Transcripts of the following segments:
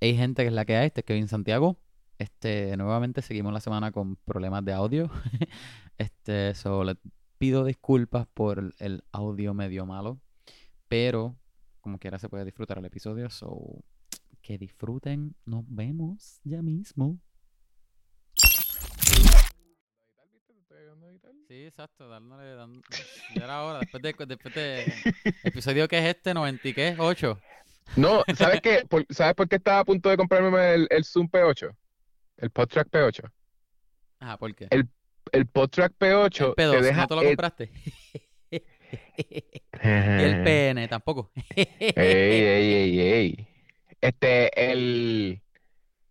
Hay gente que es la que hay, este es Kevin Santiago. Este, nuevamente seguimos la semana con problemas de audio. este, so, les pido disculpas por el audio medio malo. Pero, como quiera, se puede disfrutar el episodio. So, que disfruten. Nos vemos ya mismo. Sí, exacto, dándole, dándole- ya era hora, después de, después de episodio que es este, 90 y qué, 8. No, ¿sabes qué? Por- ¿sabes por qué estaba a punto de comprarme el, el Zoom P8? El PodTrack P8. Ajá, ¿por qué? El- El PodTrack P8 El P2, te deja ¿no te lo ed- compraste? y el PN tampoco. Ey, ey, ey, ey. Este, el,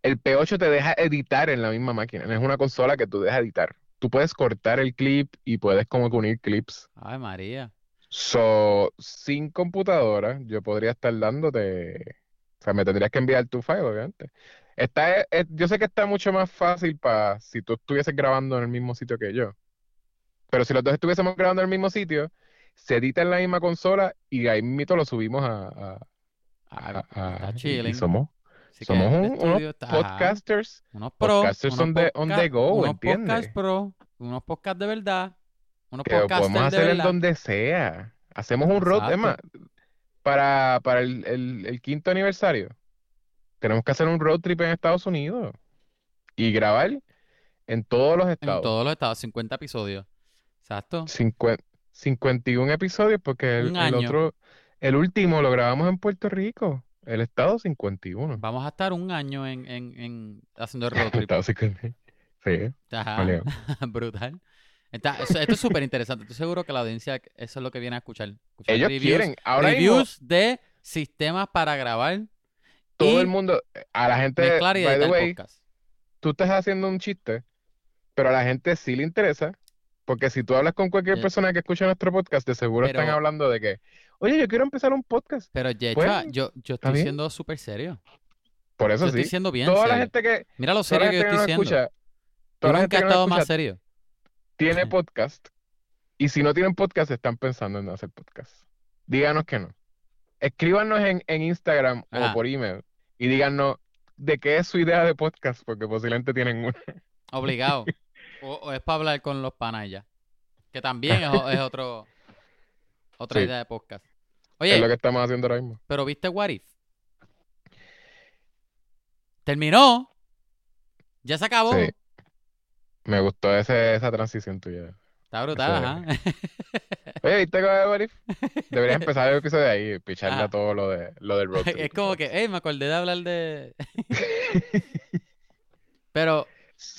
el P8 te deja editar en la misma máquina. No es una consola que tú dejas editar. Tú puedes cortar el clip y puedes como que unir clips. Ay, María. So, sin computadora, yo podría estar dándote. O sea, me tendrías que enviar tu file, obviamente. Está, eh, yo sé que está mucho más fácil para si tú estuvieses grabando en el mismo sitio que yo. Pero si los dos estuviésemos grabando en el mismo sitio, se edita en la misma consola y ahí mismo lo subimos a, a- a- y- somos, Así somos un- unos está- podcasters. Unos pro, podcasters unos on the- on the go, unos ¿entiendes? podcasts pro, unos podcasts de verdad, unos que podemos hacer en donde sea. Hacemos un road, Exacto. para, para el, el- el quinto aniversario, tenemos que hacer un road trip en Estados Unidos y grabar en todos los En estados. todos los estados, 50 episodios. Exacto. Cincuen- 51 episodios, porque el, el otro, el último lo grabamos en Puerto Rico, el estado 51. Vamos a estar un año en, en, en haciendo el road El trip. estado 51. Sí, Ajá. Brutal. Está- esto es súper interesante. Estoy seguro que la audiencia eso es lo que viene a escuchar. Escuchar ellos reviews, quieren, ahora mismo, reviews de sistemas para grabar todo el mundo, a la gente, by the way, podcast. tú estás haciendo un chiste, pero a la gente sí le interesa, porque si tú hablas con cualquier Yeah. persona que escucha nuestro podcast, de seguro están hablando de que, oye, yo quiero empezar un podcast. Pero Bueno, yo, yo estoy siendo súper serio. Por eso Yo sí. estoy siendo bien Toda la gente que, Mira lo serio que yo estoy siendo. escucha, Yo la nunca gente he estado más serio. Tiene podcast, y si no tienen podcast, están pensando en hacer podcast. Díganos que no. Escríbanos en, en Instagram o por email y díganos de qué es su idea de podcast, porque posiblemente tienen una. Obligado. O, o es para hablar con los ya. Que también es, es otro otra Sí. idea de podcast. Es Oye, lo que estamos haciendo ahora mismo. pero ¿viste What If? Terminó. Ya se acabó. Sí. Me gustó ese, esa transición tuya. Está brutal, Eso ajá. Oye, ¿viste cómo es? Deberías empezar el episodio de ahí, picharle Ajá. a todo lo de lo del road trip. Es como que, hey, me acordé de hablar de. Pero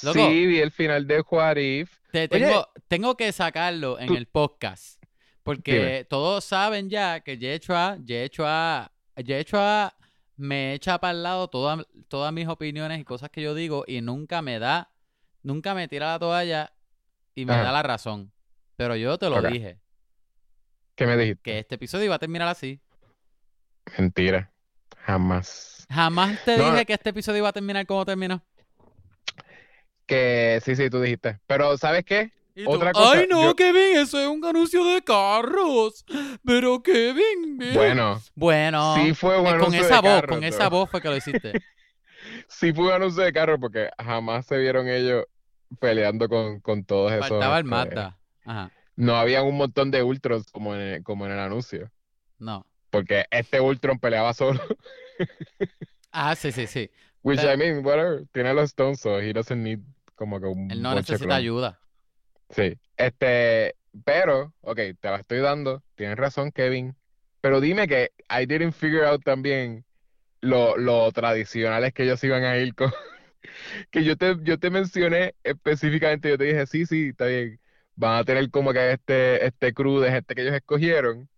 loco. Sí, vi el final de What If. te Oye. tengo, tengo que sacarlo en Tú- el podcast. Porque Dime. todos saben ya que Yechua, Yechua, Yechua me echa para el lado toda- todas mis opiniones y cosas que yo digo y nunca me da, nunca me tira la toalla y me Ajá. da la razón. Pero yo te lo dije, ¿Qué me dijiste? que este episodio iba a terminar así. Mentira. Jamás. Jamás te No, dije que este episodio iba a terminar como terminó. Que sí, sí, tú dijiste. Pero, ¿sabes qué? Otra cosa, Ay, no, yo- Kevin, eso es un anuncio de carros. Pero Kevin, eh". Bueno, Bueno, sí fue un eh, con esa de voz, con esa voz fue que lo hiciste. Sí fue un anuncio de carro porque jamás se vieron ellos peleando con, con todos esos. Faltaba el Mazda. Ajá. No había un montón de Ultrons como en, el- como en el anuncio. No. Porque este Ultron peleaba solo. Ah, sí, sí, sí. Which Pero- I mean, whatever. Tiene los stones, so he doesn't need como que un Él no necesita clon. ayuda. Sí. Este, pero, ok, te la estoy dando. Tienes razón, Kevin. Pero dime que I didn't figure out también lo, lo tradicionales que ellos iban a ir con. Que yo te, yo te mencioné específicamente, yo te dije, sí, sí, está bien. Van a tener como que este, este crew de gente que ellos escogieron.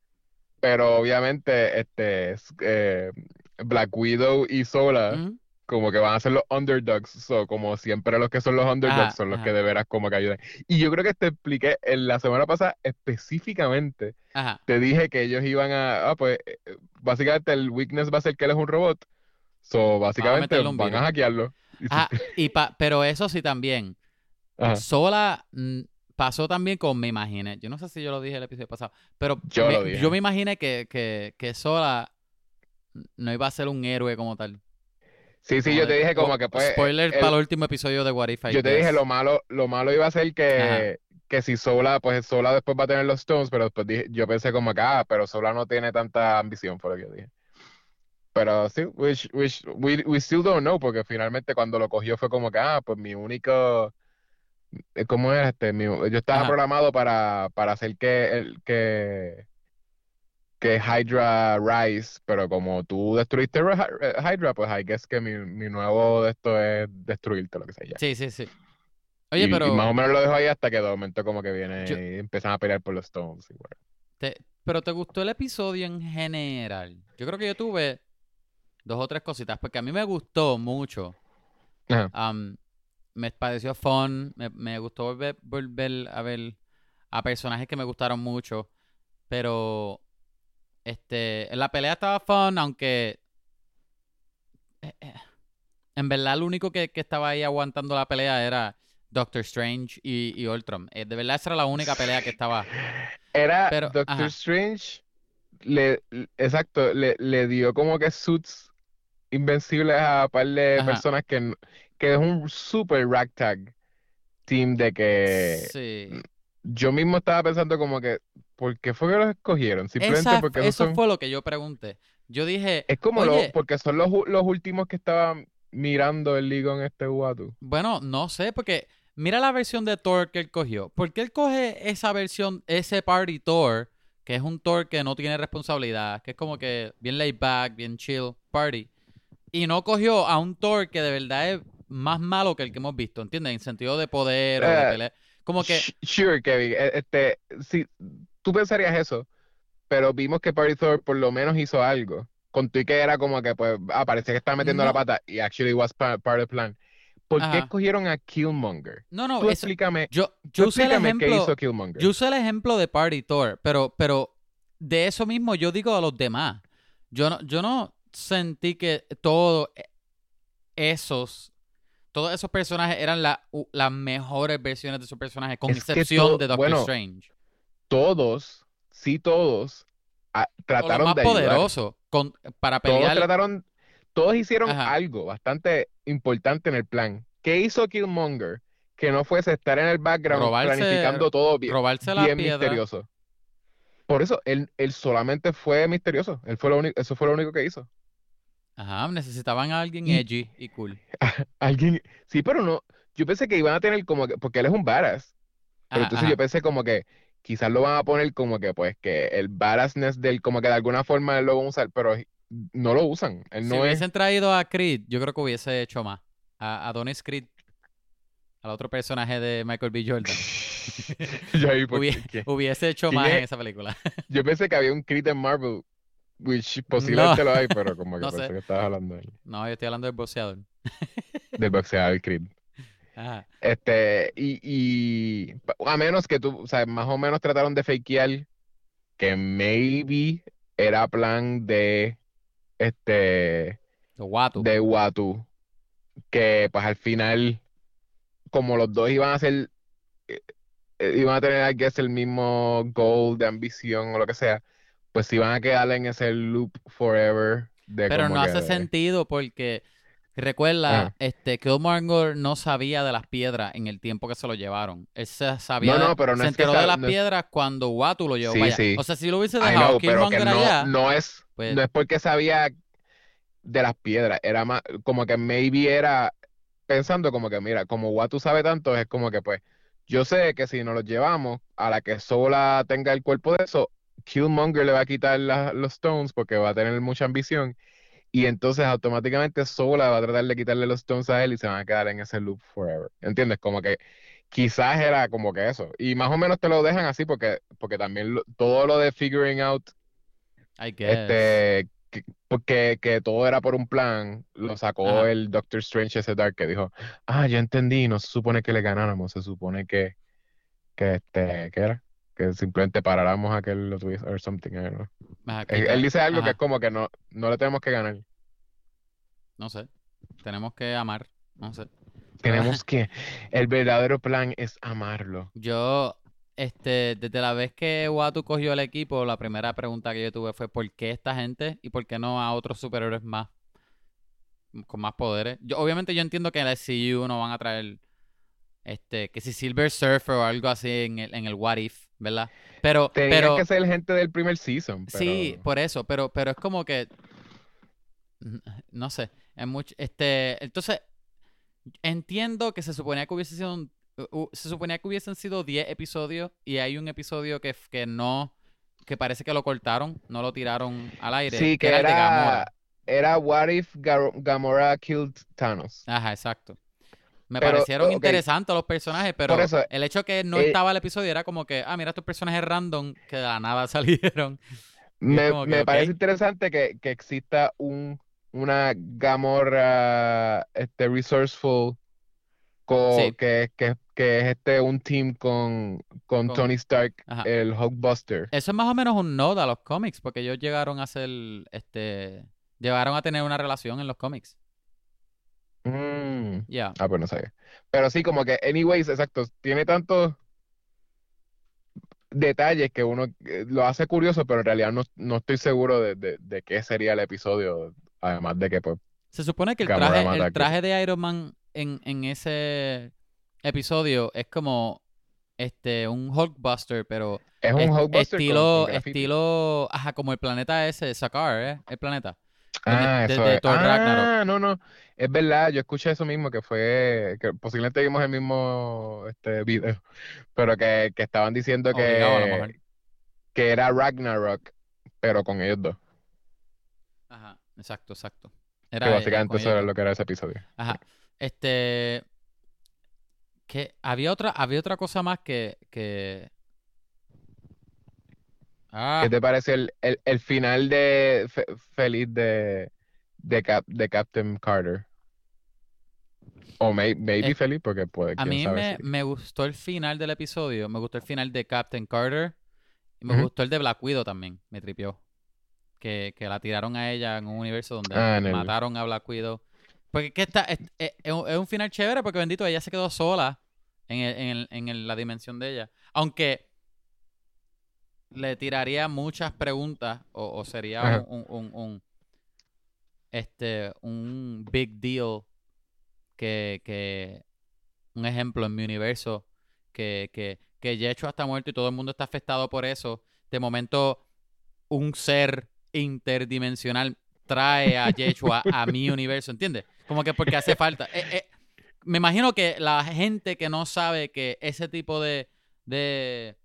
Pero obviamente, este, eh, Black Widow y Sola. Como que van a ser los underdogs, so, como siempre los que son los underdogs son los ajá. que de veras como que ayudan. Y yo creo que te expliqué en la semana pasada específicamente, Ajá. te dije que ellos iban a, ah, pues, eh, básicamente el weakness va a ser que él es un robot, so, básicamente van a hackearlo. Ah, y pa- pero eso sí también. ajá. Sola mm, pasó también con Me Imaginé. Yo no sé si yo lo dije el episodio pasado, pero Yo me, yo me imaginé que, que, que Sola no iba a ser un héroe como tal. Sí, sí, Como yo te dije como que pues. Spoiler el- para el último episodio de What If I yo te dije lo malo, lo malo iba a ser que, que si Sola, pues Sola después va a tener los Stones, pero después dije, yo pensé como que, ah, pero Sola no tiene tanta ambición, fue lo que yo dije. Pero sí, which, which, we, we still don't know, porque finalmente cuando lo cogió fue como que, ah, pues mi único, eh, ¿cómo es este? Mi- yo estaba Ajá. programado para, para hacer que, el, que, que Hydra rise, pero como tú destruiste Hy- Hydra, pues I guess que mi, mi nuevo de esto es destruirte, lo que sea ya. Sí, sí, sí. Oye, Y, y pero, más o menos lo dejo ahí hasta que de momento como que viene Yo- y empiezan a pelear por los Stones. y bueno. te, pero ¿te gustó el episodio en general? Yo creo que yo tuve dos o tres cositas, porque a mí me gustó mucho. Ajá. Me pareció fun, me, me gustó volver, volver a ver a personajes que me gustaron mucho, pero este, en la pelea estaba fun, aunque eh, eh, en verdad lo único que, que estaba ahí aguantando la pelea era Doctor Strange y, y Ultron. Eh, de verdad esa era la única pelea que estaba. Era Pero, Doctor ajá. Strange, le, exacto, le, le dio como que suits invencibles a un par de Ajá. personas que, que es un super ragtag team de que Sí. yo mismo estaba pensando como que, ¿por qué fue que los escogieron? Simplemente Esa- porque eso son- fue lo que yo pregunté. Yo dije, es como lo- porque son los, los últimos que estaban mirando el League en este Watu. Bueno, no sé, porque mira la versión de Thor que él cogió. ¿Por qué él coge esa versión, ese Party Thor, que es un Thor que no tiene responsabilidad, que es como que bien laid back, bien chill, party? Y no cogió a un Thor que de verdad es más malo que el que hemos visto, ¿entiendes? En sentido de poder o de Eh, pelea. Como que, Sure, Kevin. e- Este, sí, tú pensarías eso, pero vimos que Party Thor por lo menos hizo algo. Con tu y que era como que, pues, ah, parecía que estaba metiendo la pata y actually was pa- part of the plan. ¿Por qué escogieron a Killmonger? no, no, Tú eso- explícame, yo, tú yo usé el explícame qué ejemplo, hizo Killmonger. Yo usé el ejemplo de Party Thor, pero, pero de eso mismo yo digo a los demás. Yo no, yo no sentí que todos esos, todos esos personajes eran la- las mejores versiones de sus personajes, con Es excepción de Doctor bueno, Strange. Todos, sí todos, ah, trataron más de ayudar. poderosos con, para Todos pelear. trataron, todos hicieron Ajá. algo bastante importante en el plan. ¿Qué hizo Killmonger? Que no fuese estar en el background Robarse- planificando todo bien. robarse la bien piedra. misterioso. Por eso, él, él solamente fue misterioso. Él fue lo único, eso fue lo único que hizo. Ajá, necesitaban a alguien Y- edgy y cool. Alguien, sí, pero no. Yo pensé que iban a tener como que, porque él es un badass. Pero Ajá, entonces ajá. yo pensé como que quizás lo van a poner como que, pues, que el badassness de él, como que de alguna forma él lo van a usar, pero no lo usan. Él Si es. hubiesen traído a Creed, yo creo que hubiese hecho más. A Adonis Creed, al otro personaje de Michael B. Jordan. Yo, ahí, ¿por Hubie- qué? hubiese hecho ¿Quién más en es? esa película. Yo pensé que había un Creed en Marvel, which posiblemente lo hay, pero como que No pensé sé. que estabas hablando de- No, yo estoy hablando del boxeador. del boxeador Creed. Ajá. Este, y, y a menos que tú, o sea, más o menos trataron de fakear que maybe era plan de este Watu. de Watu, que pues al final, como los dos iban a ser, eh, eh, iban a tener, I guess, el mismo goal de ambición o lo que sea, pues iban a quedar en ese loop forever de Pero no hace de- sentido porque recuerda, Ajá. este Killmonger no sabía de las piedras en el tiempo que se lo llevaron. Él se sabía, No, no, pero no se es que enteró de las piedras cuando Watu lo llevó Sí, sí. O sea, si lo hubiese dejado know, pero que allá, no es, pues no es porque sabía de las piedras, era más, como que maybe era pensando como que, mira, como Watu sabe tanto, es como que pues, yo sé que si nos los llevamos, a la que Sola tenga el cuerpo de eso, Killmonger le va a quitar la- los Stones porque va a tener mucha ambición, y entonces automáticamente Sola va a tratar de quitarle los Stones a él y se van a quedar en ese loop forever, ¿entiendes? Como que quizás era como que eso, y más o menos te lo dejan así porque, porque también lo- todo lo de figuring out I guess. este, que, porque que todo era por un plan, lo sacó Ajá. el Doctor Strange ese Dark que dijo, ah, ya entendí, no se supone que le ganáramos, se supone que, que este, ¿qué era? Que simplemente paráramos a que él lo tuviese, or something. Ajá, Él, dice algo que es como que no, no le tenemos que ganar. No sé. Tenemos que amar. No sé. Tenemos que, el verdadero plan es amarlo. Yo, este, desde la vez que Watu cogió el equipo, la primera pregunta que yo tuve fue ¿por qué esta gente y por qué no a otros superhéroes más? con más poderes. Yo, obviamente yo entiendo que en el SCU no van a traer este, que si Silver Surfer o algo así en el, en el What If, ¿verdad? Pero, Tenía pero, que ser gente del primer season, sí, por eso, pero, pero es como que, no sé, es mucho, este, entonces, entiendo que se suponía que hubiese sido un- se suponía que hubiesen sido 10 episodios y hay un episodio que, que no, que parece que lo cortaron, no lo tiraron al aire, Sí, que era Gamora. era, What If Gamora Killed Thanos. Ajá, exacto. Me Pero, parecieron interesantes los personajes, pero eso, el hecho que no eh, estaba el episodio era como que, ah, mira estos personajes random que de la nada salieron. Me, que, parece interesante que, que exista un, una Gamora este, resourceful co- Sí. que, que, que es este un team con, con Con- Tony Stark, Ajá. el Hulkbuster. Eso es más o menos un nod a los cómics, porque ellos llegaron a ser, este, llegaron a tener una relación en los cómics. Mm. Ya. Ah, pues no sabía. Pero sí, como que, anyways, exacto, tiene tantos detalles que uno eh, lo hace curioso, pero en realidad no, no estoy seguro de, de, de qué sería el episodio, además de que, pues, Se supone que el traje, el traje de Iron Man en, en ese episodio es como este un Hulkbuster, pero es un est- Hulkbuster estilo, con estilo, ajá, como el planeta ese, Sakaar, ¿eh? El planeta. Ah, de- eso de es. Thor Ragnarok. Ah, no, no. Es verdad, yo escuché eso mismo, que fue, que posiblemente vimos el mismo este video, pero que, que estaban diciendo Obligado que, que era Ragnarok, pero con ellos dos. Ajá, exacto, exacto. Que Era eh, básicamente eso era lo que era ese episodio. Ajá. Este. Que había otra, había otra cosa más que. que... Ah, ¿Qué te parece el, el, el final de fe- feliz de, de, Cap- de Captain Carter? O may- maybe Eh, feliz, porque puede, a mí me, si. me gustó el final del episodio. Me gustó el final de Captain Carter. Y me gustó el de Black Widow también. Me tripió. Que, que la tiraron a ella en un universo donde Ah, mataron a Black Widow. Porque es que está, es, es- es un final chévere porque bendito, ella se quedó sola en, el- en, el- en el- la dimensión de ella. Aunque le tiraría muchas preguntas o, o sería un, un- un, este, un big deal que, que un ejemplo en mi universo que, que, que Yeshua está muerto y todo el mundo está afectado por eso. De momento, un ser interdimensional trae a Yeshua a mi universo, ¿entiendes? Como que porque hace falta. Eh, eh, me imagino que la gente que no sabe que ese tipo de, de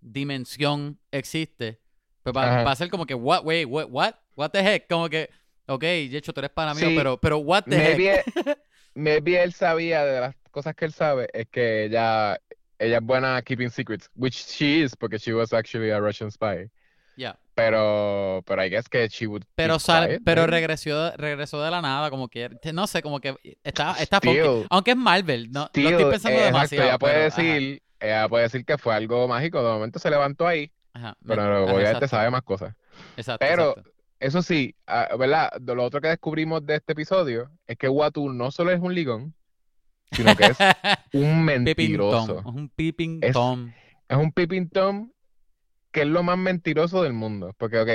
dimensión existe, pues va, a ser como que, what, wait, what, what, what the heck? Como que, ok, Yecho, tú eres pana mío, Sí, pero, pero what the heck? Maybe, él- maybe él sabía de las cosas que él sabe, es que ella, ella es buena keeping secrets, which she is, porque she was actually a Russian spy. Ya. Pero, pero I guess que she would Pero sale, quiet, pero regresó, regresó de la nada, como que, no sé, como que está, está funky. Still, Aunque es Marvel, no, lo estoy still, pensando eh, exacto, demasiado. ella puede pero, ajá, decir, ella puede decir que fue algo mágico, de momento se levantó ahí, ajá, pero obviamente exacto, sabe más cosas. exacto, Pero, exacto. Eso sí, ah, ¿verdad? Lo otro que descubrimos de este episodio es que Watu no solo es un ligón, sino que es un mentiroso. Tom, es un peeping Es- Tom. Es un peeping Tom que es lo más mentiroso del mundo. Porque, ok,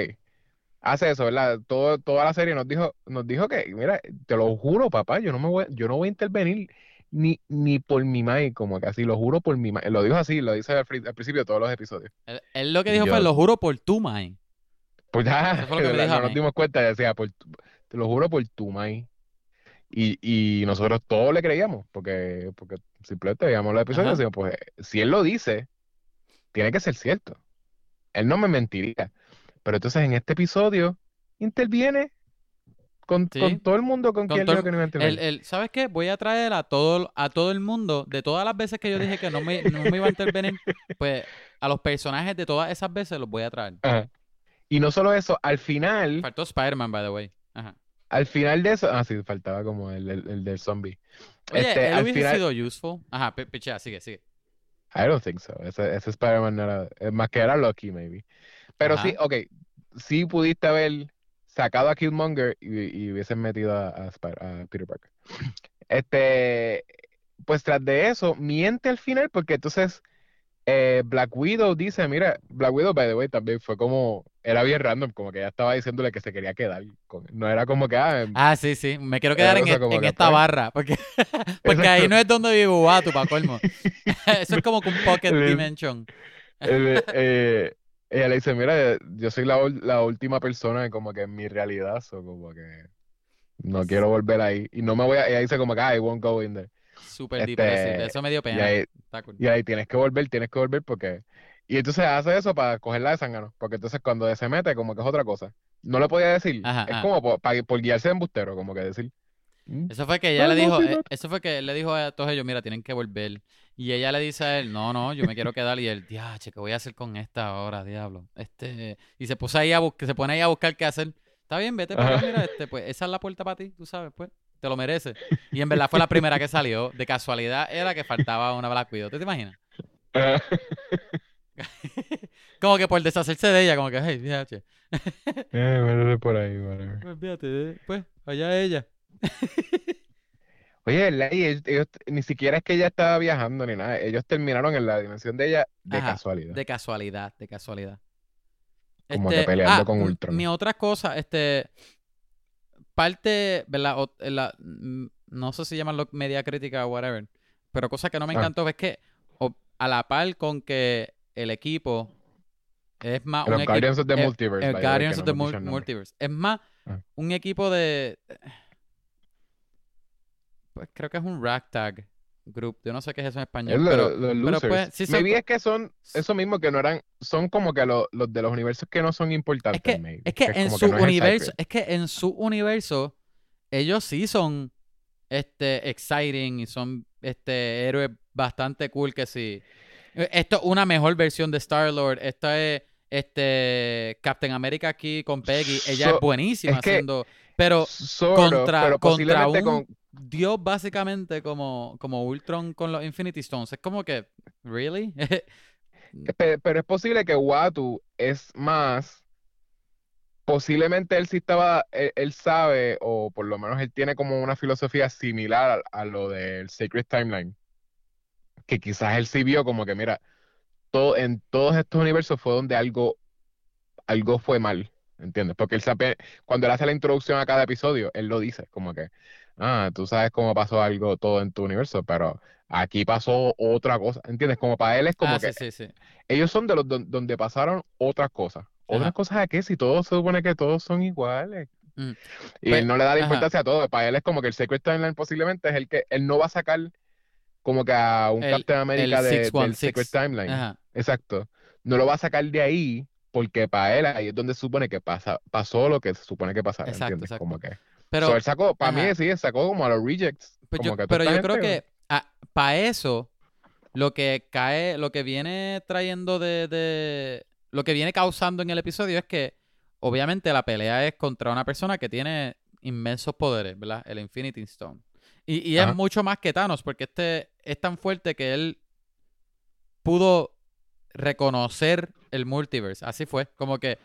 hace eso, ¿verdad? Todo, toda la serie nos dijo, nos dijo que, mira, te lo juro, papá, yo no me voy, yo no voy a intervenir ni, ni por mi mai, como que así, lo juro por mi mai. Lo dijo así, lo dice al, principio de todos los episodios. Él, él lo que dijo fue, lo juro por tu mind. Pues ya, Eso fue lo que me ¿verdad? dijo a no nos dimos cuenta, decía, por tu- te lo juro por tu mai. Y, y nosotros todos le creíamos, porque, porque simplemente veíamos los episodios y pues, si él lo dice, tiene que ser cierto. Él no me mentiría. Pero entonces en este episodio interviene con, Sí. con todo el mundo con Con quien dijo el- que no iba a El, intervenir. el- ¿sabes qué? Voy a traer a todo, a todo el mundo, de todas las veces que yo dije que no me, no me iba a intervenir, pues a los personajes de todas esas veces los voy a traer. Ajá. Y no solo eso, al final, Faltó Spider-Man, by the way. Ajá. al final de eso, ah, sí, faltaba como el, el- el del zombie. Oye, Este, él al hubiese final, sido useful. Ajá, pi- pichea, sigue, sigue. I don't think so. Ese, ese Spider-Man no era, es más que era Loki, maybe. Pero sí, ok, sí pudiste haber sacado a Killmonger y, y hubiesen metido a, a a Peter Parker. Este, pues tras de eso, miente al final porque entonces eh, Black Widow dice, mira, Black Widow, by the way, también fue como, era bien random, como que ella estaba diciéndole que se quería quedar. con- no era como que, ah, Ah, sí, sí. Me quiero quedar en, e- como en que, esta barra. Porque, porque ahí no es donde vive Uatu, para colmo. Eso es como que un pocket El- dimension. el- eh, ella le dice, mira, yo soy la, última persona como que en mi realidad, so como que no quiero volver ahí. Y no me voy a, ella dice como que, ah, I won't go in there. Súper Este. Eso me dio Y pena. ahí, Está cool. y ahí tienes que volver, tienes que volver porque... Y entonces hace eso para cogerla de zángano, porque entonces cuando se mete como que es otra cosa. No le podía decir, Ajá, es ajá. como por, pa- por guiarse de embustero, como que decir. "Mm, Eso fue que ella No, le dijo, eh, no. eso fue que él le dijo a todos ellos, mira, tienen que volver. Y ella le dice a él, no, no, yo me quiero quedar. Y él, diache, ¿qué voy a hacer con esta ahora, diablo? Este, y se puso ahí a buscar, se pone ahí a buscar qué hacer. Está bien, vete para Ajá. mira, este, pues esa es la puerta para ti, tú sabes, pues, te lo mereces. Y en verdad fue la primera que salió. De casualidad era que faltaba una Black Widow. ¿Tú te imaginas? Como que por deshacerse de ella, como que, hey, diache, eh, bueno, por ahí, whatever. pues fíjate, eh, pues, allá ella. Oye. Y ellos, ellos- ni siquiera es que ella estaba viajando ni nada. Ellos terminaron en la dimensión de ella de Ajá, casualidad. De casualidad, de casualidad. Como que Este, peleando ah, con Ultron. Mi otra cosa, este, parte, ¿verdad? O- la- mm, no sé si llamarlo media crítica o whatever, pero cosa que no me Ah. encantó es que o- a la par con que el equipo es más un equipo, Guardians of the eh, Multiverse, el Guardians of the. Multiverse, es más Ah. un equipo de, pues creo que es un ragtag group, yo no sé qué es eso en Es español, lo- pero, los pero losers. pues sí son Maybe co- es que son eso mismo que no eran, son como que lo- los de los universos que no son importantes, Es que, maybe. es que Es en su que no es el universo, es que en su universo, ellos sí son este exciting y son este héroes bastante cool que sí. Eh, Esto es una mejor versión de Star Lord. Esto es este Captain America aquí con Peggy. Ella So- es buenísima es que- haciendo. Pero contra, pero contra un con dios básicamente como, como Ultron con los Infinity Stones. Es como que, ¿really? Pe- Pero es posible que Watu es más, posiblemente él sí estaba, él, él sabe, o por lo menos él tiene como una filosofía similar a, a lo del Sacred Timeline, que quizás él sí vio como que, mira, todo, en todos estos universos fue donde algo, algo fue mal, ¿entiendes? Porque él sabe, cuando él hace la introducción a cada episodio, él lo dice, como que, ah, tú sabes cómo pasó algo todo en tu universo, pero aquí pasó otra cosa, ¿entiendes? Como para él es como ah, que sí, sí, sí. ellos son de los don- donde pasaron otras cosas. ¿Otras Ajá. cosas a qué? Si todos se supone que todos son iguales. Mm. Y él no le da la ajá. importancia a todo. Para él es como que el Secret Timeline posiblemente es el que él no va a sacar como que a un El- Captain America el de- del 616. Secret Timeline. Ajá. Exacto. No lo va a sacar de ahí porque para él ahí es donde se supone que pasa, pasó lo que se supone que pasara, Exacto, ¿entiendes? exacto. Como que. Pero, So, él sacó, para mí sí, él sacó como a los rejects. Pues yo- pero yo creo que para eso, lo que cae, lo que viene trayendo de, de- Lo que viene causando en el episodio es que, obviamente, la pelea es contra una persona que tiene inmensos poderes, ¿verdad? El Infinity Stone. Y, y es Ajá. mucho más que Thanos, porque este es tan fuerte que él pudo reconocer el multiverse. Así fue. Como que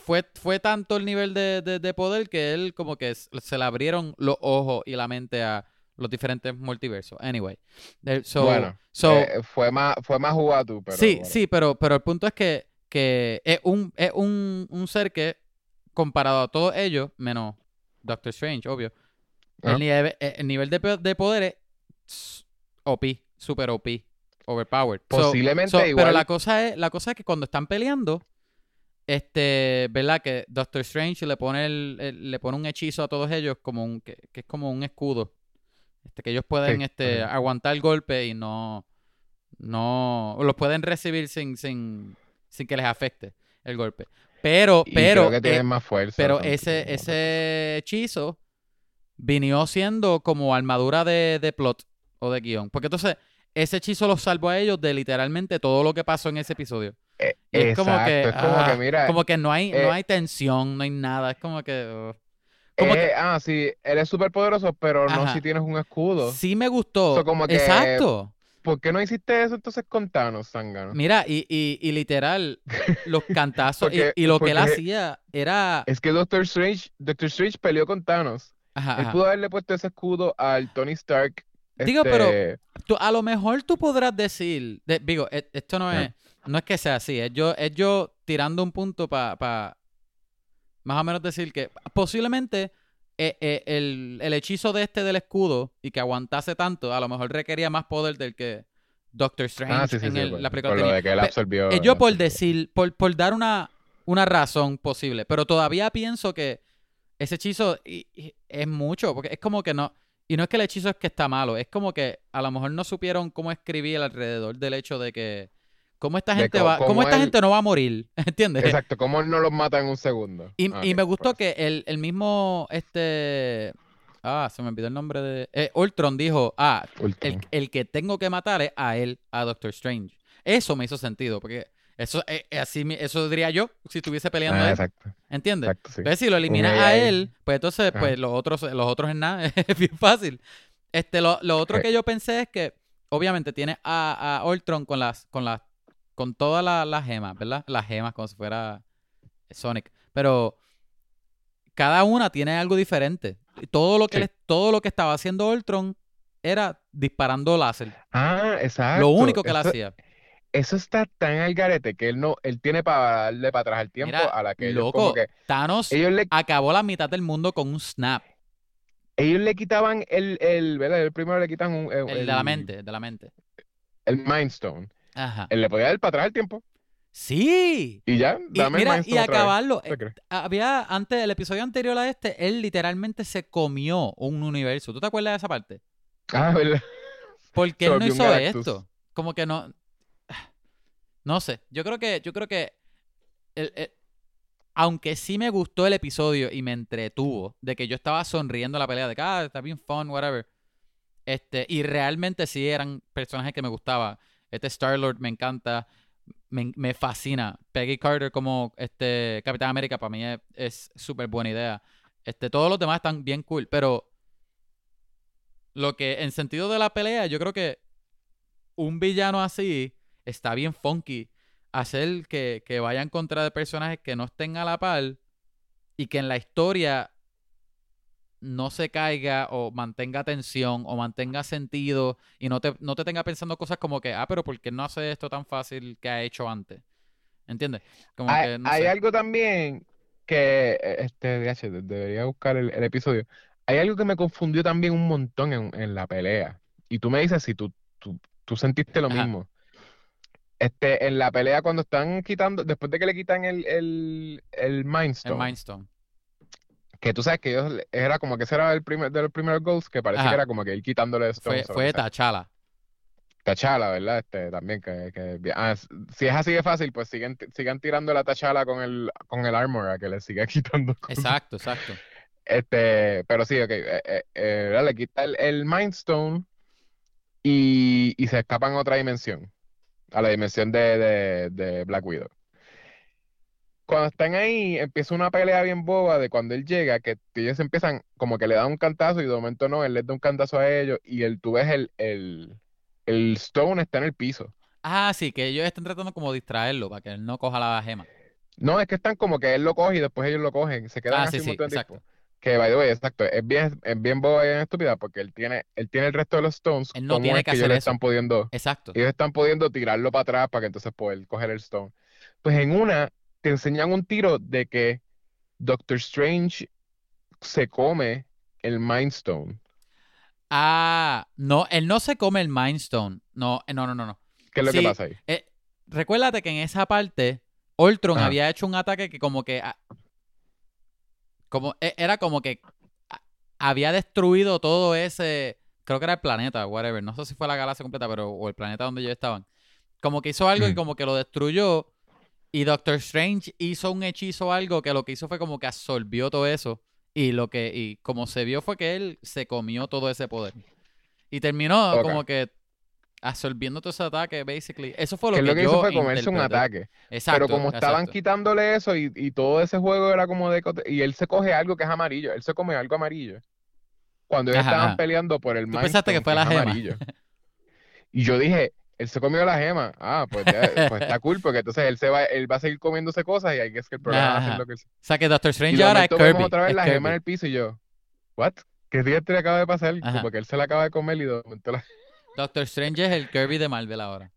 fue, fue tanto el nivel de, de- de poder que él como que se le abrieron los ojos y la mente a los diferentes multiversos. Anyway. Eh, so- Bueno, so- eh, fue más, fue más Uatu, pero sí, bueno. sí, pero, pero el punto es que, que es, un, es un, un ser que, comparado a todos ellos, menos Doctor Strange, obvio, Ajá. el, nivel, eh, el nivel de, de poder es OP, super OP, overpowered. Posiblemente so, Pero igual. la cosa es, la cosa es que cuando están peleando, este, ¿verdad? Que Doctor Strange le pone el, el- le pone un hechizo a todos ellos como un, que, que es como un escudo. Este, que ellos pueden Sí, este, aguantar el golpe y no, no, los pueden recibir sin, sin, sin que les afecte el golpe. Pero, Y pero, creo que eh, tienen más fuerza. pero ese, ese hechizo vinió siendo como armadura de, de plot o de guion. Porque entonces ese hechizo los salvó a ellos de literalmente todo lo que pasó en ese episodio. Eh, es como que, es como ah, que mira, como que no hay, eh, no hay tensión, no hay nada. Es como que. uh, como eh, ah, sí, eres súper poderoso, pero no si tienes un escudo. sí me gustó. So, como que- Exacto. ¿Por qué no hiciste eso entonces con Thanos, Zángano? Mira, y, y, y literal, los cantazos y- Porque- y, lo que él hacía era. Es que Doctor Strange, Doctor Strange peleó con Thanos. Ajá, Él ajá. pudo haberle puesto ese escudo al Tony Stark Digo, pero Este, tú- a lo mejor tú podrás decir, de- digo, e- esto no es, no es que sea así, es yo, es yo tirando un punto para más o menos decir que posiblemente eh, eh, el, el hechizo de este del escudo y que aguantase tanto, a lo mejor requería más poder del que Doctor Strange ah, sí, sí, en sí, el- por, la película por lo de que él absorbió. Eh, yo por decir, por, por dar una, una razón posible, pero todavía pienso que ese hechizo y- y es mucho, porque es como que no, y no es que el hechizo es que está malo, es como que a lo mejor no supieron cómo escribir alrededor del hecho de que cómo esta gente va, cómo cómo esta él- gente no va a morir, ¿entiendes? Exacto, ¿cómo él no los mata en un segundo? Y, me gustó por eso. que el, el mismo, este, ah, se me olvidó el nombre de, eh, Ultron dijo, ah, el, el que tengo que matar es a él, a Doctor Strange. Eso me hizo sentido, porque eso, eh, eh, así, eso diría yo si estuviese peleando Ah, él, exacto, ¿entiendes? exacto, sí. Entonces, si lo eliminas a él, pues entonces, Ajá. pues los otros, los otros en nada, es bien fácil. Este, lo, lo otro Eh. que yo pensé es que, obviamente, tienes a, a Ultron con las, con las, con todas la- las gemas, ¿verdad? Las gemas, como si fuera Sonic. Pero cada una tiene algo diferente. Todo lo que, Sí. le- todo lo que estaba haciendo Ultron era disparando láser. Ah, exacto. Lo único que él hacía. Eso está tan al garete que él no, él tiene para darle para atrás el tiempo Mira, a la que loco, como que Thanos ellos le, acabó la mitad del mundo con un snap. ellos le quitaban el, el, ¿verdad? El primero le quitan un, El de la mente, el de la mente. el Mind Stone. Ajá. Él le podía dar para atrás el tiempo Sí. y ya, Y dame mira, el y otra vez. acabarlo. ¿Te eh, había antes, el episodio anterior a este, él literalmente se comió un universo. ¿Tú te acuerdas de esa parte? Ah, ¿verdad? Porque él no hizo esto. Como que no. No sé. Yo creo que. Yo creo que. el- el- aunque sí me gustó el episodio y me entretuvo, de que yo estaba sonriendo la pelea, de que ah, está bien fun, whatever. Este, y realmente sí eran personajes que me gustaba. Este Star Lord me encanta. Me, me fascina. Peggy Carter como este Capitán América para mí es- es súper buena idea. Este, todos los demás están bien cool, pero lo que en sentido de la pelea, yo creo que un villano así está bien funky. Hacer que, que vaya en contra de personajes que no estén a la par y que en la historia no se caiga o mantenga tensión o mantenga sentido y no te, no te tenga pensando cosas como que, ah, pero ¿por qué no hace esto tan fácil que ha hecho antes? ¿Entiendes? Como Hay, que, no hay sé. algo también que, eh, este, debería buscar el, el episodio. Hay algo que me confundió también un montón en, en la pelea. Y tú me dices si tú, tú, tú sentiste lo Ajá. mismo. Este, en la pelea cuando están quitando, después de que le quitan el, el, el Mind El Stone, Mind Stone. Que tú sabes que ellos, era como que ese era el primer, de los primeros goals, que parece Ajá. que era como que ir quitándole Fue, stones o lo fue que sea. T'Challa. T'Challa, ¿verdad? Este, también que, que- ah, si es así de fácil, pues siguen, sigan tirando la T'Challa con el, con el armor a que le siga quitando cosas. Exacto, exacto. Este, pero sí, ok, eh, eh, eh. Le quita el, el Mind Stone y, y se escapan a otra dimensión, a la dimensión de, de, de Black Widow. Cuando están ahí, empieza una pelea bien boba de cuando él llega, que ellos empiezan como que le dan un cantazo y de momento no, él les da un cantazo a ellos y el, tú ves el, el, el Stone está en el piso. Ah, sí, que ellos están tratando como distraerlo para que él no coja la gema. No, es que están como que él lo coge y después ellos lo cogen, se quedan Ah, así sí, un sí, montón de exacto. tiempo. Que, by the way, exacto, es bien, es bien boba y bien estúpida porque él tiene, él tiene el resto de los stones, Él no ¿cómo tiene es que ellos hacer le eso. están pudiendo, Exacto. ellos están pudiendo tirarlo para atrás para que entonces poder coger el stone? Pues en una te enseñan un tiro de que Doctor Strange se come el Mind Stone. Ah, no, él no se come el Mind Stone. No, eh, no, no, no, no. ¿Qué es lo que pasa ahí? eh, recuérdate que en esa parte, Ultron Ajá. había hecho un ataque que como que... ah, como, e- era como que ah, había destruido todo ese... Creo que era el planeta, whatever. No sé si fue la galaxia completa, pero... O el planeta donde ellos estaban. Como que hizo algo y Mm. como que lo destruyó. Y Doctor Strange hizo un hechizo o algo que lo que hizo fue como que absorbió todo eso. Y lo que... Y como se vio fue que él se comió todo ese poder. Y terminó como que absorbiendo todo ese ataque, basically. Eso fue lo Que que lo que hizo fue comerse un ataque. Exacto, Pero como estaban exacto. quitándole eso y, y todo ese juego era como de... Y él se coge algo que es amarillo. Él se come algo amarillo. Cuando ellos estaban ajá. peleando por el Tú pensaste que fue la es gema. amarillo. Y yo dije, él se comió la gema. Ah, pues, ya- pues está cool, porque entonces él se va, él va a seguir comiéndose cosas y ahí es que el problema va a ser Ajá. lo que él... O sea que Doctor Strange ahora es Kirby. otra vez es la gema en el piso y yo, ¿what? ¿Qué día te acaba de pasar? Ajá. Como que él se la acaba de comer y de la... Doctor Strange es el Kirby de Marvel ahora.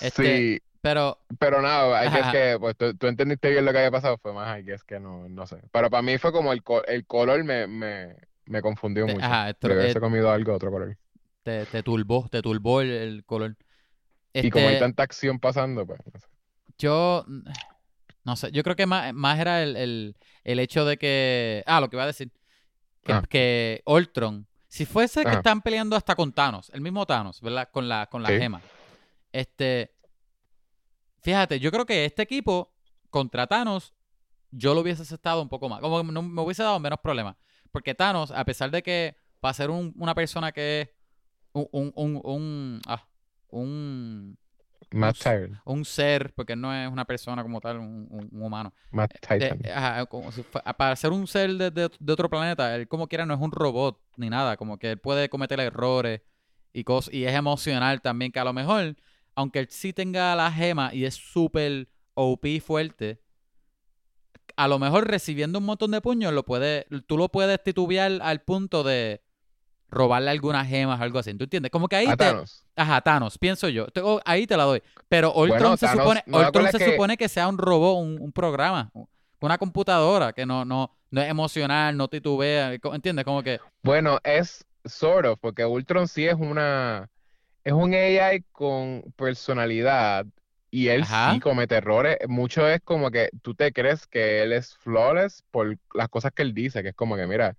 Este, Sí, Pero, pero nada, hay que que, pues tú, tú entendiste bien lo que había pasado, fue más, hay que es que no, no sé. Pero para mí fue como el, el color me, me, me confundió mucho. ajá, esto- De haberse eh, comido algo de otro color. te, te turbó, te turbó el, el color. Y como hay Este, tanta acción pasando, pues, no sé. yo, no sé, yo creo que más, más era el, el, el hecho de que, ah, lo que iba a decir, que, Ah. que Ultron, si fuese que están peleando hasta con Thanos, el mismo Thanos, ¿verdad? Con la, con la Sí. gema. Este, fíjate, yo creo que este equipo contra Thanos, yo lo hubiese aceptado un poco más, como que no, me hubiese dado menos problemas. Porque Thanos, a pesar de que para ser un- una persona que es un, un, un, un, ah, un, Matt Tyrant, un ser, porque no es una persona como tal, un, un- un humano. Matt De- Titan. ajá, como si fue- para ser un ser de, de- de otro planeta, él como quiera no es un robot ni nada, como que él puede cometer errores y cosas, y es emocional también, que a lo mejor, aunque él sí tenga la gema y es súper OP fuerte, a lo mejor recibiendo un montón de puños, lo puede, tú lo puedes titubear al punto de robarle algunas gemas, algo así. ¿Tú entiendes? Como que ahí A te, Thanos. Ajá, Thanos, pienso yo. Te- oh, ahí te la doy. Pero Ultron Bueno, se Thanos, supone, ¿no te Ultron se que- supone que sea un robot, un, un programa, una computadora que no, no, no es emocional, no titubea, ¿entiendes? Como que, Bueno, es sort of, porque Ultron sí es una, es un AI con personalidad y él Ajá. sí comete errores. Mucho es como que tú te crees que él es flawless por las cosas que él dice, que es como que, mira,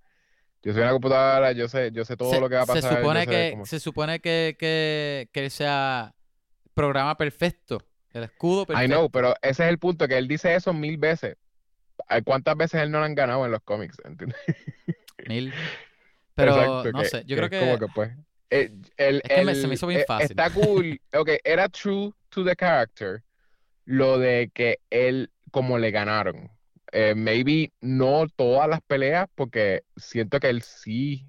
yo soy una computadora, yo sé, yo sé todo se, lo que va a se pasar, yo supone que, cómo- se supone que, que, que él sea programa perfecto, el escudo I perfecto. know, pero ese es el punto, que él dice eso mil veces. ¿Cuántas veces él no lo han ganado en los cómics? ¿Entiendes? Mil. Pero Exacto, no sé, yo creo que, como que pues el, Es que me- se me hizo bien eh, fácil. está cool, ok, era true to the character lo de que él como le ganaron. Eh, maybe no todas las peleas porque siento que él sí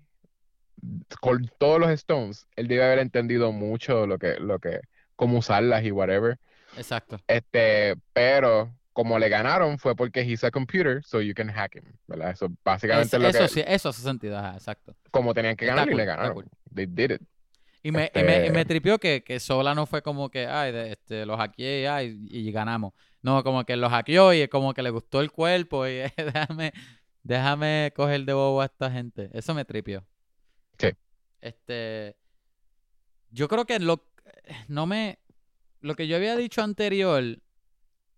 con todos los Stones, él debe haber entendido mucho lo que lo que cómo usarlas y whatever. exacto. Este, pero como le ganaron fue porque he's a computer, so you can hack him, ¿verdad? Eso básicamente Eso, es lo eso que sí, eso hace sentido, ajá, exacto. como tenían que ganar y cool, le ganaron. cool. They did it. Y me, y me, y me Este- tripió que, que Sola no fue como que, ay, de- este, lo hackeé ay, y, ganamos. No, como que lo hackeó y como que le gustó el cuerpo y déjame, déjame coger de bobo a esta gente. Eso me tripió. Sí. Este, yo creo que lo, no me, lo que yo había dicho anterior,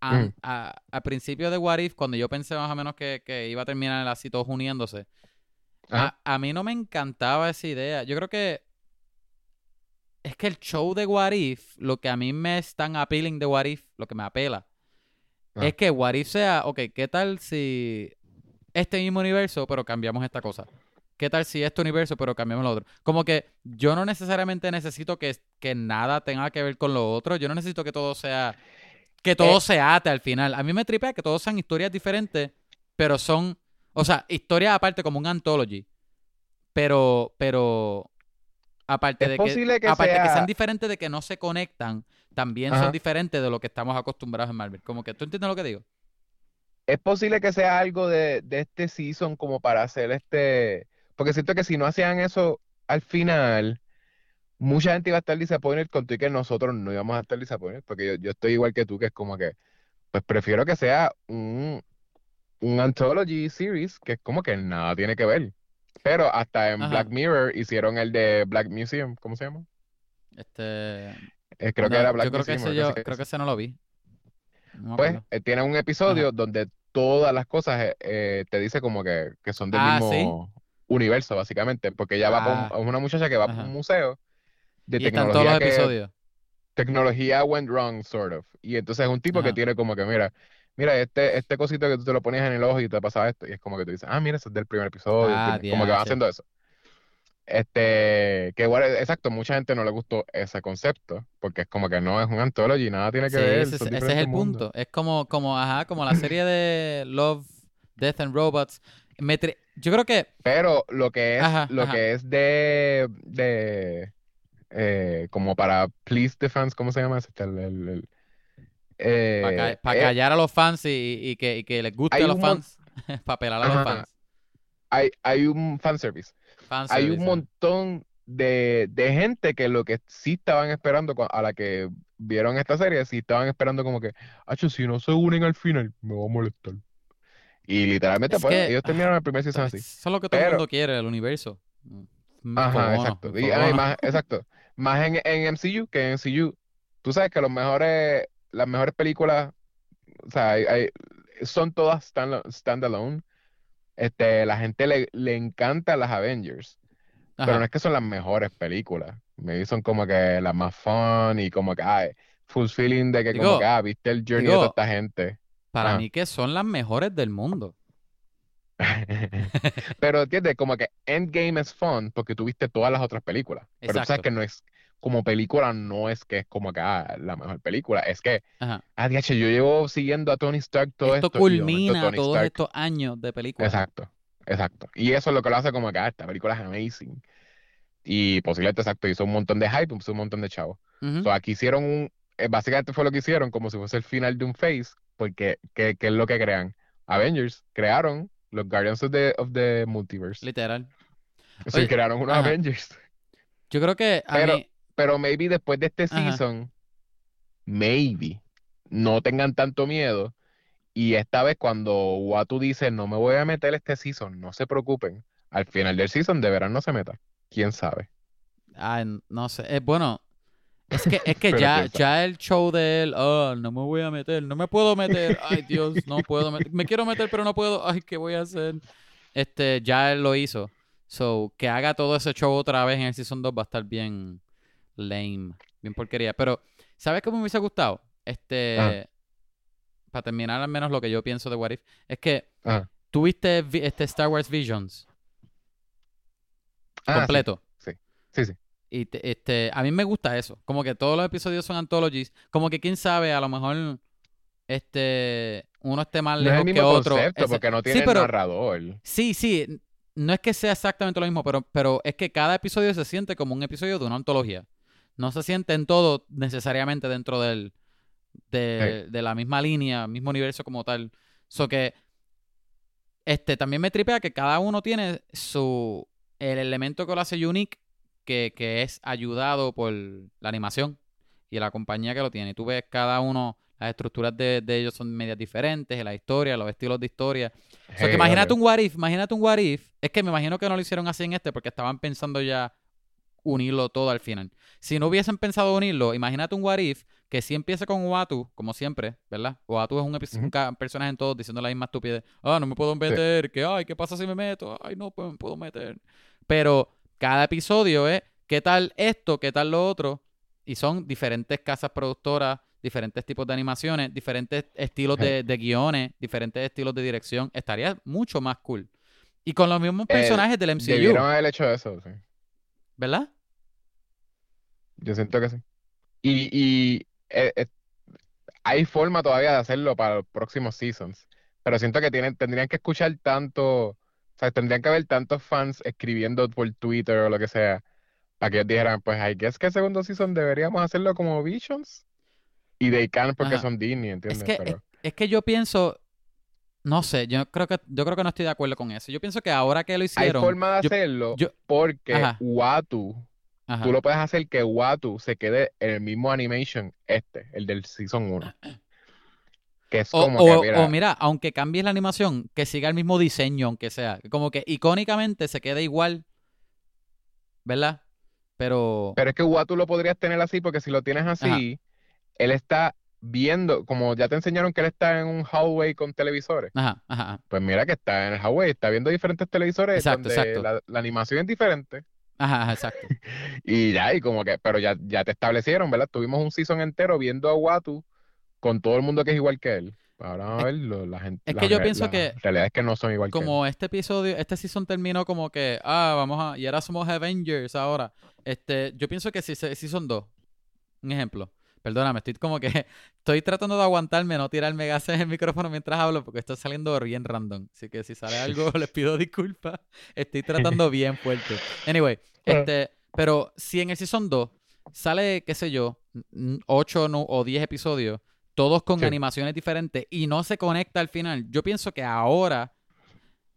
a, Mm. a, a principio de What If, cuando yo pensé más o menos que, que iba a terminar así todos uniéndose, a, a mí no me encantaba esa idea. Yo creo que es que el show de What If, lo que a mí me es tan appealing de What If, lo que me apela, Ah. es que What If sea, ok, ¿qué tal si este mismo universo, pero cambiamos esta cosa? ¿Qué tal si este universo, pero cambiamos lo otro? Como que yo no necesariamente necesito que, que nada tenga que ver con lo otro. Yo no necesito que todo sea. Que todo Eh. se ate al final. A mí me tripea que todos sean historias diferentes, pero son. O sea, historias aparte como un anthology. Pero. Pero. Aparte de que aparte que sea- sean diferentes de que no se conectan, también son diferentes de lo que estamos acostumbrados en Marvel. Como que tú entiendes lo que digo. Es posible que sea algo de, de este season como para hacer este, porque siento que si no hacían eso al final, mucha gente iba a estar disappointed con tú y que nosotros no íbamos a estar disappointed, porque yo, yo estoy igual que tú, que es como que, pues prefiero que sea un, un anthology series, que es como que nada tiene que ver. Pero hasta en Ajá. Black Mirror hicieron el de Black Museum, ¿cómo se llama? Este. Eh, creo que era Black yo creo que Museum, ese algo yo, que creo que es. ese no lo vi. No Pues eh, tiene un episodio donde todas las cosas eh, eh, te dice como que, que son del Ah, mismo universo, básicamente, porque ella va pa' Ah. una muchacha que va Ajá. un museo de Y están todos los tecnología que episodios. tecnología went wrong, sort of. Y entonces es un tipo que tiene como que, mira, mira, este, este cosito que tú te lo ponías en el ojo y te pasaba esto, y es como que tú dices, ah, mira, eso es del primer episodio, Ah. Como que diache. haciendo eso. Este, que igual, exacto, mucha gente no le gustó ese concepto, porque es como que no es un anthology, nada tiene que Sí, ver, ese, ese es el mundos. punto. Es como, como, ajá, como la serie de Love, Death and Robots. Me tri- Yo creo que, Pero lo que es, Ajá, lo ajá. que es de, de eh, como para please the fans, ¿cómo se llama? ese? El, el- el- para eh, eh, callar a los fans y, y que, y que les guste a los fans, para pelar a los fans. hay, hay un fanservice. hay un Fanservice, montón de, de gente que lo que sí estaban esperando a la que vieron esta serie, sí estaban esperando como que, acho, si no se unen al final, me va a molestar. Y literalmente, Es pues, que, ellos ah, terminaron el primer season Eso así. es lo que todo el mundo quiere, el universo. Mm, ajá, exacto. Y, ah, más, exacto. Más en, en MCU que en MCU. Tú sabes que los mejores, las mejores películas, o sea, hay- hay- son todas stand- standalone. Este, la gente le, le encanta las Avengers. Pero no es que son las mejores películas. Me son como que las más fun y como que, ay, full feeling de que como que, ah, viste el journey de toda esta gente. para mí que son las mejores del mundo. Pero entiendes, como que Endgame es fun porque tú viste todas las otras películas. Pero tú sabes que no es, como película, no es que es como que, ah, la mejor película. Es que, Ajá. ah, yo llevo siguiendo a Tony Stark todo Esto esto momento culmina todos Stark. estos años de películas. Exacto, exacto. Y eso es lo que lo hace como que, ah, esta película es amazing. Y posiblemente, exacto, hizo un montón de hype, hizo un montón de chavos. Ujú. So, aquí hicieron un, eh, básicamente fue lo que hicieron, como si fuese el final de un phase, porque, ¿qué, qué es lo que crean? Avengers crearon los Guardians of the, of the Multiverse. Literal. Oye, crearon unos ajá. Avengers. Yo creo que a Pero, mí. Pero maybe después de este Ajá. season, maybe, no tengan tanto miedo. Y esta vez cuando Watu dice, no me voy a meter este season, no se preocupen. Al final del season de verano no se meta. ¿Quién sabe? Ay, n- no sé. Eh, bueno, es que, es que ya, ya el show de él, oh, no me voy a meter, no me puedo meter, ay Dios, no puedo meter, me quiero meter pero no puedo, ay, ¿qué voy a hacer? Este, ya él lo hizo. So, que haga todo ese show otra vez en el Season 2 va a estar bien lame, bien porquería. Pero, ¿sabes cómo me hubiese gustado? Ajá, Este, para terminar al menos lo que yo pienso de What If, es que tuviste vi- este Star Wars Visions Ah, sí, completo. sí, sí, sí. Y te- este, a mí me gusta eso. Como que todos los episodios son anthologies. Como que quién sabe, a lo mejor este uno esté más No es el lejos que mismo otro. concepto Ese- porque no sí, tiene pero narrador. sí, sí. No es que sea exactamente lo mismo, pero, pero es que cada episodio se siente como un episodio de una antología. No se siente en todo necesariamente dentro del, Sí. de, la misma línea, mismo universo como tal. So que este también me tripea que cada uno tiene su el elemento que lo hace unique, que, que es ayudado por la animación y la compañía que lo tiene. Y tú ves cada uno, las estructuras de, de ellos son medias diferentes, la historia, los estilos de historia. O sea, que imagínate un what if, imagínate un what if. Es que me imagino que no lo hicieron así en este porque estaban pensando ya unirlo todo al final. Si no hubiesen pensado unirlo, imagínate un what if que si empieza con Watu, como siempre, ¿verdad? Watu es un, personaje en todos diciendo la misma estupidez. Ah, no me puedo Sí. meter, que ay, ¿qué pasa si me meto? Ay, no pues, me puedo meter. Pero cada episodio es, ¿qué tal esto? ¿Qué tal lo otro? Y son diferentes casas productoras, diferentes tipos de animaciones, diferentes estilos de guiones, diferentes estilos de dirección. Estaría mucho más cool. Y con los mismos Eh, personajes del MCU, debieron haber hecho eso, sí. ¿Verdad? Yo siento que sí. Y, y eh, eh, hay forma todavía de hacerlo para los próximos seasons. Pero siento que tienen, tendrían que escuchar tanto, o sea, tendrían que haber tantos fans escribiendo por Twitter o lo que sea, para que ellos dijeran, pues, I guess que el segundo season deberíamos hacerlo como Visions. Y they can porque Ajá. son Disney, Es ¿entiendes? que, es, Pero es que yo pienso, no sé, yo creo que, yo creo que no estoy de acuerdo con eso. Yo pienso que ahora que lo hay hicieron, forma de yo, hacerlo yo, porque ajá, Watu, tú lo puedes hacer que Watu se quede en el mismo animation este, el del season 1. Que es O, como que, o, o mira, mira, aunque cambies la animación, que siga el mismo diseño, aunque sea. Como que icónicamente se quede igual, ¿verdad? Pero, Pero es que Watu lo podrías tener así porque si lo tienes ajá, así, él está viendo, como ya te enseñaron que él está en un hallway con televisores, ajá, ajá, pues mira que está en el hallway, está viendo diferentes televisores Exacto, donde exacto. la, la animación es diferente Ajá, ajá, exacto. y ya, y como que, pero ya, ya te establecieron, ¿verdad? Tuvimos un season entero viendo a Watu con todo el mundo que es igual que él. Ahora vamos a Es, ver, lo- la gente, es la, que yo pienso la que realidad es que no son igual que él. como este episodio, este season terminó como que, ah, vamos a, y ahora somos Avengers ahora. Este, yo pienso que si se- season 2, un ejemplo. Perdóname, estoy como que estoy tratando de aguantarme, no tirarme gases en el micrófono mientras hablo porque está saliendo bien random. Así que si sale algo, les pido disculpas. Estoy tratando bien fuerte. Anyway, este, pero si en el Season 2 sale, qué sé yo, 8 o 10 episodios, todos con Sí. animaciones diferentes y no se conecta al final, yo pienso que ahora,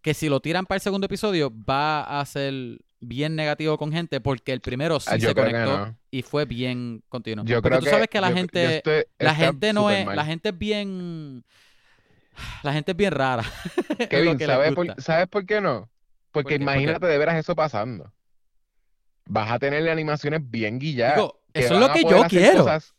que si lo tiran para el segundo episodio, va a ser bien negativo con gente porque el primero sí Ah, yo se conectó no. y fue bien continuo. Yo Porque creo tú que sabes que la yo- yo gente, estoy- la gente no es, mal. la gente es bien, la gente es bien rara. Kevin, ¿sabes por. ¿sabes por qué no? Porque imagínate de veras eso pasando. Vas a tener animaciones bien guilladas. Digo, eso es lo que yo quiero. cosas-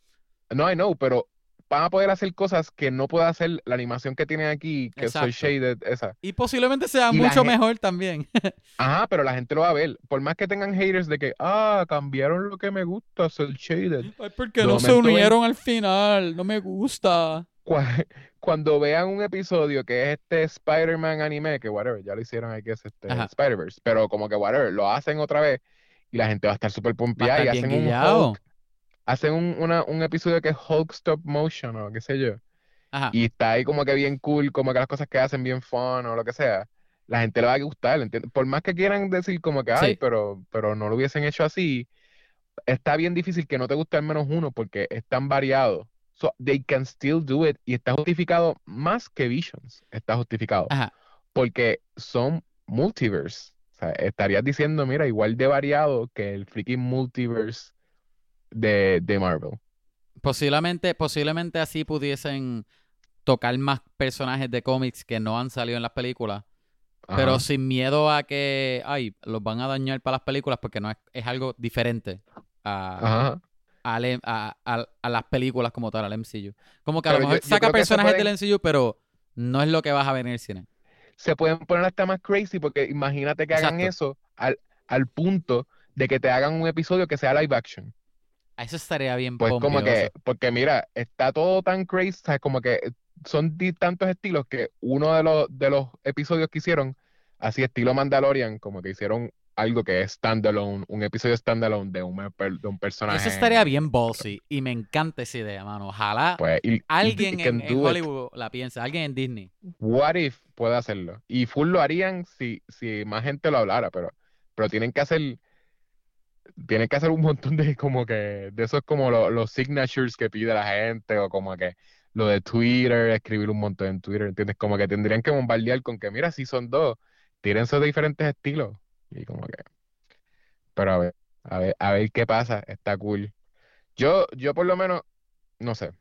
No, I know, pero van a poder hacer cosas que no puede hacer la animación que tienen aquí, que soy Exacto. shaded, esa. Y posiblemente sea Y mucho mejor también. Ajá, pero la gente lo va a ver. Por más que tengan haters de que, ah, cambiaron lo que me gusta, soy shaded. Ay, porque De no se ven- unieron al final, no me gusta. Cua- Cuando vean un episodio que es este Spider-Man anime, que whatever, ya lo hicieron, hay que es este. Spider-Verse, pero como que whatever, lo hacen otra vez y la gente va a estar súper pompeada y hacen un guillado. Hulk, hacen un, una- un episodio que es Hulk Stop Motion o qué sé yo, Ajá. y está ahí como que bien cool, como que las cosas que hacen bien fun o lo que sea, la gente le va a gustar, ¿entiendes? Por más que quieran decir como que, ay, Sí. pero, pero no lo hubiesen hecho así, está bien difícil que no te guste al menos uno porque es tan variado. So, they can still do it y está justificado más que Visions, está justificado Ajá. porque son multiverse. O sea, estarías diciendo, mira, igual de variado que el freaking multiverse de, de Marvel. Posiblemente, posiblemente así pudiesen tocar más personajes de cómics que no han salido en las películas, pero sin miedo a que, ay, los van a dañar para las películas porque no es, es algo diferente a, Ajá. al M- a, a- a las películas como tal, al MCU. Como que a lo Pero mejor yo saca personajes pueden- del MCU, pero no es lo que vas a ver en el cine. Se pueden poner hasta más crazy porque imagínate que hagan eso al, al punto de que te hagan un episodio que sea live action. Eso estaría bien Pues como que, porque mira, está todo tan crazy, sea, como que son tantos estilos que uno de los, de los episodios que hicieron, así estilo Mandalorian, como que hicieron algo que es standalone, un episodio standalone de un, de un personaje. Eso estaría bien ballsy y me encanta esa idea, mano. Ojalá Pues, y, alguien en, en do it. Hollywood la piense, alguien en Disney. What if puede hacerlo? Y full lo harían si, si más gente lo hablara, pero, pero tienen que hacer, tienen que hacer un montón de como que, de esos como lo- los signatures que pide la gente, o como que lo de Twitter, escribir un montón en Twitter, ¿entiendes? Como que tendrían que bombardear con que, mira, si son dos, tírense de diferentes estilos. Y como que, pero a ver, a ver, a ver qué pasa, está cool. Yo, yo por lo menos, no sé.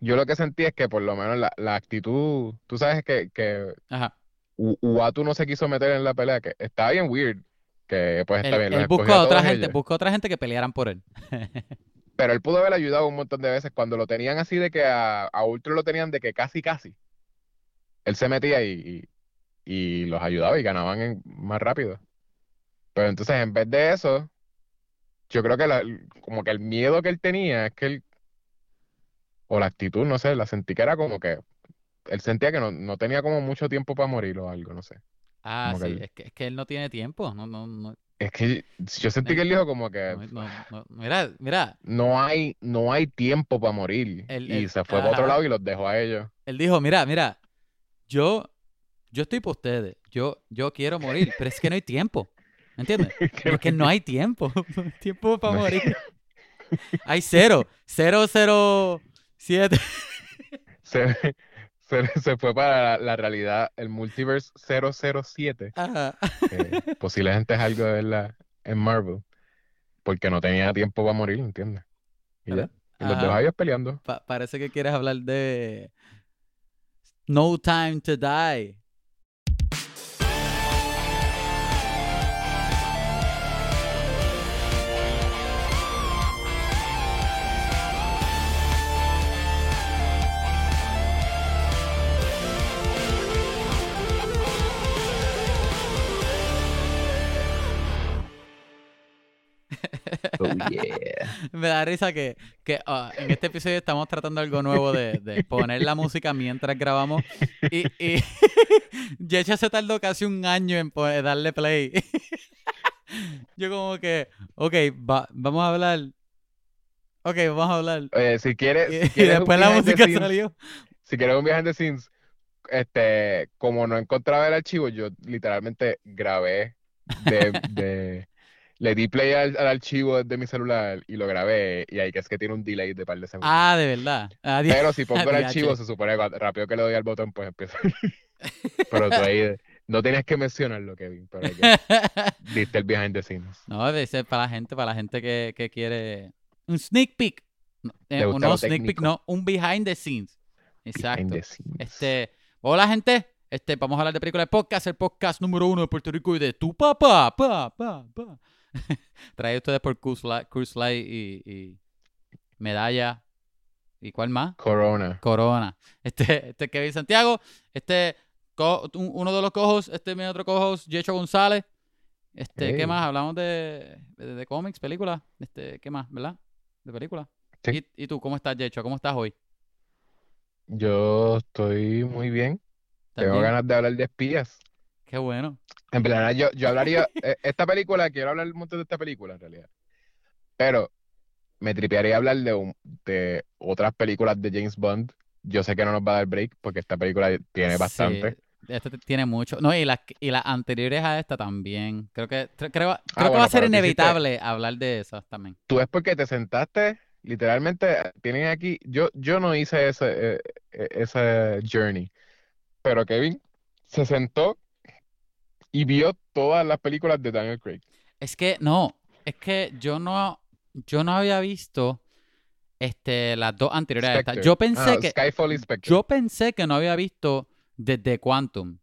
Yo lo que sentí es que por lo menos la, la actitud, tú sabes que, que Ajá. U- Uatu no se quiso meter en la pelea, que estaba bien weird, que pues está Él, bien, él buscó a otra gente, ellos. buscó a otra gente que pelearan por él. Pero él pudo haber ayudado un montón de veces cuando lo tenían así de que a, a Ultron lo tenían de que casi casi. Él se metía y, y, y los ayudaba y ganaban en- más rápido. Pero entonces en vez de eso, yo creo que la- como que el miedo que él tenía es que él, o la actitud, no sé, la sentí que era como que él sentía que no, no tenía como mucho tiempo para morir o algo, no sé. Ah, Como sí, es que, es que él no tiene tiempo. No, no, no, Es que yo sentí que él dijo como que no, no, no. Mira, mira, no hay, no hay tiempo para morir. El- y el- se fue para otro lado y los dejó a ellos. él dijo, mira, mira, yo, yo estoy por ustedes. Yo, yo quiero morir, pero es que no hay tiempo. ¿Me entiendes? Es que no hay tiempo. No hay tiempo para morir. Hay cero. Cero, cero, siete. Se, fue para la, la realidad, el multiverse 007, Ajá. que posiblemente es algo de verdad en Marvel, porque no tenía tiempo para morir, ¿entiendes? Y ya. Y los a ellos peleando. Pa- parece que quieres hablar de No Time to Die. Oh, yeah. Me da risa que, que ah, en este episodio estamos tratando algo nuevo de, de poner la música mientras grabamos. Y, y Yecha se tardó casi un año en darle play. Yo como que, ok, va- vamos a hablar. Ok, vamos a hablar. Oye, si quieres, Y, si quieres después la música scenes- salió. si quieres un behind the scenes, este, como no encontraba el archivo, yo literalmente grabé de, de- le di play al, al archivo de mi celular y lo grabé y ahí que es que tiene un delay de par de segundos. Ah, de verdad. Ah, Pero si pongo el archivo, se supone que rápido que le doy al botón, pues empieza. Pero tú ahí, No tenías que mencionarlo, Kevin, pero diste el behind the scenes. No, debe ser para la gente, para la gente que, que quiere un sneak peek. No, eh, no sneak peek, no, un behind the scenes. Exacto. Behind the scenes. Este, hola gente, este, vamos a hablar de películas de podcast, el podcast número uno de Puerto Rico y de tu papá, pa, pa, pa. Traído ustedes por Cruise Light, y, y Medalla. ¿Y cuál más? Corona. Corona. Este, este Kevin Santiago, este, co- un- uno de los cojos, este mi otro cojos, Yecho González. Este, ¿qué más? Hablamos de, de, de cómics, películas. Este, ¿qué más? ¿Verdad? De películas. Sí. ¿Y, y tú, cómo estás, Yecho? ¿Cómo estás hoy? Yo estoy muy bien. ¿Estás Tengo ganas de hablar de espías. Qué bueno. En plan, yo, yo hablaría, eh, esta película, quiero hablar un montón de esta película en realidad. Pero me tripearía hablar de, un- de otras películas de James Bond. Yo sé que no nos va a dar break porque esta película tiene bastante. Sí, t- tiene mucho. No, y las y las anteriores a esta también. Creo que creo, creo- creo que Ah, bueno, va a ser hiciste- inevitable hablar de esas también. Tú es porque te sentaste, literalmente, tienen aquí, yo, yo no hice ese, eh, eh, ese journey, pero Kevin se sentó y vio todas las películas de Daniel Craig. Es que no, es que yo no yo no había visto este las dos anteriores a esta. Yo pensé Ah, que Skyfall yo pensé que no había visto desde Quantum.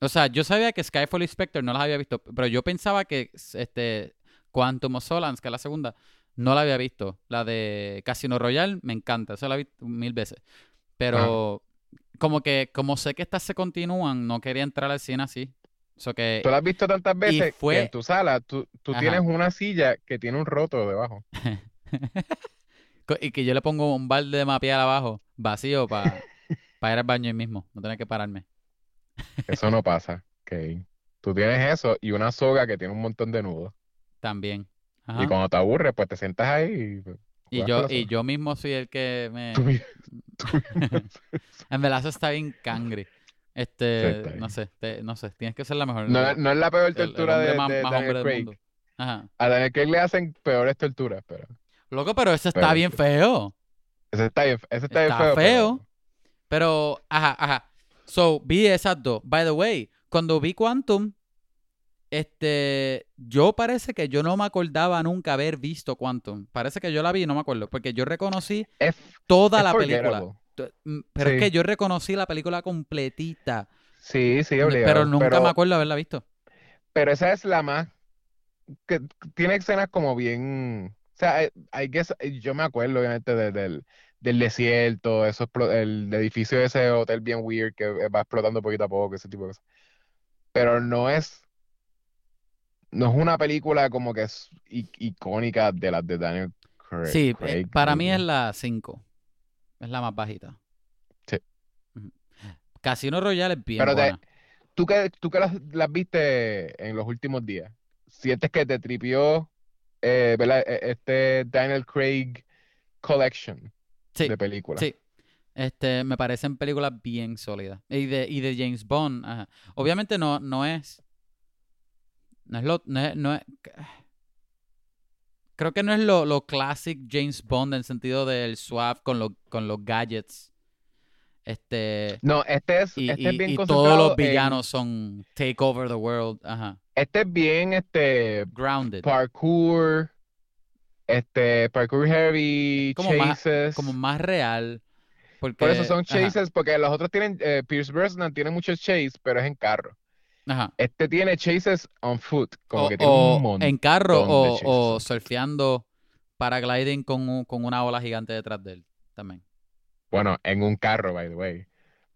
O sea, yo sabía que Skyfall y Spectre no las había visto, pero yo pensaba que este Quantum of Solans, que es la segunda, no la había visto. La de Casino Royale me encanta, esa la he visto mil veces. Pero como que como sé que estas se continúan, no quería entrar al cine así. So que Tú la has visto tantas veces fue- que en tu sala tú, tú tienes una silla que tiene un roto debajo. Y que yo le pongo un balde de mapear abajo, vacío, para ir al baño ahí mismo, no tener que pararme. Eso no pasa, Kevin. Tú tienes eso y una soga que tiene un montón de nudos. También. Y cuando te aburres, pues te sientas ahí y Y yo, y yo mismo soy el que me... Tú tú mismo. En verdad eso está bien cangre. Este, no sé, te- no sé, tienes que ser la mejor. No, no es la peor el- el tortura de, más, de más Daniel hombre del Craig. mundo. Ajá. A Daniel Craig le hacen peores torturas, pero Loco, pero eso está Pero bien feo. ese está bien, ese está bien Está feo, pero- feo. Pero, ajá, ajá. So, vi esas dos. By the way, cuando vi Quantum, este, yo parece que yo no me acordaba nunca haber visto Quantum. Parece que yo la vi y no me acuerdo, porque yo reconocí es, toda es la película. Mm, Pero es que yo reconocí la película completita, Sí, sí, pero obligado. nunca Pero, me acuerdo haberla visto. pero esa es la más que tiene escenas como bien, o sea, I, I guess, yo me acuerdo obviamente de- del, del desierto, eso el edificio de ese hotel bien weird que va explotando poquito a poco, ese tipo de cosas. Pero no es, no es una película como que es icónica de las de Daniel Craig. Sí, eh, Craig, para mí es la 5. Es la más bajita. Sí. Casino Royale es bien Pero te- buena. Tú que, tú que las, las viste en los últimos días, ¿sientes que te tripió, eh, ¿verdad? E- Este Daniel Craig Collection Sí, de películas. sí. Este, me parecen películas bien sólidas. Y de, y de James Bond, ajá. Obviamente no, no es. No es lo. No es, no es- creo que no es lo, lo classic James Bond en el sentido del suave con, los con los gadgets. Este. No, este es, Y, este es bien y todos los en- villanos son take over the world. Ajá. este es bien este Grounded. parkour, este parkour heavy, Como más- chases. Como más real. Porque, Por eso son ajá, chases, porque los otros tienen, eh, Pierce Brosnan tiene muchos chases, pero es en carro. Ajá. Este tiene chases on foot, como o, que tiene o un montón. en carro o, o surfeando paragliding con, un- con una ola gigante detrás de él también. Bueno, en un carro, by the way.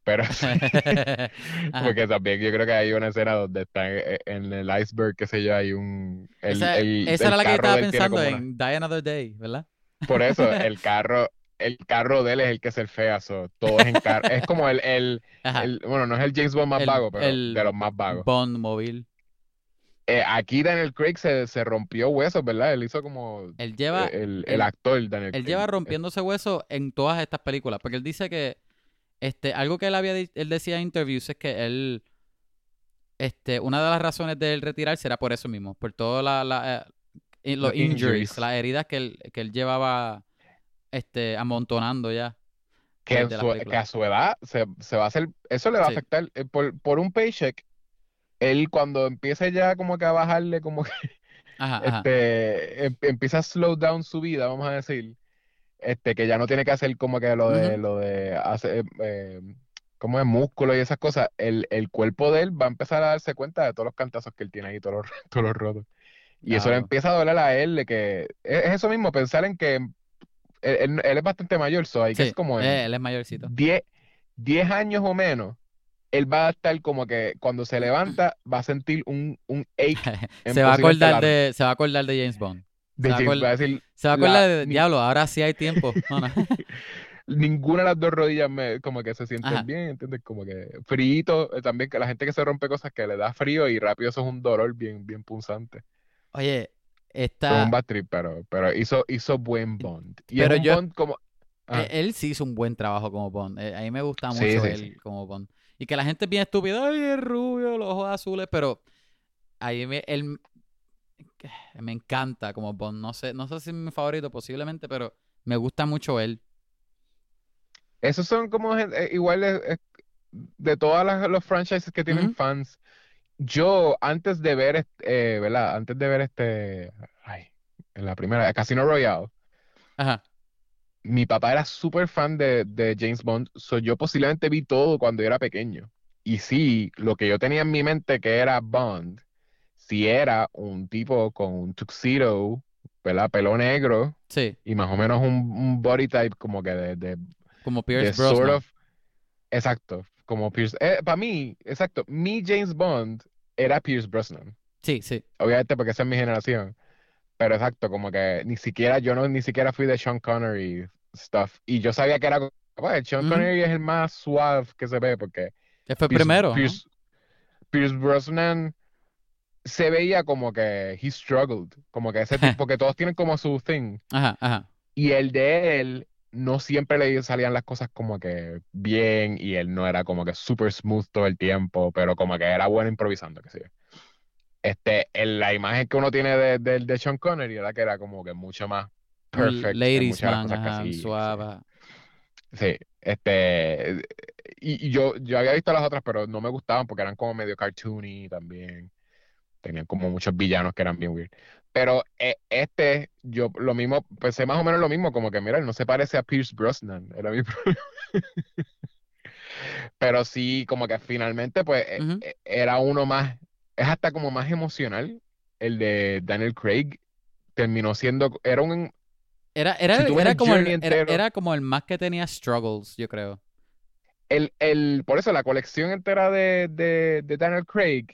Pero porque también yo creo que hay una escena donde está en, el iceberg, qué sé yo, hay un el, esa el- esa el era la que estaba pensando una- en Die Another Day, ¿verdad? Por eso, el carro, el carro de él es el que surfea, so, todo es en carro. Es como el, el, bueno, no es el James Bond más El- vago, pero de los más vagos. Bond móvil. Eh, aquí Daniel Craig se, se rompió huesos, ¿verdad? Él hizo como Él lleva, eh, el, él- el actor Daniel él Craig. lleva Eh, rompiéndose huesos en todas estas películas. Porque él dice que este, algo que él había él decía en interviews es que él este, una de las razones de él retirarse era por eso mismo, por todas la, la, eh, los Los injuries, injuries. las heridas que él, que él llevaba este, amontonando ya. que, su- a su edad se, se va a hacer, eso le va a afectar eh, por, por un paycheck. él cuando empieza ya como que a bajarle, como que Ajá, ajá. este, em- empieza a slow down su vida, vamos a decir, este, que ya no tiene que hacer como que lo de, Ujú. lo de hacer, eh, como es músculo y esas cosas, el, el cuerpo de él va a empezar a darse cuenta de todos los cantazos que él tiene ahí, todos los, todos los rotos. Y eso le empieza a doler a él, de que es, es eso mismo, pensar en que él, él- él es bastante mayor, so que es como en eh, él es mayorcito. 10, 10 años o menos, él va a estar como que cuando se levanta va a sentir un, un ache Se va a acordar de, se va a acordar de James Bond. de se va a acordar- va a decir, Se va a La- acordar de diablo, ahora sí hay tiempo. No, no. ninguna de las dos rodillas me, como que se sienten Ajá. bien, ¿entiendes? Como que frío, también que la gente que se rompe cosas que le da frío y rápido eso es un dolor bien, bien punzante. Oye, Fue un esta, bad trip, pero, pero hizo, hizo buen Bond. Y Pero es un yo- Bond como... ah, eh, él sí hizo un buen trabajo como Bond. Eh, a mí me gusta mucho Sí, sí, él sí. como Bond. Y que la gente es bien estúpida, ay, es rubio, los ojos azules, pero ahí me, él me encanta como Bond. No sé, no sé si es mi favorito posiblemente, pero me gusta mucho él. Esos son como eh, igual eh, de todas las los franchises que tienen fans. Yo antes de ver este, eh, ¿verdad? Antes de ver este, ay, en la primera, Casino Royale, Ajá. mi papá era súper fan de, de James Bond, so yo posiblemente vi todo cuando yo era pequeño. Y sí, lo que yo tenía en mi mente que era Bond, si era un tipo con un tuxedo, ¿verdad? Pelo negro Sí, y más o menos un, un body type como que de, de como de Pierce sort Brosnan. of, exacto, como Pierce, para mí, exacto, mi James Bond era Pierce Brosnan, Sí, sí. obviamente porque esa es mi generación, pero exacto, como que ni siquiera, yo no, ni siquiera fui de Sean Connery stuff, y yo sabía que era, bueno, Sean Ujú. Connery es el más suave que se ve, porque Él fue Pierce, primero. ¿no? Pierce, Brosnan se veía como que he struggled, como que ese tipo, que todos tienen como su thing, Ajá, ajá. Y el de él, no siempre le salían las cosas como que bien, y él no era como que super smooth todo el tiempo, pero como que era bueno improvisando, que sí. Este, en la imagen que uno tiene de, de, de Sean Connery era que era como que mucho más perfect ladies man, ajá, sí. suave. Sí, este, y, y yo, yo había visto las otras, pero no me gustaban porque eran como medio cartoony también. Tenían como muchos villanos que eran bien weird. Pero eh, este, yo lo mismo, pensé más o menos lo mismo, como que mira, él no se parece a Pierce Brosnan, era mi problema. Pero sí, como que finalmente, pues, Ujú. eh, era uno más, es hasta como más emocional. El de Daniel Craig terminó siendo, era un, Era, era, Si como el, era, como el más que tenía struggles, yo creo. el, el, por eso la colección entera de, de, de Daniel Craig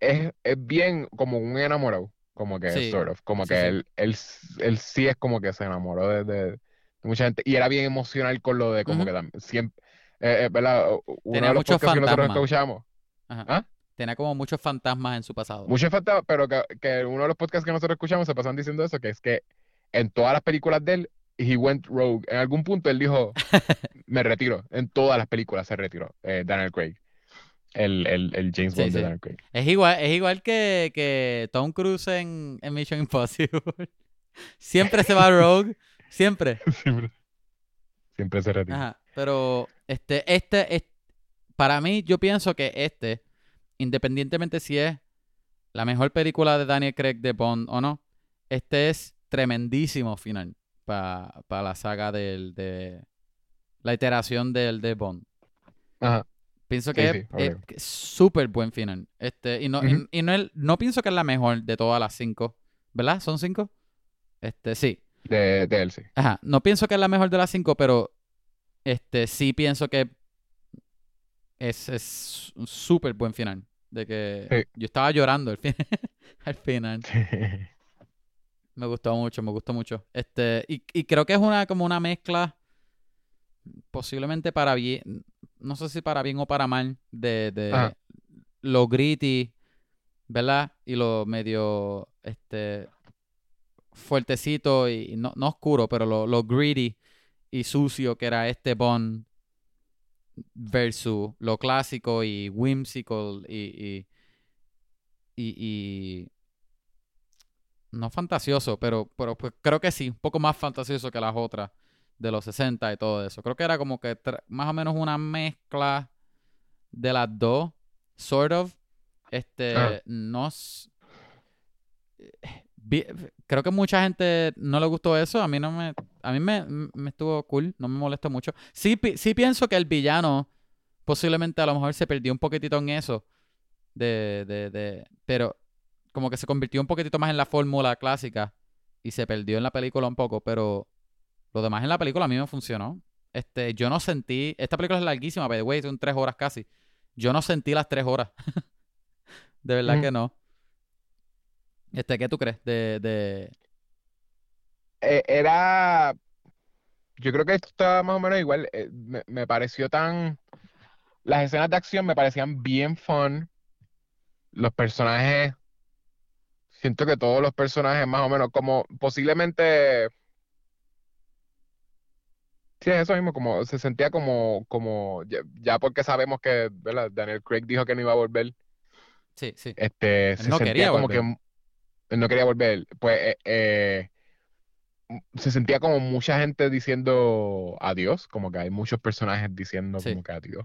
es, es bien como un enamorado, como que Sí, sort of, como sí, que sí. Él, él, él sí es como que se enamoró de, de- de mucha gente y era bien emocional con lo de como que también siempre, eh, eh, ¿verdad? Uno Tenía de los muchos podcasts que nosotros fantasmas. escuchamos, Ajá. ¿Ah? Tenía como muchos fantasmas en su pasado. mucho falta, pero que, que uno de los podcasts que nosotros escuchamos se pasan diciendo eso, que es que en todas las películas de él, he went rogue. En algún punto él dijo, me retiro. En todas las películas se retiró eh, Daniel Craig. El, el, el James Sí, Bond de. Es igual, es igual que, que Tom Cruise en, en Mission Impossible. Siempre se va rogue. Siempre. Siempre, siempre se retira. Ajá. Pero este, este, es- para mí, yo pienso que este, independientemente si es la mejor película de Daniel Craig de Bond o no, este es tremendísimo final para la saga del, de la iteración del de Bond. Ajá. Pienso Sí, que sí, es- obvio. es súper buen final. Este, y no, y- no, el- no pienso que es la mejor de todas las cinco. ¿Verdad? ¿Son cinco? Este, sí. De, de él, sí. Ajá. No pienso que es la mejor de las cinco, pero este sí pienso que es, es un súper buen final. De que Sí. yo estaba llorando al, fin- al final. Me gustó mucho, me gustó mucho. Este, y, y creo que es una como una mezcla, posiblemente para bien, no sé si para bien o para mal, de, de Ajá. lo gritty, ¿verdad? Y lo medio, este, fuertecito y y no, no oscuro, pero lo, lo gritty y sucio que era este Bond versus lo clásico y whimsical y, y, y, y- no fantasioso, pero, pero pues creo que sí, un poco más fantasioso que las otras de los 60 y todo eso. Creo que era como que más o menos una mezcla de las dos, sort of. Este, Ajá. no... s- vi- creo que mucha gente no le gustó eso. A mí no me... A mí me, me estuvo cool. No me molestó mucho. Sí, pi- sí pienso que el villano posiblemente a lo mejor se perdió un poquitito en eso. De, de, de... Pero como que se convirtió un poquitito más en la fórmula clásica. Y se perdió en la película un poco. Pero lo demás en la película a mí me funcionó. Este, yo no sentí... Esta película es larguísima, by the way. Son tres horas casi. Yo no sentí las tres horas. De verdad que no. Este, ¿qué tú crees? De, de... Eh, era, yo creo que esto está más o menos igual. eh, me, me pareció tan, las escenas de acción me parecían bien fun. Los personajes, siento que todos los personajes más o menos, como posiblemente, sí, es eso mismo, como se sentía como, como, ya, ya porque sabemos que, ¿verdad? Daniel Craig dijo que no iba a volver, Sí, sí. este, se no sentía quería como volver. que no quería volver. Pues, eh, eh, se sentía como mucha gente diciendo adiós, como que hay muchos personajes diciendo Sí. como que adiós.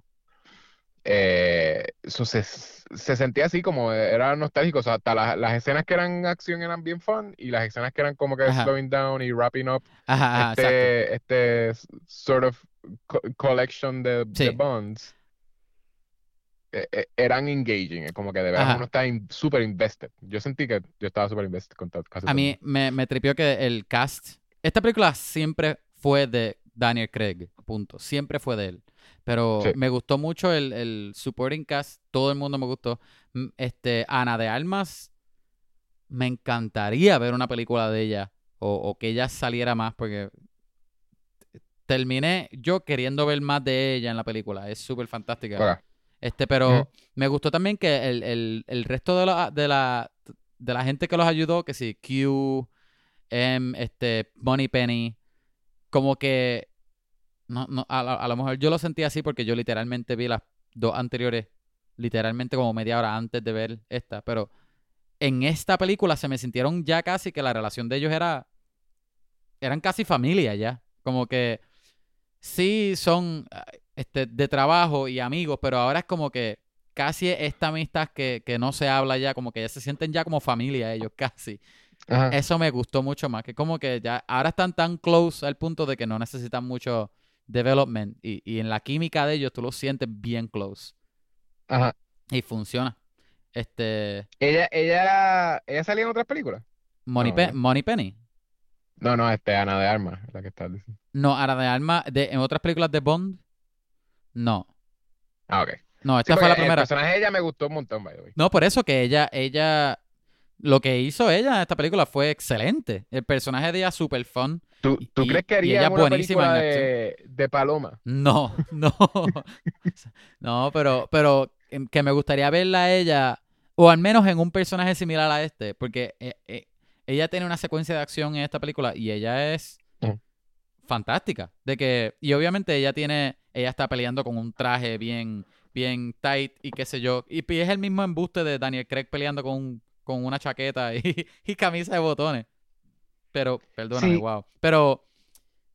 Eh, se, se sentía así como era nostálgico, o sea, hasta las, las escenas que eran acción eran bien fun y las escenas que eran como que Ajá. slowing down y wrapping up Ajá, ajá, exacto. este, este sort of co- collection de, de Sí. bonds eh, eh, eran engaging, eh, como que de verdad uno está in- super invested. Yo sentí que yo estaba super invested con casi A todo mí me, me tripió que el cast. Esta película siempre fue de Daniel Craig, punto. Siempre fue de él. Pero Sí. me gustó mucho el, el supporting cast. Todo el mundo me gustó. Este, Ana de Almas. Me encantaría ver una película de ella. O, o que ella saliera más. Porque terminé yo queriendo ver más de ella en la película. Es súper fantástica. Este, pero me gustó también que el, el- el resto de la, de la de la gente que los ayudó, que sí, Q, em, este, Money Penny, como que no, no, a, lo mejor yo lo sentí así porque yo literalmente vi las dos anteriores, literalmente como media hora antes de ver esta, pero en esta película se me sintieron ya casi que la relación de ellos era, eran casi familia ya, como que sí son ah, este, de trabajo y amigos, pero ahora es como que casi esta amistad que, que no se habla ya, como que ya se sienten ya como familia ellos, casi. Ajá. Eso me gustó mucho más, que como que ya ahora están tan close al punto de que no necesitan mucho development y, y en la química de ellos tú lo sientes bien close Ajá. y funciona. Este, Ella, ella, ella salía en otras películas. Money, No, Pe- ¿verdad? Money Penny. No, no, este Ana de Armas, la que estás diciendo. No, Ara de Alma, de, en otras películas de Bond, no. Ah, ok. No, Sí, esta fue la porque el primera. personaje de ella me gustó un montón, by the way. No, por eso que ella, ella, lo que hizo ella en esta película fue excelente. El personaje de ella super fun. ¿Tú, tú Y- crees que haría es una película de, de Paloma? No, no, no, pero, pero em, que me gustaría verla a ella, o al menos en un personaje similar a este, porque eh, eh, ella tiene una secuencia de acción en esta película y ella es fantástica. De que, y obviamente ella tiene, ella está peleando con un traje bien, bien tight y qué sé yo. Y, y es el mismo embuste de Daniel Craig peleando con, con una chaqueta y, y camisa de botones. Pero, perdóname, Sí. wow. Pero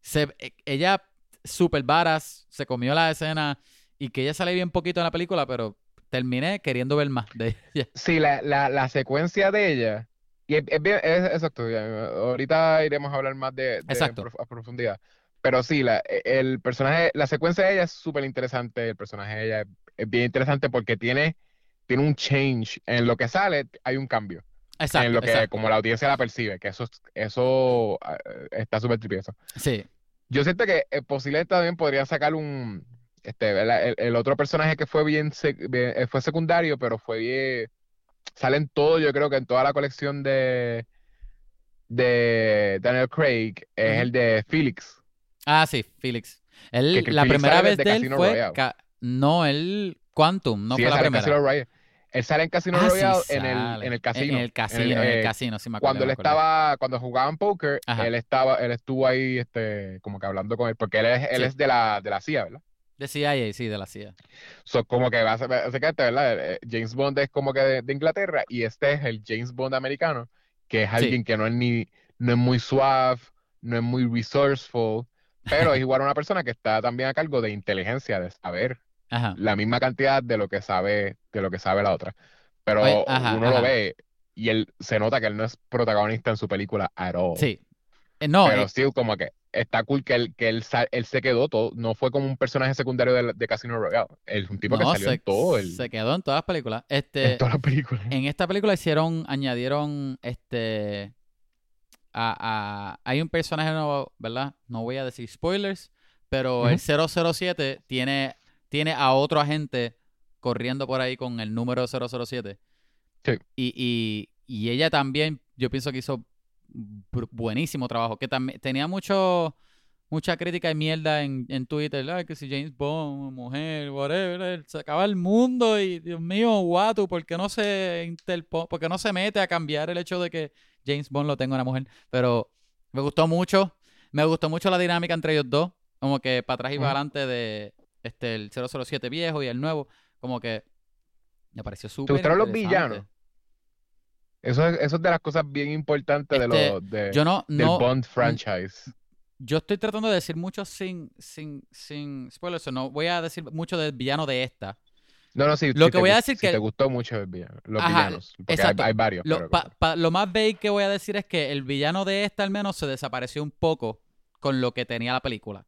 se, e- ella super varas, se comió la escena y que ella sale bien poquito en la película, pero terminé queriendo ver más de ella. Sí, la, la, la secuencia de ella. Y es, bien, es- exacto. ya, ahorita iremos a hablar más de, de a profundidad. Pero sí, la, e, el personaje, la secuencia de ella es súper interesante. El personaje de ella es, es bien interesante porque tiene, tiene un change. En lo que sale, hay un cambio. Exacto, en lo que exacto. como la audiencia la percibe, que eso, es- eso eh, está súper tripioso. Sí, Yo siento que eh, posiblemente también podrían sacar un, este. El, el otro personaje que fue bien, sec- bien- eh, fue secundario, pero fue bien, salen todo, yo creo que en toda la colección de, de Daniel Craig, es Ujú. el de Felix. Ah, sí, Felix. Él, Que- que la Felix primera vez de él Casino fue... Ca- No, él... Quantum, no Sí, fue la primera. Él sale en Casino Ah, sí Royale en el, en el casino. En el casino, en el eh, casino, sí me acuerdo. Cuando él estaba, cuando jugaban póker, Ajá. él estaba, él estuvo ahí, este, como que hablando con él, porque él es, él Sí. es de la, de la CIA, ¿verdad? De CIA, sí, de la CIA. So, como que base- básicamente, ¿verdad? Eh, James Bond es como que de, de Inglaterra y este es el James Bond americano, que es Sí. alguien que no es ni, no es muy suave, no es muy resourceful, pero es igual una persona que está también a cargo de inteligencia, de saber Ajá. la misma cantidad de lo que sabe, de lo que sabe la otra. pero Oye, ajá, uno ajá. lo ve y él se nota que él no es protagonista en su película at all. Sí. Eh, no, Pero eh, sí, como que está cool que él, que él, se quedó todo, no fue como un personaje secundario de, de Casino Royale. Es un tipo que salió se, en todo el, se quedó en todas las películas. en Este, todas las películas. en esta película hicieron, añadieron, este, a, a- hay un personaje nuevo, ¿verdad? No voy a decir spoilers, pero el 007 tiene, tiene a otro agente corriendo por ahí con el número 007. Sí. Y, y, y ella también, yo pienso que hizo bu- buenísimo trabajo, que también tenía mucho mucha crítica y mierda en, en Twitter, que si James Bond, mujer, whatever, se acaba el mundo y Dios mío, Watu, ¿por qué no se interpo por qué no se mete a cambiar el hecho de que James Bond lo tenga una mujer? Pero me gustó mucho, me gustó mucho la dinámica entre ellos dos, como que para atrás y para adelante de este el 007 viejo y el nuevo, como que me pareció ¿Te súper gustaron los villanos? Eso es, eso es de las cosas bien importantes de Este, los de, Yo no, del no, Bond franchise. yo estoy tratando de decir mucho sin, sin, sin spoilers, no voy a decir mucho del villano de esta. No, no, sí, Lo que te voy a decir sí que- te gustó mucho el villano, los Ajá, villanos, porque exacto. hay varios, Lo, pero pa- pa- lo más vague que voy a decir es que el villano de esta al menos se desapareció un poco con lo que tenía la película.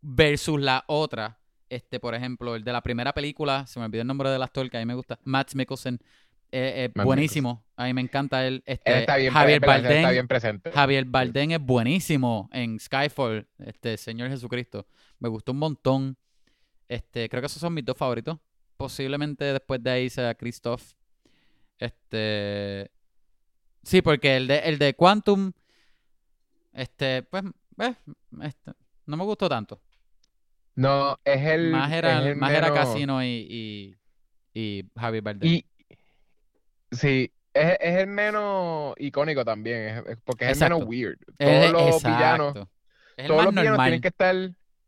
Versus la otra, este, por ejemplo, el de la primera película, se me olvidó el nombre del actor que a mí me gusta, Matt Mikkelsen, eh, eh, buenísimo. A mí me encanta él. Este, Él está bien, Javier él está Bardem, bien presente. Javier Bardem es buenísimo en Skyfall, este Señor Jesucristo. Me gustó un montón. Este, creo que esos son mis dos favoritos. Posiblemente después de ahí sea Christoph. Este, sí, porque el de el de Quantum, este, pues, eh, este, no me gustó tanto. No, es el, Más era, el más era Casino y, y, y Javier Bardem. Y sí, es, es el menos icónico también, es- es porque es el menos weird. Todos los villanos, exacto. Todos los villanos normal. tienen que estar,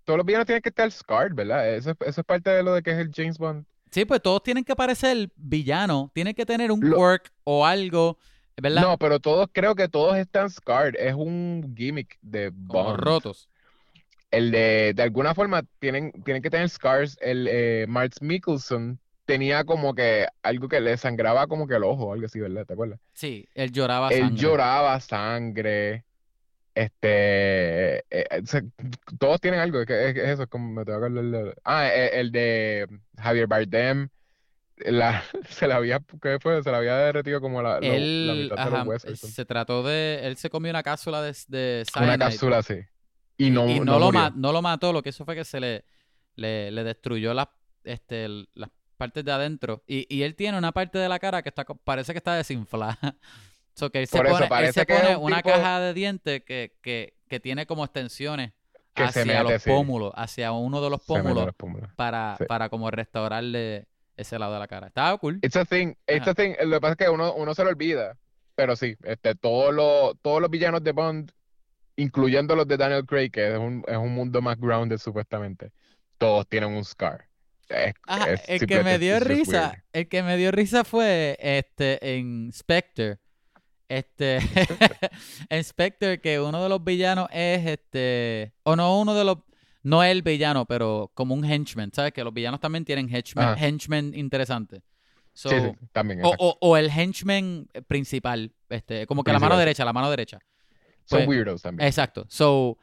todos los villanos tienen que estar scarred, ¿verdad? Eso, es- eso es parte de lo de que es el James Bond. Sí, pues todos tienen que parecer villano, tienen que tener un Lo- quirk o algo, ¿verdad? No, pero todos, creo que todos están scarred. Es un gimmick de Como Bond. rotos. El de, de alguna forma, tienen, tienen que tener scars. El eh, Mads Mikkelsen tenía como que algo que le sangraba como que el ojo, algo así, ¿verdad? ¿Te acuerdas? Sí, él lloraba Él sangre. lloraba sangre. Este, eh, eh, se- todos tienen algo, es, que- es- es eso, es como me tengo que acordar de- Ah, eh, el, de Javier Bardem, la, se le había, ¿qué fue? Se le había derretido como la, la- la Él, mitad de los ajá, huesos. se trató de, él se comió una cápsula de, de Una cyanide cápsula así. Y no, y no no lo, ma- no lo mató, lo que hizo fue que se le, le, le destruyó las, este, las partes de adentro. Y, y él tiene una parte de la cara que está, parece que está desinflada. So que él se Por eso, pone, él se que pone un una tipo- caja de dientes que, que, que tiene como extensiones Que hacia mete, los sí. pómulos, hacia uno de los pómulos los pómulos. para, Sí. para como restaurarle ese lado de la cara. Estaba cool. It's a thing, it's a thing. Lo que pasa es que uno, uno se lo olvida. Pero sí, este, todos los, todos los villanos de Bond, incluyendo los de Daniel Craig, que es un, es un mundo más grounded supuestamente, todos tienen un scar. Es- Ajá, es el que me dio risa, weird. el que me dio risa fue este en Spectre. Este en Spectre que uno de los villanos es este o no uno de los no es el villano, pero como un henchman, ¿sabes? Que los villanos también tienen henchmen, Ajá. henchmen interesantes. So, Sí, sí, también. o, o, o el henchman principal, este, como que la mano derecha, la mano derecha. Son pues, weirdos también. Exacto. So,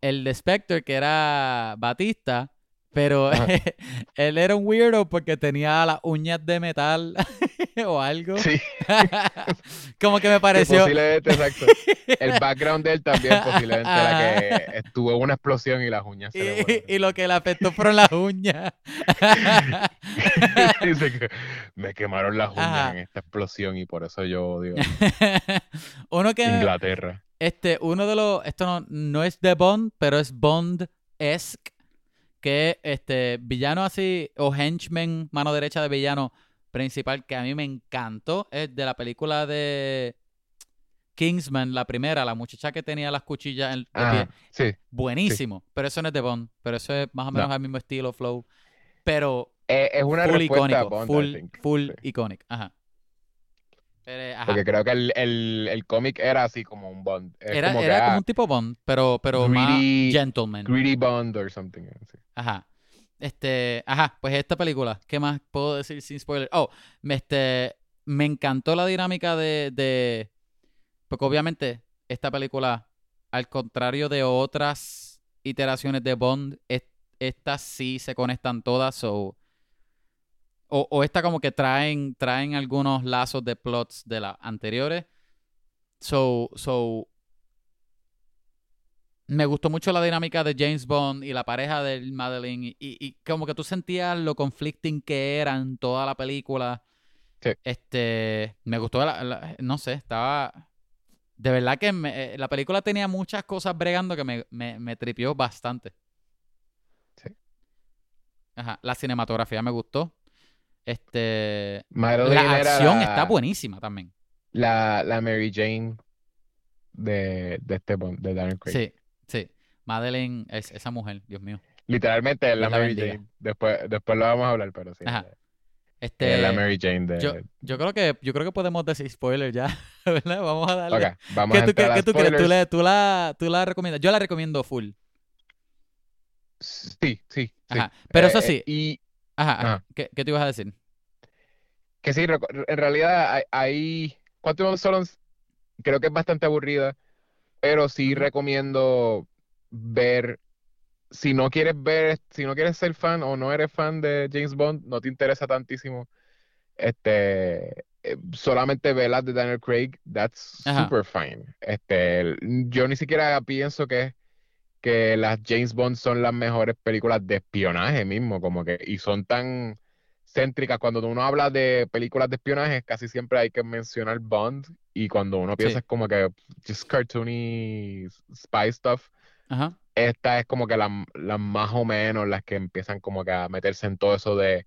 el de Spectre, que era Batista, pero Ajá. él era un weirdo porque tenía las uñas de metal o algo. Sí, Como que me pareció. posiblemente, exacto. El background de él también posiblemente era que estuvo una explosión y las uñas se le Y, y lo que le afectó fueron las uñas. Dice que me quemaron las uñas Ajá. en esta explosión y por eso yo odio uno que. Inglaterra. Este, uno de los. Esto no, no es de Bond, pero es Bond-esque. Que este villano así, o henchman, mano derecha de villano principal, que a mí me encantó, es de la película de Kingsman, la primera, la muchacha que tenía las cuchillas en, de pie. Ah, sí. Buenísimo. Pero eso no es de Bond. Pero eso es más o menos No. el mismo estilo, flow. Pero Eh, es una full respuesta icónico. Bond, full full Sí. iconic. Ajá. Ajá. Porque creo que el, el, el cómic era así como un Bond. Es Era, como que, era como ah, un tipo Bond, pero, pero Greedy- más gentleman. Greedy Bond or something. así. Ajá. Este, ajá, pues esta película, ¿qué más puedo decir sin spoiler? Oh, me, este, me encantó la dinámica de, de, porque obviamente esta película, al contrario de otras iteraciones de Bond, es- estas sí se conectan todas, o, o, o esta como que traen, traen algunos lazos de plots de las anteriores. So, so, me gustó mucho la dinámica de James Bond y la pareja de Madeline. Y, y- como que tú sentías lo conflicting que eran toda la película. Sí. Este, me gustó, la- la- no sé, estaba... De verdad que me- eh, la película tenía muchas cosas bregando que me, me, me tripió bastante. Sí. Ajá, la cinematografía me gustó. Este, Madeline la acción la- está buenísima también. La, la Mary Jane de, de este de Daniel Craig. Sí, sí. Madeleine es esa mujer, Dios mío. Literalmente es la Mary bendiga. Jane. Después, después lo vamos a hablar, pero sí. Ajá. Es Este, la Mary Jane de. yo, yo creo que yo creo que podemos decir spoiler ya, ¿verdad? Vamos a darle. Ok, vamos ¿Qué a tú, qué- a qué tú crees? ¿Tú, spoilers. le- tú la, ¿Tú la recomiendas? Yo la recomiendo full. Sí, sí, sí. Ajá. Pero eso Eh, sí. Y Ajá. ajá. ¿Qué, qué te ibas a decir? que sí, en realidad hay, hay Quantum of Solace creo que es bastante aburrida, pero sí recomiendo ver, si no quieres ver, si no quieres ser fan o no eres fan de James Bond, no te interesa tantísimo, este, eh, solamente ve las de Daniel Craig, that's Ajá. super fine. Este, yo ni siquiera pienso que, que las James Bond son las mejores películas de espionaje mismo, como que, y son tan céntricas. Cuando uno habla de películas de espionaje, casi siempre hay que mencionar Bond, y cuando uno piensa Sí. es como que just cartoony spy stuff, Ajá. esta es como que las las más o menos las que empiezan como que a meterse en todo eso de,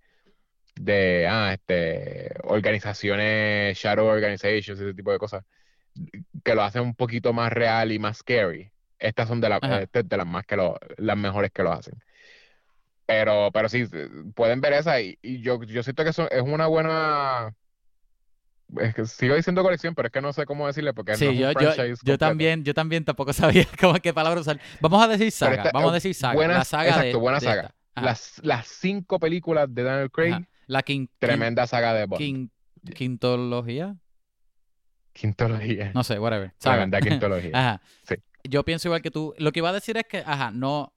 de ah, este, organizaciones, shadow organizations, ese tipo de cosas, que lo hacen un poquito más real y más scary. Estas son de, la- este es de las más que lo, las mejores que lo hacen. Pero, pero sí, pueden ver esa y, y yo, yo siento que eso es una buena. Es que sigo diciendo colección, pero es que no sé cómo decirle porque no Sí, es un yo, yo, franchise yo también, yo también tampoco sabía cómo qué palabra usar. Vamos a decir saga, esta- vamos a decir saga. buena- la saga exacto, de, buena de saga. Las, las cinco películas de Daniel Craig, ajá. La quin- quin- tremenda saga de Bond. quin- quintología. Quintología. No sé, whatever. Saga. Tremenda quintología. Ajá. Sí. Yo pienso igual que tú. Lo que iba a decir es que, ajá, no,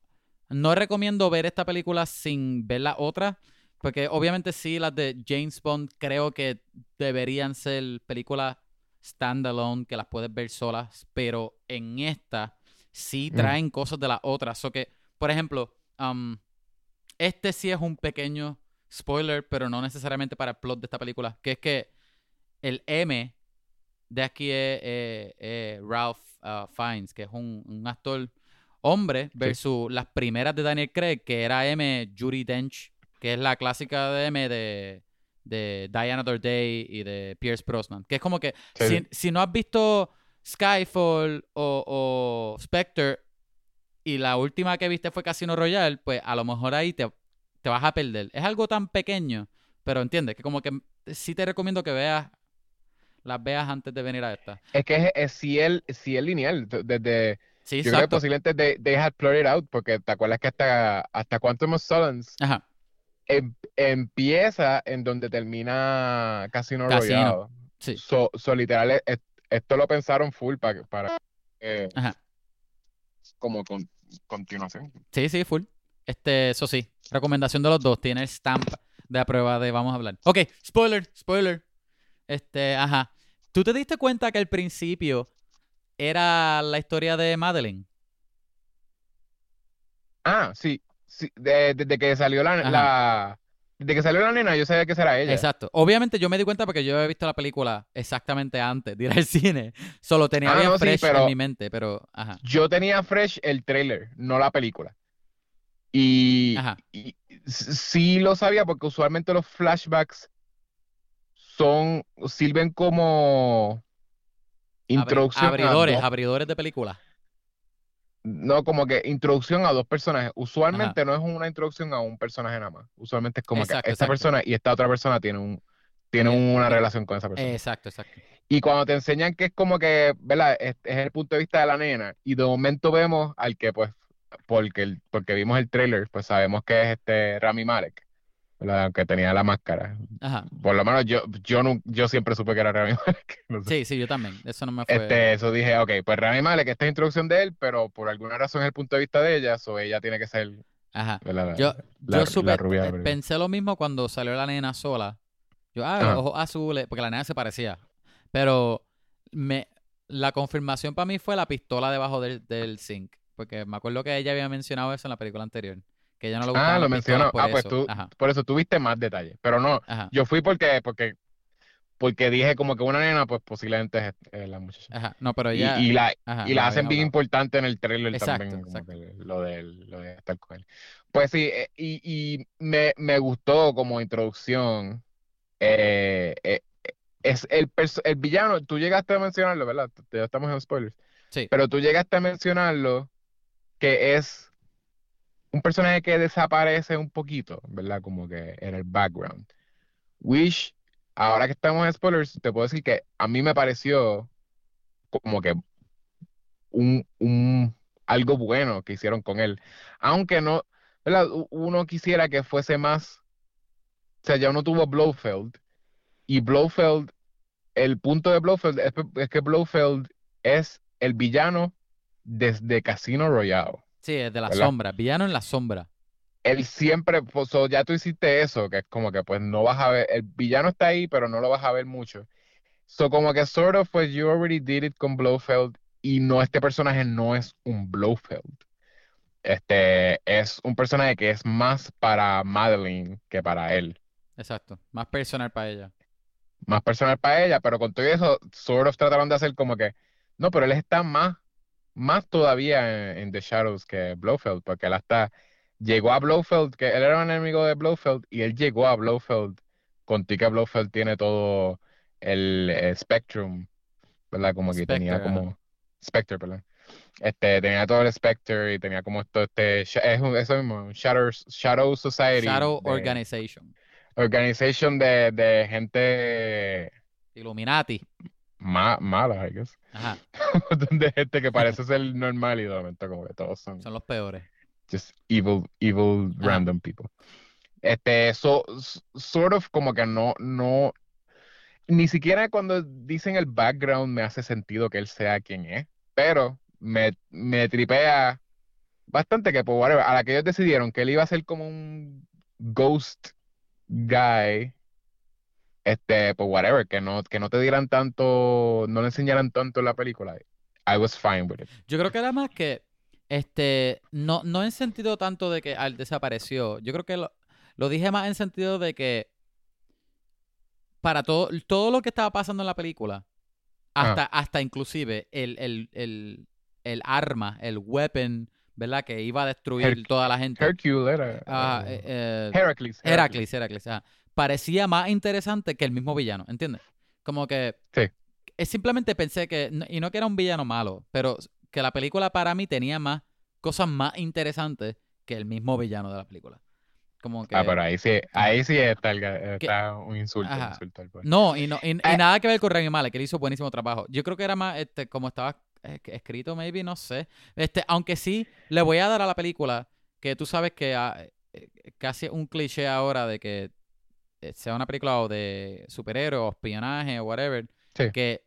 no recomiendo ver esta película sin ver la otra. Porque obviamente sí, las de James Bond creo que deberían ser películas standalone, que las puedes ver solas. Pero en esta sí Mm. traen cosas de las otras. So que, por ejemplo, um, este sí es un pequeño spoiler, pero no necesariamente para el plot de esta película. Que es que el M de aquí es eh, eh, Ralph uh, Fiennes, que es un, un actor hombre, versus las primeras de Daniel Craig, que era M. Judy Dench, que es la clásica de M de, de Another Day y de Pierce Brosnan. Que es como que Sí, si, sí. si no has visto Skyfall o, o Spectre y la última que viste fue Casino Royale, pues a lo mejor ahí te, te vas a perder. Es algo tan pequeño, pero entiendes que como que sí te recomiendo que veas las veas antes de venir a esta. Es que es, es- si es lineal, desde, Sí, yo creo que posiblemente they, they had out, porque te acuerdas que hasta, hasta Quantum of Solace em- empieza en donde termina Casino Casino, Royale. sí. So, so literal, es- es- esto lo pensaron full para, para eh, Ajá. como con, continuación. Sí, sí, full. Este, eso sí. Recomendación de los dos. Tiene el stamp de la prueba de vamos a hablar. Ok, spoiler, spoiler. Este, ajá. ¿Tú te diste cuenta que al principio era la historia de Madeline? Ah, sí, sí, de- desde que salió la, la, desde que salió la nena, yo sabía que esa era ella. Exacto. Obviamente yo me di cuenta porque yo había visto la película exactamente antes de ir al cine. Solo tenía Ah, bien no, sí, fresh en mi mente, pero ajá. Yo tenía fresh el trailer, no la película. Y, sí lo sabía porque usualmente los flashbacks son, sirven como introducción a abridores, dos- abridores de película. no, como que introducción a dos personajes. Usualmente no es una introducción a un personaje nada más. Usualmente es como Exacto, que esta exacto. persona y esta otra persona tienen un, tienen Eh, una eh, relación con esa persona. Exacto, exacto. Y cuando te enseñan que es como que, ¿verdad? Es, es el punto de vista de la nena, y de momento vemos al que pues porque, el, porque vimos el trailer, pues sabemos que es este Rami Malek, ¿verdad? Que tenía la máscara. Ajá. Por lo menos yo, yo, no, yo siempre supe que era Rami Malek. no sé. Sí, sí, yo también. Eso no me fue. Este, eso dije, ok, pues Rami Malek, esta es introducción de él, pero por alguna razón es el punto de vista de ella, o ella tiene que ser Ajá. la, Yo, la- yo supe, la rubia la pensé lo mismo cuando salió la nena sola. Yo, ah, ojos azules, porque la nena se parecía. Pero me, la confirmación para mí fue la pistola debajo del, del zinc. Porque me acuerdo que ella había mencionado eso en la película anterior. Que ella no le gustaban Ah, lo mencionó. Ah, pues eso. tú, Ajá, por eso tuviste más detalles. Pero no, ajá, yo fui porque, porque, porque dije como que una nena, pues posiblemente es eh, la muchacha. ajá. No, pero Y, ella... y la, ajá, y la hacen bien importante en el trailer Exacto, también, como exacto. que lo de, lo de estar con él. Pues sí, eh, y, y me, me gustó como introducción. eh, eh, es el, el villano, tú llegaste a mencionarlo, ¿verdad? Ya estamos en spoilers. Sí, Pero tú llegaste a mencionarlo que es un personaje que desaparece un poquito, ¿verdad? Como que en el background. Wish, ahora que estamos en spoilers, te puedo decir que a mí me pareció como que un, un algo bueno que hicieron con él. Aunque no, ¿verdad? Uno quisiera que fuese más, o sea, ya uno tuvo Blofeld y Blofeld, el punto de Blofeld es, es que Blofeld es el villano desde Casino Royale. Sí, es de la ¿verdad? sombra. Villano en la sombra. Él siempre, pues, so, ya tú hiciste eso, que es como que pues no vas a ver, el villano está ahí, pero no lo vas a ver mucho. So como que sort of pues you already did it con Blofeld y no, este personaje no es un Blofeld. Este es un personaje que es más para Madeline que para él. Exacto. Más personal para ella. Más personal para ella, pero con todo eso, sort of trataron de hacer como que, no, pero él está más, más todavía en, en The Shadows que Blofeld, porque él hasta llegó a Blofeld, que él era un enemigo de Blofeld, y él llegó a Blofeld, con que Blofeld tiene todo el, Spectrum, ¿verdad? Como que tenía Spectre, como, Spectre, perdón. Este, tenía todo el Spectre y tenía como esto, este, es un- eso mismo, Shadow, Shadow Society, Shadow de- Organization. organization de, de gente Illuminati. Ma- mala, I guess. Ajá. Un montón de gente que parece ser normal y de momento como que todos son Son los peores. just evil, evil Ajá. random people. Este, so, sort of como que no, no, ni siquiera cuando dicen el background me hace sentido que él sea quien es, pero me, me tripea bastante que por whatever, a la que ellos decidieron que él iba a ser como un ghost guy, este, por whatever, que no, que no te dieran tanto, no le enseñaran tanto en la película. I was fine with it. Yo creo que era más que, este, no, no en sentido tanto de que Al desapareció. Yo creo que lo, lo dije más en sentido de que para todo, todo lo que estaba pasando en la película, hasta, hasta inclusive el, el, el, el arma, el weapon, ¿verdad? Que iba a destruir Her- toda la gente. Hercule era. Eh, eh, eh, Heracles. Heracles, Heracles, ajá. Parecía más interesante que el mismo villano, ¿entiendes? Como que Sí. es simplemente pensé que, y no que era un villano malo, pero que la película para mí tenía más cosas más interesantes que el mismo villano de la película. Como que Ah, pero ahí sí, ahí sí está, el Que- un insulto, un Ajá. insulto al poder. no, y no y, y Eh. nada que ver con Rami Malek, que él hizo buenísimo trabajo. Yo creo que era más este como estaba eh, escrito maybe, no sé. Este, aunque sí le voy a dar a la película que tú sabes que ah, eh, casi un cliché ahora de que eh, sea una película o de superhéroes o espionaje o whatever, Sí. que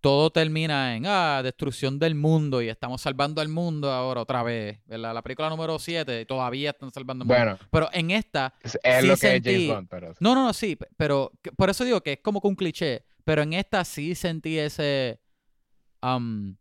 todo termina en ah, destrucción del mundo y estamos salvando al mundo ahora otra vez. ¿verdad? La película número 7 todavía están salvando al mundo. Bueno, Pero en esta, es, sí lo que es James Bond, pero no, no, no, sí, pe- pero por eso digo que es como que un cliché, pero en esta sí sentí ese, am,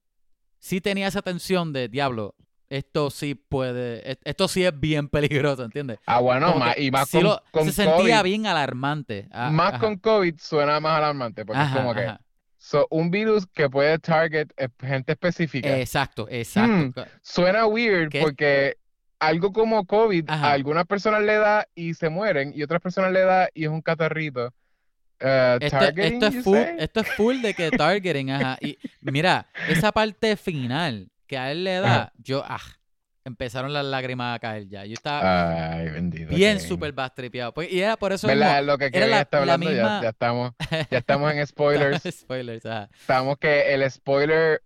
sí tenía esa tensión de diablo, esto sí puede, e- esto sí es bien peligroso, ¿entiendes? Ah, bueno, más, y más sí con, lo- con se sentía bien alarmante. Ah, más ajá, con COVID suena más alarmante, porque es como que, so, un virus que puede target gente específica, Exacto, exacto. Hmm. suena weird ¿Qué? porque algo como COVID, Ajá. a algunas personas le da y se mueren, y otras personas le da y es un catarrito. Eh, Esto, targeting, esto you es full, esto es full de que targeting, ajá. Y mira, esa parte final que a él le da, Ajá. yo, ah, empezaron las lágrimas a caer ya. Yo estaba Ay, bendito. bien súper bastripeado. Pues, y era por eso. Lo que era Kevin la- está la hablando, ya- misma- ya, estamos, ya estamos en spoilers. Spoilers. Estamos que el spoiler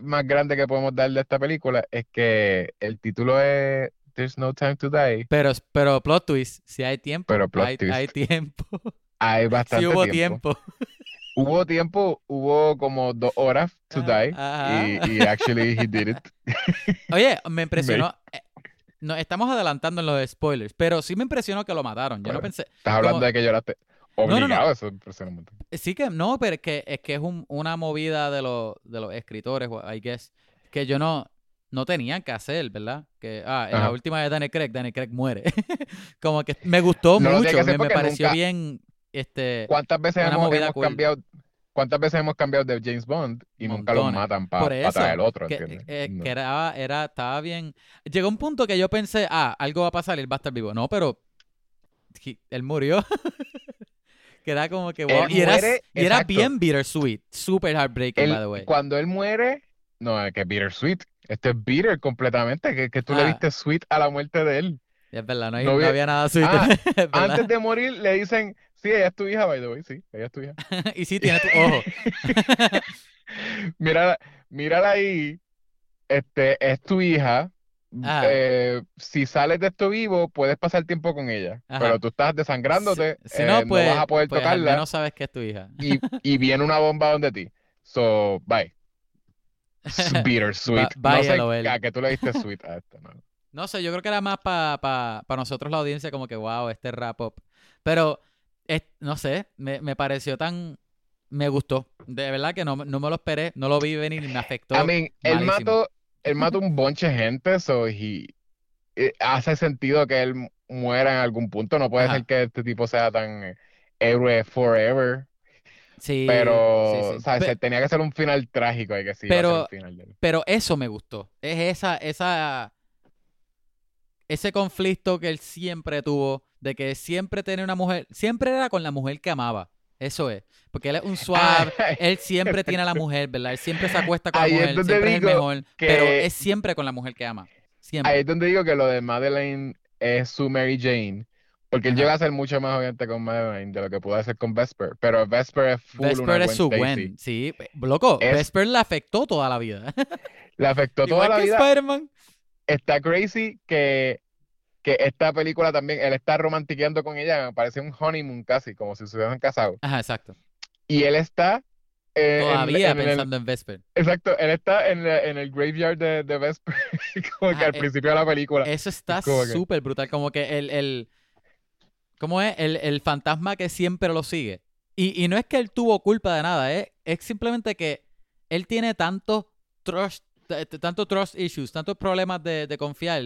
más grande que podemos dar de esta película es que el título es There's No Time to Die, Pero, pero plot twist, si hay tiempo, pero plot hay, twist. hay tiempo. Hay bastante hubo tiempo. tiempo. Hubo tiempo, hubo como dos horas to Ajá, die ajá. y, y actually he did it. Oye, me impresionó. eh, Nos estamos adelantando en los spoilers, pero sí me impresionó que lo mataron. Yo no pensé. Estás hablando Como- de que lloraste. no, no. Obligado, eso impresiona un montón. Sí que no, pero es que es, que es un- una movida de los, de los escritores, I guess, que yo no, no tenían que hacer, ¿verdad? Que, ah, en la última de Daniel Craig, Daniel Craig muere. Como que me gustó No mucho, me, me pareció nunca- bien, este, ¿Cuántas veces hemos, hemos cool. cambiado? ¿Cuántas veces hemos cambiado de James Bond y nunca los Montones. matan para eso, traer el otro, que, ¿entiendes? eh, No. que era, era, estaba bien. Llegó un punto que yo pensé, ah, algo va a pasar y él va a estar vivo. No, pero él murió. que era como que, wow. Él Y era, muere, y era bien bittersweet. Super heartbreaking, Él- by the way. cuando él muere, no, es que bittersweet. Este es bitter completamente, que, que tú le Ah. diste sweet a la muerte de él. Es verdad, no, hay- No no había nada sweet. Ah. Antes de morir le dicen, sí, ella es tu hija, by the way, sí, ella es tu hija. y sí, tiene tu ojo. Mírala, mírala ahí, este, es tu hija. Ajá. eh, si sales de esto vivo, puedes pasar tiempo con ella, Ajá. pero tú estás desangrándote, Si, si eh, no, pues, vas a poder pues tocarla menos sabes que es tu hija. y, y viene una bomba donde ti. So, bye. Bittersweet. Ba- No sé a tú le diste sweet a esto, ¿no? No sé, yo creo que era más para pa, pa nosotros la audiencia como que, wow, este rap up. Pero, es- no sé, me, me pareció tan... Me gustó. De verdad que no, no me lo esperé, no lo vi venir y me afectó. I mean, él mató, él mató un bonche de gente, so he, eh, hace sentido que él muera en algún punto. No puede Ajá. ser que este tipo sea tan eh, héroe forever, Sí, pero, sí, sí. ¿sabes? Pe- Tenía que ser un final trágico y que sí iba a ser Pero- el final de. Pero eso me gustó. Es esa, esa, ese conflicto que él siempre tuvo, de que siempre tenía una mujer, siempre era con la mujer que amaba. Eso es. Porque él es un suave, Ay, él siempre tiene a la mujer, ¿verdad? Él siempre se acuesta con la Ahí es mujer, siempre es el mejor, que- pero es siempre con la mujer que ama. Siempre. Ahí es donde digo que lo de Madeleine es su Mary Jane. Porque él llega a ser mucho más obviamente con Madeleine de lo que pudo hacer con Vesper. Pero Vesper es full Vesper una es su. Gwen, sí. Loco, Es- Vesper le afectó toda la vida. Le afectó toda Igual la que vida. Spider-Man. Está crazy que, que esta película también, él está romantiqueando con ella, me parece un honeymoon casi, como si se hubiesen casado. Ajá, exacto. Y él está eh, en- Todavía en el- pensando en Vesper. exacto, él está en, la- en el graveyard de, de Vesper, como que al eh, principio de la película. Eso está que- súper brutal. Como que el, el ¿cómo es? El, el fantasma que siempre lo sigue. Y, y no es que él tuvo culpa de nada, ¿eh? es simplemente que él tiene tantos trust, tanto trust issues, tantos problemas de, de confiar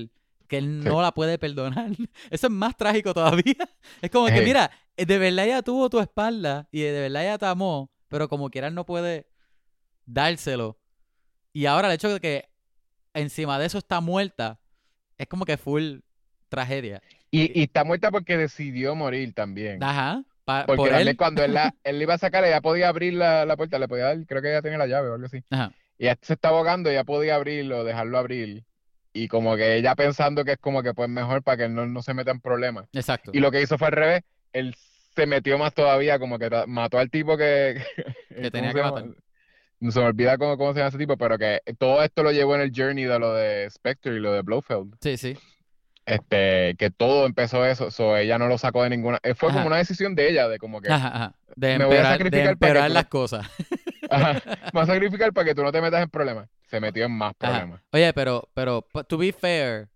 que él no la puede perdonar. Eso es más trágico todavía. Es como que, mira, eh, de verdad ella tuvo tu espalda y de verdad ella te amó, pero como quiera él no puede dárselo. Y ahora el hecho de que encima de eso está muerta, es como que full tragedia. Y, y está muerta porque decidió morir también. Ajá. pa- Porque por él. cuando él, la, él iba a sacar, ella podía abrir la, la puerta, le podía dar, creo que ella tenía la llave o algo así. Ajá. Y ella se estaba ahogando, ella podía abrirlo, dejarlo abrir. Y como que ella pensando que es como que pues mejor para que él no, no se meta en problemas. Exacto. Y lo que hizo fue al revés, él se metió más todavía, como que mató al tipo que, Que ¿cómo tenía que matar. No se me olvida cómo, cómo se llama ese tipo, pero que todo esto lo llevó en el journey de lo de Spectre y lo de Blofeld. Sí, sí. Este, que todo empezó eso, so ella no lo sacó de ninguna, eh, fue Ajá. como una decisión de ella, de como que Ajá, ajá. De Me voy a de sacrificar para que empeorar las cosas. Ajá, me voy a sacrificar para que tú no te metas en problemas. Se metió en más Ajá. problemas. Oye, pero, pero, to be fair,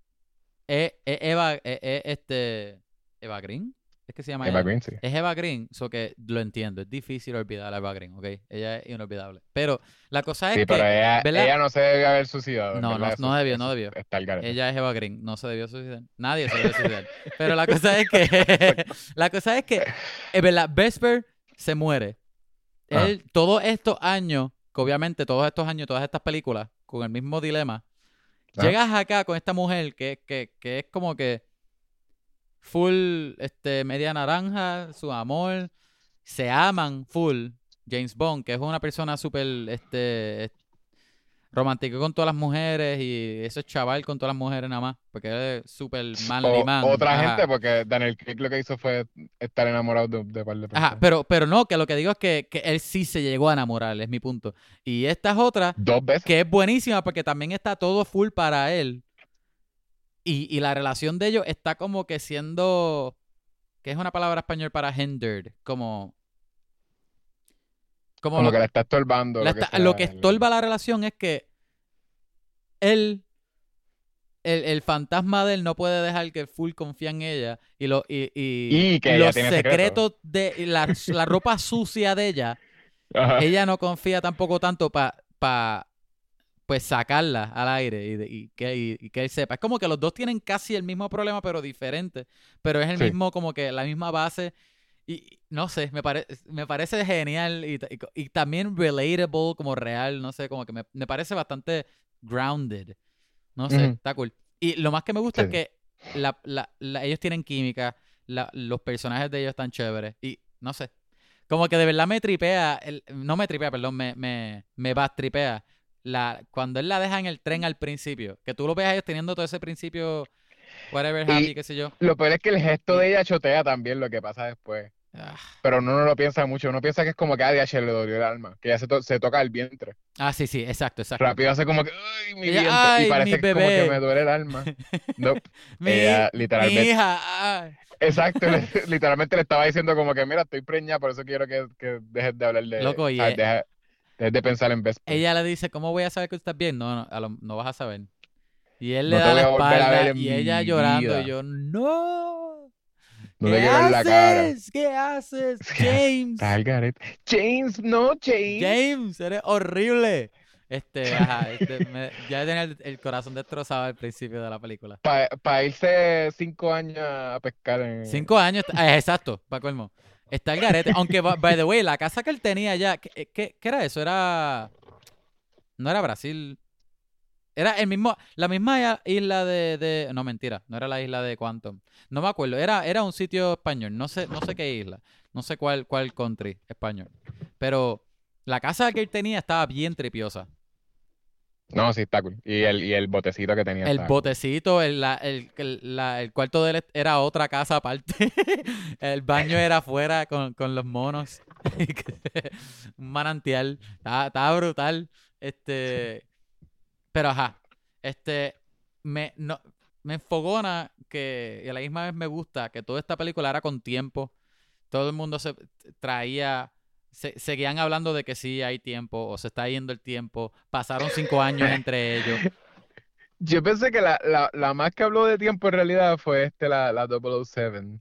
es, es Eva, es, es este, Eva Green, es que se llama Eva ella? Green, sí. Es Eva Green, so que lo entiendo, es difícil olvidar a Eva Green, ¿ok? Ella es inolvidable. Pero la cosa es Sí, que pero ella, no se debe haber suicidado. No, no- no debió, no debió. Está el ella es Eva Green, no se debió suicidar. Nadie se debió suicidar. Pero la cosa es que, la cosa es que, es verdad, Vesper se muere. Ah. Él, todos estos años, que obviamente todos estos años, todas estas películas, con el mismo dilema, Ah. llegas acá con esta mujer que, que, que es como que full, este, media naranja, su amor, se aman full. James Bond, que es una persona súper, este, romanticó con todas las mujeres y eso es chaval con todas las mujeres nada más, porque es súper manly O man. otra ajá. gente, porque Daniel Craig lo que hizo fue estar enamorado de, de par de Ajá, personas. pero, pero no, que lo que digo es que, que él sí se llegó a enamorar, es mi punto. Y esta es otra Dos veces. que es buenísima porque también está todo full para él. Y, y la relación de ellos está como que siendo, que es una palabra español para hindered, como... Como, Como lo- que le está estorbando. la lo que está- sea, lo que el- estorba la relación es que él, el, el fantasma de él no puede dejar que full confía en ella y, lo, y, y- Y que los secretos de y la, la ropa sucia de ella, Ajá. ella no confía tampoco tanto para pues sacarla al aire y, de- y que, y- y que él sepa. Es como que los dos tienen casi el mismo problema pero diferente, pero es el Sí. mismo como que la misma base y no sé, me, pare- me parece genial y, y- y también relatable, como real, no sé, como que me, me parece bastante grounded. No sé, está cool. Y lo más que me gusta Sí. es que la- la- la- ellos tienen química, los personajes de ellos están chéveres y no sé. Como que de verdad me tripea, el- no me tripea, perdón, me, me, me tripea. La, cuando él la deja en el tren al principio, que tú lo ves a ellos teniendo todo ese principio, whatever Y- happy, qué sé yo. Lo peor es que el gesto de ella chotea también lo que pasa después. Ah, Pero uno no lo piensa mucho. Uno piensa que es como que a DH le dolió el alma. Que ya se, to- se toca el vientre. Ah, sí, sí, exacto, exacto. Rápido hace como que, ¡ay, mi vientre! "Ay, y mi parece que como bebé". que me duele el alma. No, Mi, ella mi literalmente, hija, ah. exacto, le- literalmente le estaba diciendo como que, mira, estoy preñada, por eso quiero que, que dejes de hablar de, Loco, y sea, e- deja- dejes de pensar en Vesper. ella le dice, ¿cómo voy a saber que tú estás bien? No, no, a lo- no vas a saber. Y él le No da la espalda y ella llorando vida. y yo, no. No ¿Qué te quiero ver la cara. haces? ¿Qué haces, ¿Qué James? James, no, James. James, eres horrible. Este, ajá, este, me- ya tenía el, el corazón destrozado al principio de la película. Para irse cinco años a pescar en... Cinco años, eh, exacto, para colmo. Está el garete. Aunque, by by the way, la casa que él tenía ya, ¿qué, qué, qué era eso? Era. No era Brasil. Era el mismo, la misma isla de, de- No, mentira, no era la isla de Quantum. No me acuerdo, era, era un sitio español, no sé, no sé qué isla, no sé cuál, cuál country español. Pero la casa que él tenía estaba bien tripiosa. No, sí, está cool. Y el, y el botecito que tenía El cool. botecito, el, la- el, el- la- el cuarto de él era otra casa aparte. El baño era afuera con, con los monos. Un manantial. Estaba, estaba brutal. Este. Pero ajá. Este. Me, no, me enfogona que. Y a la misma vez me gusta que toda esta película era con tiempo. Todo el mundo se traía. Se, seguían hablando de que sí hay tiempo o se está yendo el tiempo. Pasaron cinco años entre ellos. Yo pensé que la, la, la más que habló de tiempo en realidad fue este, la, la 007.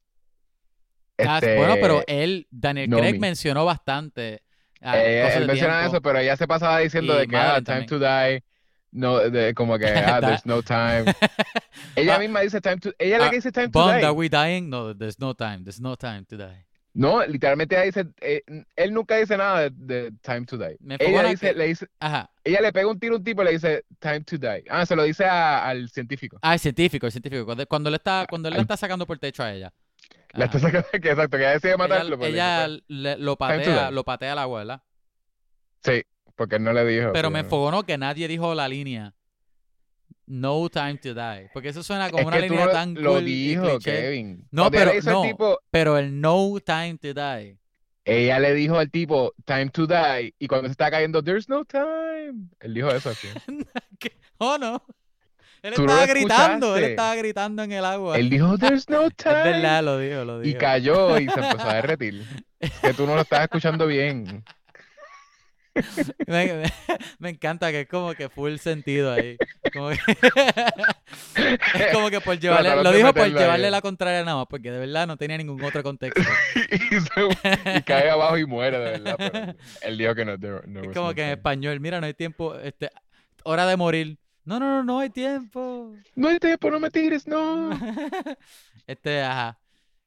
Ah, Este, bueno, pero él, Daniel Craig mencionó bastante ah, eh, él de menciona tiempo. eso, pero ella se pasaba diciendo Y de que, ah, time to die. No, de, como que, ah, there's no time. Ella Ah, misma dice time to, ella es la ah, que dice time to Bond, die. are we dying? No, there's no time. There's no time to die. No, literalmente ella dice, eh, él nunca dice nada de, de time to die. Me Ella dice, que- le dice, Ajá. ella le pega un tiro a un tipo y le dice time to die. Ah, se lo dice a- al científico. Ah, el científico, el científico. Cuando, cuando él está, cuando él la Al- está sacando por el techo a ella. La está Ajá. sacando, que exacto, que ella decide Ella, matarlo. le ella le- lo patea, lo patea al agua, ¿verdad? Sí, porque él no le dijo. Pero me enfogonó que nadie dijo la línea No time to die. Porque eso suena como Es una que tú línea no tan lo cool y dijo. Kevin. No, pero no. tipo, Pero el no time to die. ella le dijo al tipo, time to die, y cuando se está cayendo, there's no time. Él dijo eso así. ¿Qué? Oh, no. Él Tú estaba gritando, él estaba gritando en el agua. Él dijo, there's no Es time. verdad, lo dijo, lo Y dijo. cayó y se empezó a derretir. Que tú no lo estabas escuchando bien. Me, encanta que es como que full sentido ahí. Como que- es como que por llevarle, Trataron lo dijo por ahí. llevarle la contraria nada más, porque de verdad no tenía ningún otro contexto. y, se- y cae abajo y muere, de verdad. pero él dijo que no. no Es como que en español, mira, no hay tiempo, este, hora de morir. No, no, no, no hay tiempo. No hay tiempo, no me tires, no. Este, ajá.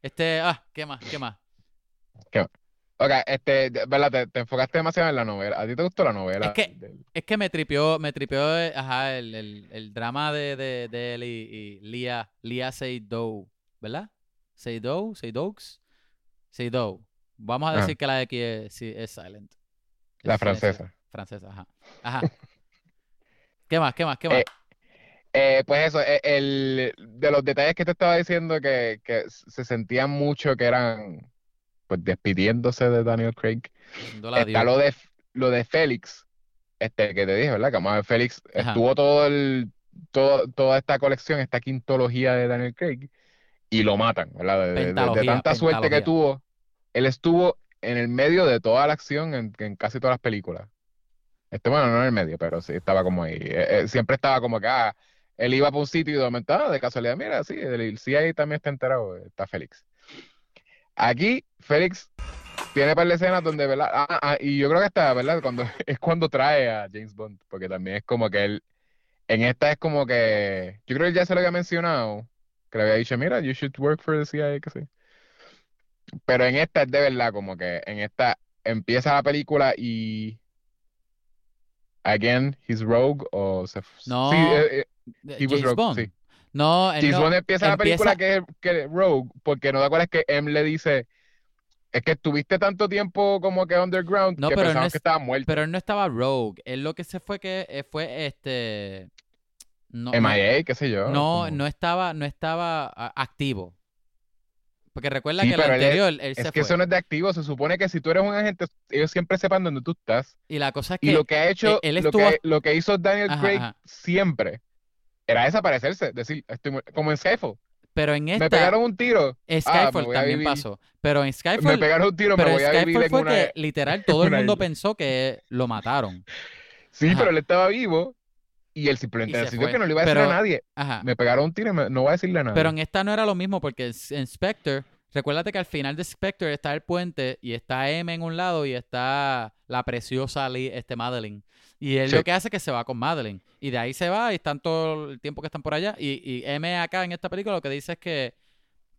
Este, ah, ¿qué más? ¿Qué más? Ok, este, ¿verdad? Te, te enfocaste demasiado en la novela. ¿A ti te gustó la novela? Es que- del- Es que me tripió, me tripió, ajá, el, el, el drama de, de, de él y, y Lia, Lia Seydoux, ¿verdad? Seydoux, Seydoux, Seydoux. Vamos a Ajá. decir que la de aquí es, es silent. La Es francesa. Francesa, ajá. Ajá. ¿Qué más? ¿Qué más? ¿Qué más? Eh, eh, pues eso, eh, el, de los detalles que te estaba diciendo que, que se sentían mucho que eran pues despidiéndose de Daniel Craig. Está lo de lo de Félix, este que te dije, ¿verdad? Que ver, Félix Ajá. estuvo todo el todo, toda esta colección, esta quintología de Daniel Craig, y lo matan, ¿verdad? De, de- de- de Pentalogía, tanta suerte que tuvo, él estuvo en el medio de toda la acción en, en casi todas las películas. Este, bueno, no en el medio, pero sí estaba como ahí. Eh, eh, siempre estaba como que, ah, él iba para un sitio y de momento, ah, de casualidad, mira, sí, el CIA también está enterado, está Félix. Aquí, Félix tiene par de escenas donde, ¿verdad? Ah, ah, y yo creo que está, ¿verdad? Cuando, es cuando trae a James Bond, porque también es como que él, en esta es como que, yo creo que él ya se lo había mencionado, que le había dicho, mira, you should work for the CIA, que sí. Pero en esta es de verdad, como que en esta empieza la película y, again, he's rogue, o se, No, sí, eh, eh, was James rogue, Bond. sí. No, él James no- empieza la empieza- película que es que Rogue, porque no te acuerdas que M le dice, es que estuviste tanto tiempo como que underground No, que pero no es- que estaba muerto. Pero él no estaba rogue. Él lo que se fue que eh, fue este. No, MIA, qué sé yo. no, como- no estaba, no estaba activo. Porque recuerda Sí, que el él anterior él, Es se que fue. eso no es de activo, se supone que si tú eres un agente, ellos siempre sepan dónde tú estás. Y la cosa es Y que lo que ha hecho, él lo que, lo que hizo Daniel Ajá, Craig ajá. siempre era desaparecerse, decir, estoy como en Skyfall. pero en Me esta pegaron un tiro, ah, Skyfall me también pasó. Pero en me Skyfall, pegaron un tiro, me pero voy a vivir Skyfall en fue una... que literal todo el mundo isla. pensó que lo mataron. Sí, Ajá. pero él estaba vivo y él simplemente Y decidió fue. que no le iba a decir Pero- a nadie. Ajá. Me pegaron un tiro y me- no voy a decirle a nadie. Pero en esta no era lo mismo porque en Spectre, recuérdate que al final de Spectre está el puente y está M en un lado y está la preciosa Lee- este Madeline. Y él Sí. lo que hace es que se va con Madeline. Y de ahí se va y están todo el tiempo que están por allá. Y, y M acá en esta película lo que dice es que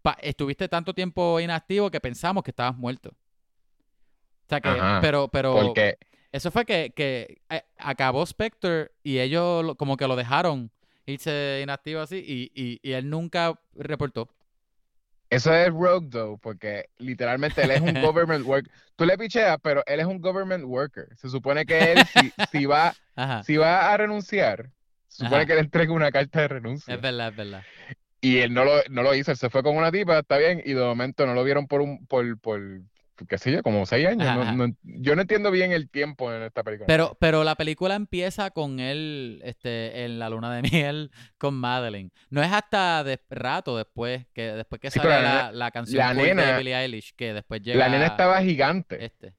pa- estuviste tanto tiempo inactivo que pensamos que estabas muerto. O sea que, Ajá, pero, pero Porque eso fue que, que eh, acabó Spectre y ellos lo- como que lo dejaron irse inactivo así y, y, y él nunca reportó. Eso es rogue, though, porque literalmente él es un government worker. Tú le picheas, pero él es un government worker. Se supone que él, si, si va, Ajá. si va a renunciar, se supone Ajá. que le entregue una carta de renuncia. Es verdad, es verdad. Y él no lo, no lo hizo, él se fue con una tipa, está bien, y de momento no lo vieron por un, por, por, qué sé yo, como seis años. Ajá, No- no- yo no entiendo bien el tiempo en esta película. Pero, pero la película empieza con él este, en la luna de miel con Madeline. No es hasta de rato después que después que Sí, sale la la, canción la cool de Billie Eilish que después llega La nena estaba gigante. este.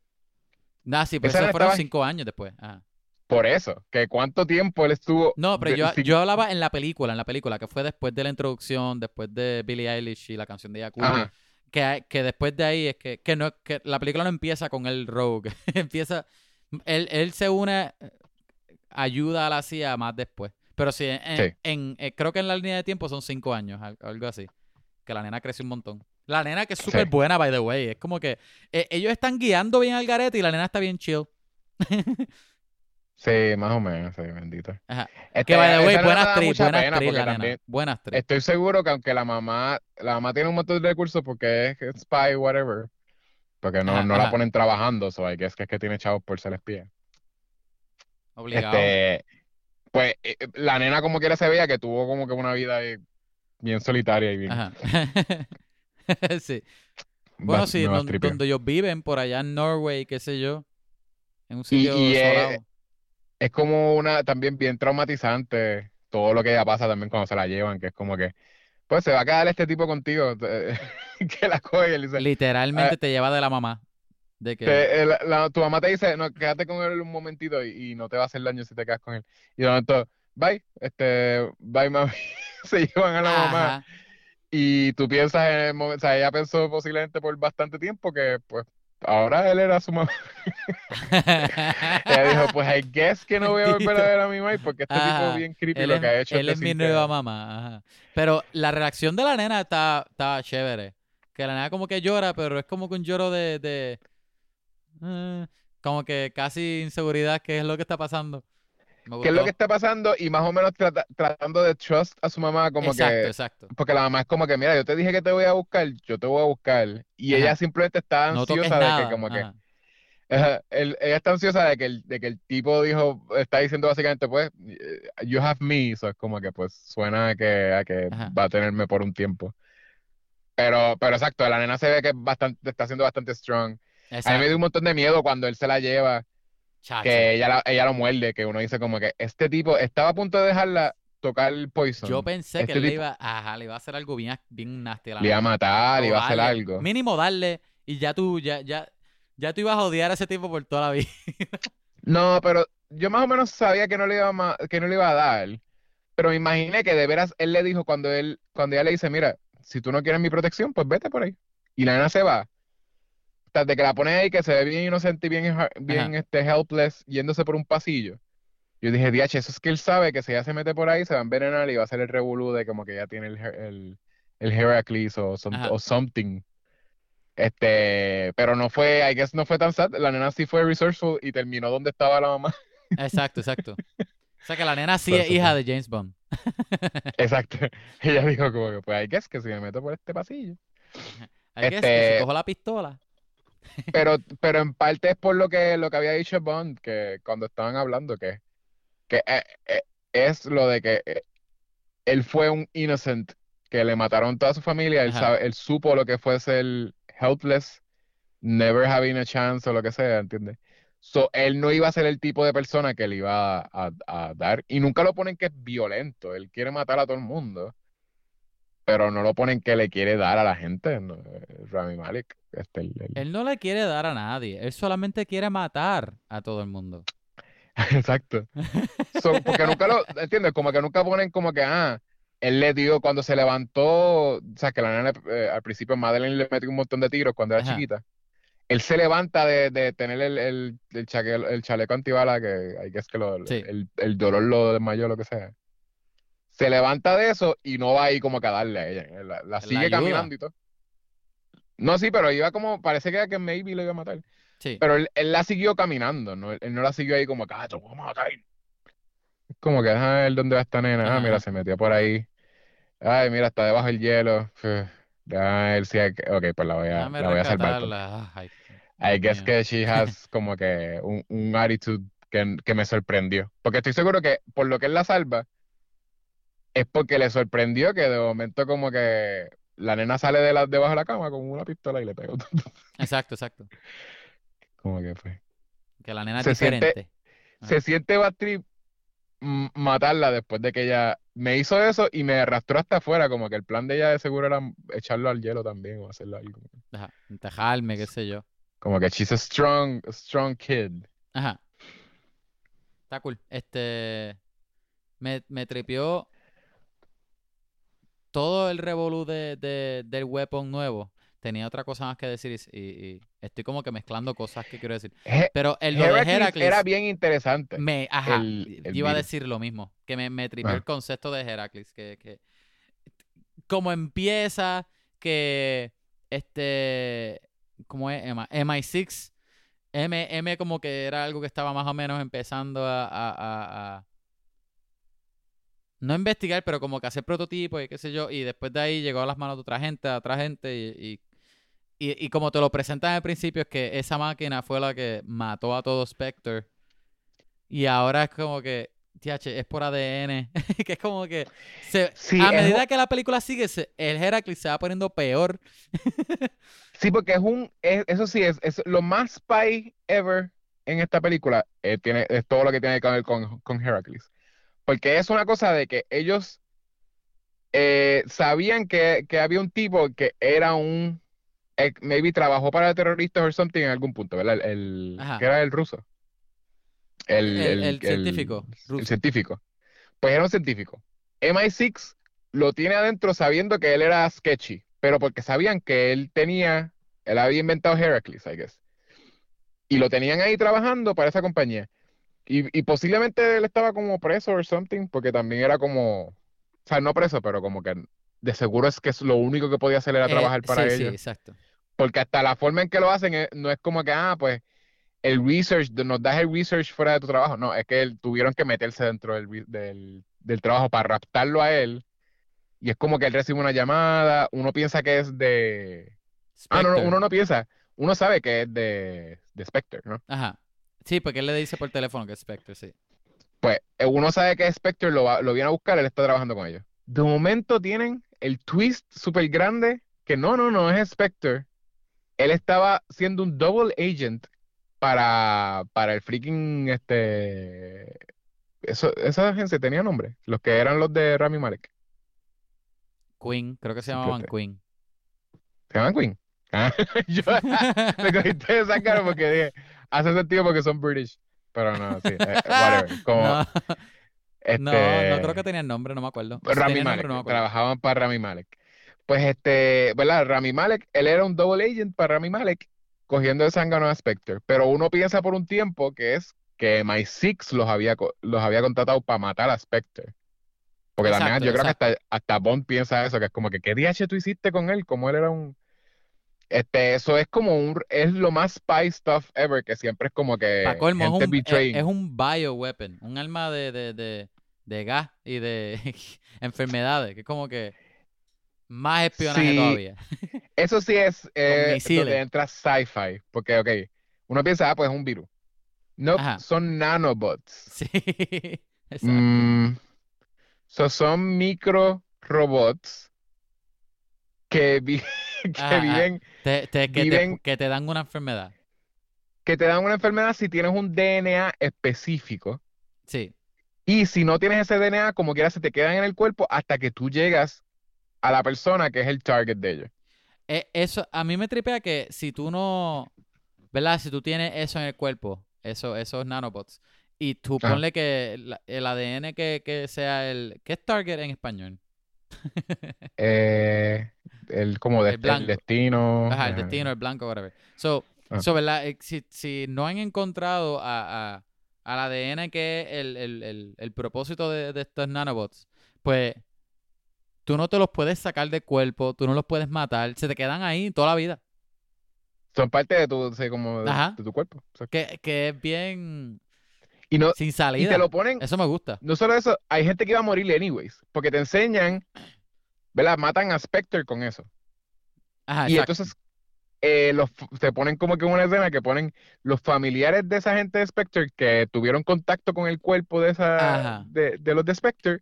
Nah, sí, pero Esa eso fueron estaba- cinco años después. Ajá. Por eso, que cuánto tiempo él estuvo. No, pero de- yo, sin- yo hablaba en la película, en la película, que fue después de la introducción, después de Billie Eilish y la canción de Yakuza. Que, que después de ahí es que, que no que la película no empieza con el rogue. empieza. Él, él se une, eh, ayuda a la CIA más después. Pero sí, en, Sí. en- eh, creo que en la línea de tiempo son cinco años, al- algo así. Que la nena creció un montón. La nena que es súper Sí. buena, by the way. Es como que eh, ellos están guiando bien al garete y la nena está bien chill. Sí, más o menos, sí, bendito. Ajá. Este, Que esa nena buena actriz, buena actriz la nena. Buena actriz. estoy seguro que aunque la mamá, la mamá tiene un montón de recursos porque es spy, whatever, porque no, Ajá, no la ponen trabajando, so I guess que es que tiene chavos por ser espía. Obligado. Este, pues eh, la nena como quiera se veía que tuvo como que una vida eh, bien solitaria y bien Ajá. sí. Bueno, bas- sí, donde ellos viven, por allá en Norway, qué sé yo. En un sitio y es, desolado. Es como una también bien traumatizante todo lo que ella pasa también cuando se la llevan, que es como que pues se va a quedar este tipo contigo, que la coge y le dice, Literalmente te lleva de la mamá. De que. te- el- la- tu mamá te dice, no, quédate con él un momentito y, y no te va a hacer daño si te quedas con él. Y de momento, bye, este, bye mami, se llevan a la mamá. Y tú piensas en el momento, o sea, ella pensó posiblemente por bastante tiempo que pues ahora él era su mamá. Ella dijo, pues I guess que no voy a volver a ver a mi mamá porque este Ajá. tipo bien creepy Él lo es, que ha hecho él es mi nueva mamá. Ajá. Pero la reacción de la nena está, está chévere. Que la nena como que llora, pero es como que un lloro de. de eh, como que casi inseguridad, que es lo que está pasando. ¿Qué es lo que está pasando? Y más o menos trata- tratando de trust a su mamá como exacto, que, exacto. porque la mamá es como que, mira, yo te dije que te voy a buscar, yo te voy a buscar. Y Ajá. ella simplemente está No ansiosa de que como que, ella está ansiosa de que el, de que el tipo dijo, está diciendo básicamente, pues, eh, you have me, eso es como que pues suena a que, a que Ajá. va a tenerme por un tiempo. Pero, pero exacto, la nena se ve que es bastante, está siendo bastante strong. A mí me Exacto. dio un montón de miedo cuando él se la lleva, Chacho. que ella, la- ella lo muerde, que uno dice como que este tipo estaba a punto de dejarla tocar el poison. Yo pensé que Este él le tipo iba, ajá, le iba a hacer algo bien, bien nasty a la le iba a matar, O iba a hacer algo. mínimo darle, y ya tú, ya, ya, ya tú ibas a odiar a ese tipo por toda la vida. No, pero yo más o menos sabía que no le iba a, que no le iba a dar, pero me imaginé que de veras él le dijo cuando él, cuando ella le dice, mira, si tú no quieres mi protección, pues vete por ahí. Y la nena se va. Tras de que la pone ahí, que se ve bien inocente y bien, bien Ajá. este, helpless, yéndose por un pasillo. Yo dije, diache, eso es que él sabe que si ella se mete por ahí, se va a envenenar y va a hacer el revolú de como que ya tiene el, el, el Heracles o, some- Ajá. o something. Este, pero no fue, I guess no fue tan sad. La nena sí fue resourceful y terminó donde estaba la mamá. Exacto, exacto. O sea que la nena sí es hija fue. de James Bond. Exacto. Ella dijo como que, pues, I guess que si me meto por este pasillo. Guess que si Este, cojo la pistola. Pero, pero en parte es por lo que, lo que había dicho Bond, que cuando estaban hablando, que, que eh, eh, es lo de que eh, él fue un innocent, que le mataron toda su familia, él sabe, él supo lo que fue ser helpless, never having a chance o lo que sea, ¿entiendes? So, él no iba a ser el tipo de persona que le iba a, a- a dar, y nunca lo ponen que es violento, él quiere matar a todo el mundo, pero no lo ponen que le quiere dar a la gente, no, eh, Rami Malek, este, el- el- Él no le quiere dar a nadie. Él solamente quiere matar a todo el mundo. Exacto. So, porque nunca lo, ¿entiendes? Como que nunca ponen como que, ah, él le dio cuando se levantó, o sea, que la nena eh, al principio Madeline le metió un montón de tiros cuando era Ajá. chiquita. Él se levanta de, de tener el, el, el, el chaleco antibala, que hay que es que lo, Sí. el, el dolor lo desmayó, lo que sea. Se levanta de eso y no va ahí como que a darle a ella. La, la sigue caminando y todo. No, sí, pero iba como, parece que, que maybe lo iba a matar. Sí. Pero él, él la siguió caminando, ¿no? Él, no la siguió ahí como ah, te voy a matar. Como que, ah, ver dónde va esta nena. Ah, mira, se metió por ahí. Ay, mira, está debajo del hielo. Ah, él sí, hay que- ok, pues la voy a, Déjame la voy a salvar. Ay, I guess mío. que she has como que un, un attitude que, que me sorprendió. Porque estoy seguro que por lo que él la salva, es porque le sorprendió que de momento como que la nena sale de la, debajo de la cama con una pistola y le pega. Exacto, exacto. Como que fue. Que la nena es Se siente, diferente. Ajá. se siente bad trip matarla después de que ella me hizo eso y me arrastró hasta afuera, como que el plan de ella de seguro era echarlo al hielo también o hacerlo algo. Ajá. Qué sé yo. Como que she's a strong, a strong kid. Ajá. Está cool. Este. Me, me tripió todo el revolú de, de- del weapon nuevo. Tenía otra cosa más que decir y, estoy como que mezclando cosas que quiero decir. Pero el lo de Heracles era bien interesante. me, ajá, el- el iba a decir lo mismo, que me, me tripió Ah. el concepto de Heracles, que, que como empieza, que este, como es M- MI6, M, M como que era algo que estaba más o menos empezando a, a- a- a- no investigar, pero como que hacer prototipos y qué sé yo, y después de ahí llegó a las manos de otra gente, a otra gente, y, y, y- y como te lo presentan al principio, es que esa máquina fue la que mató a todo Spectre, y ahora es como que, TH, es por ADN, que es como que, se, Sí, a medida un- que la película sigue, se- el Heracles se va poniendo peor. Sí, porque es un, es- eso sí, es, es lo más spy ever en esta película, eh, tiene, es todo lo que tiene que ver con, con Heracles. Porque es una cosa de que ellos eh, sabían que, que había un tipo que era un, eh, maybe trabajó para terroristas o something en algún punto, ¿verdad? El, el- que era el ruso. El, El- el- el científico el ruso. científico. Pues era un científico. MI6 lo tiene adentro sabiendo que él era sketchy, pero porque sabían que él tenía, él había inventado Heracles, I guess. Y lo tenían ahí trabajando para esa compañía. Y, y posiblemente él estaba como preso o something, porque también era como, o sea, no preso, pero como que de seguro es que es lo único que podía hacer era Eh, trabajar para sí, sí, ellos. exacto. Porque hasta la forma en que lo hacen es- no es como que, ah, pues el research, nos das el research fuera de tu trabajo. No, es que él- tuvieron que meterse dentro del, del, del trabajo para raptarlo a él. Y es como que él recibe una llamada, uno piensa que es de... Ah, no, uno no piensa. uno sabe que es de, de Spectre, ¿no? Ajá. Sí, porque él le dice por teléfono que es Spectre, sí. Pues eh, uno sabe que es Spectre, lo, va- lo viene a buscar, él está trabajando con ellos. De momento tienen el twist súper grande que no, no, no es Spectre. Él estaba siendo un double agent para, para el freaking, este... Eso, esa agencia tenía nombre, los que eran los de Rami Malek. Queen, creo que se llamaban Queen. ¿Se llaman Queen? Ah, yo me cogiste esa cara porque dije, hace sentido porque son British. Pero no, sí, eh, whatever. Como, No, no, este, no creo que tenían nombre, no me acuerdo. Rami nombre, Malek, no me acuerdo. trabajaban para Rami Malek. Pues este, ¿verdad? Rami Malek, él era un double agent para Rami Malek, cogiendo de zángano a Spectre. Pero uno piensa por un tiempo que es que MI6 los había, los había contratado para matar a Spectre. Porque también Exacto, yo creo que hasta, hasta Bond piensa eso, que es como que, ¿qué DH tú hiciste con él? Como él era un... Este, eso es como un, es lo más spy stuff ever, que siempre es como que es un, es, betraying. es un bioweapon, un arma de, de, de, de gas y de enfermedades, que es como que más espionaje Sí, todavía. Eso sí es eh, donde entra sci-fi, porque, ok, uno piensa, ah, pues es un virus. No, Ajá. son nanobots. Sí, exacto. Mm, so son micro robots que, vi- que Ajá, ajá. viven, Te- te- que, te, viven, que te dan una enfermedad. que te dan una enfermedad si tienes un DNA específico. Sí, Y si no tienes ese DNA, como quiera, se te quedan en el cuerpo hasta que tú llegas a la persona que es el target de ellos. E- eso, a mí me tripea que si tú no, ¿verdad? Si tú tienes eso en el cuerpo, eso, esos nanobots, y tú ponle que la- el ADN que, que sea el... ¿Qué es target en español? Eh, el, como de- El blanco. el destino. Ajá, el destino, el blanco, whatever. So, Ah. so, ¿verdad? Eh, Si, si no han encontrado a, a- al ADN que es el, el- el- el propósito de, de estos nanobots, pues tú no te los puedes sacar del cuerpo, tú no los puedes matar, se te quedan ahí toda la vida. Son parte de tu, como de tu cuerpo. O sea, Que, que es bien Y, no, sin y salida. te lo ponen, Eso me gusta. no solo eso, hay gente que iba a morir anyways, porque te enseñan, ¿verdad? Matan a Spectre con eso. Ajá, Y exacto. entonces eh, los, te ponen como que una escena que ponen los familiares de esa gente de Spectre que tuvieron contacto con el cuerpo de esa de, de los de Spectre,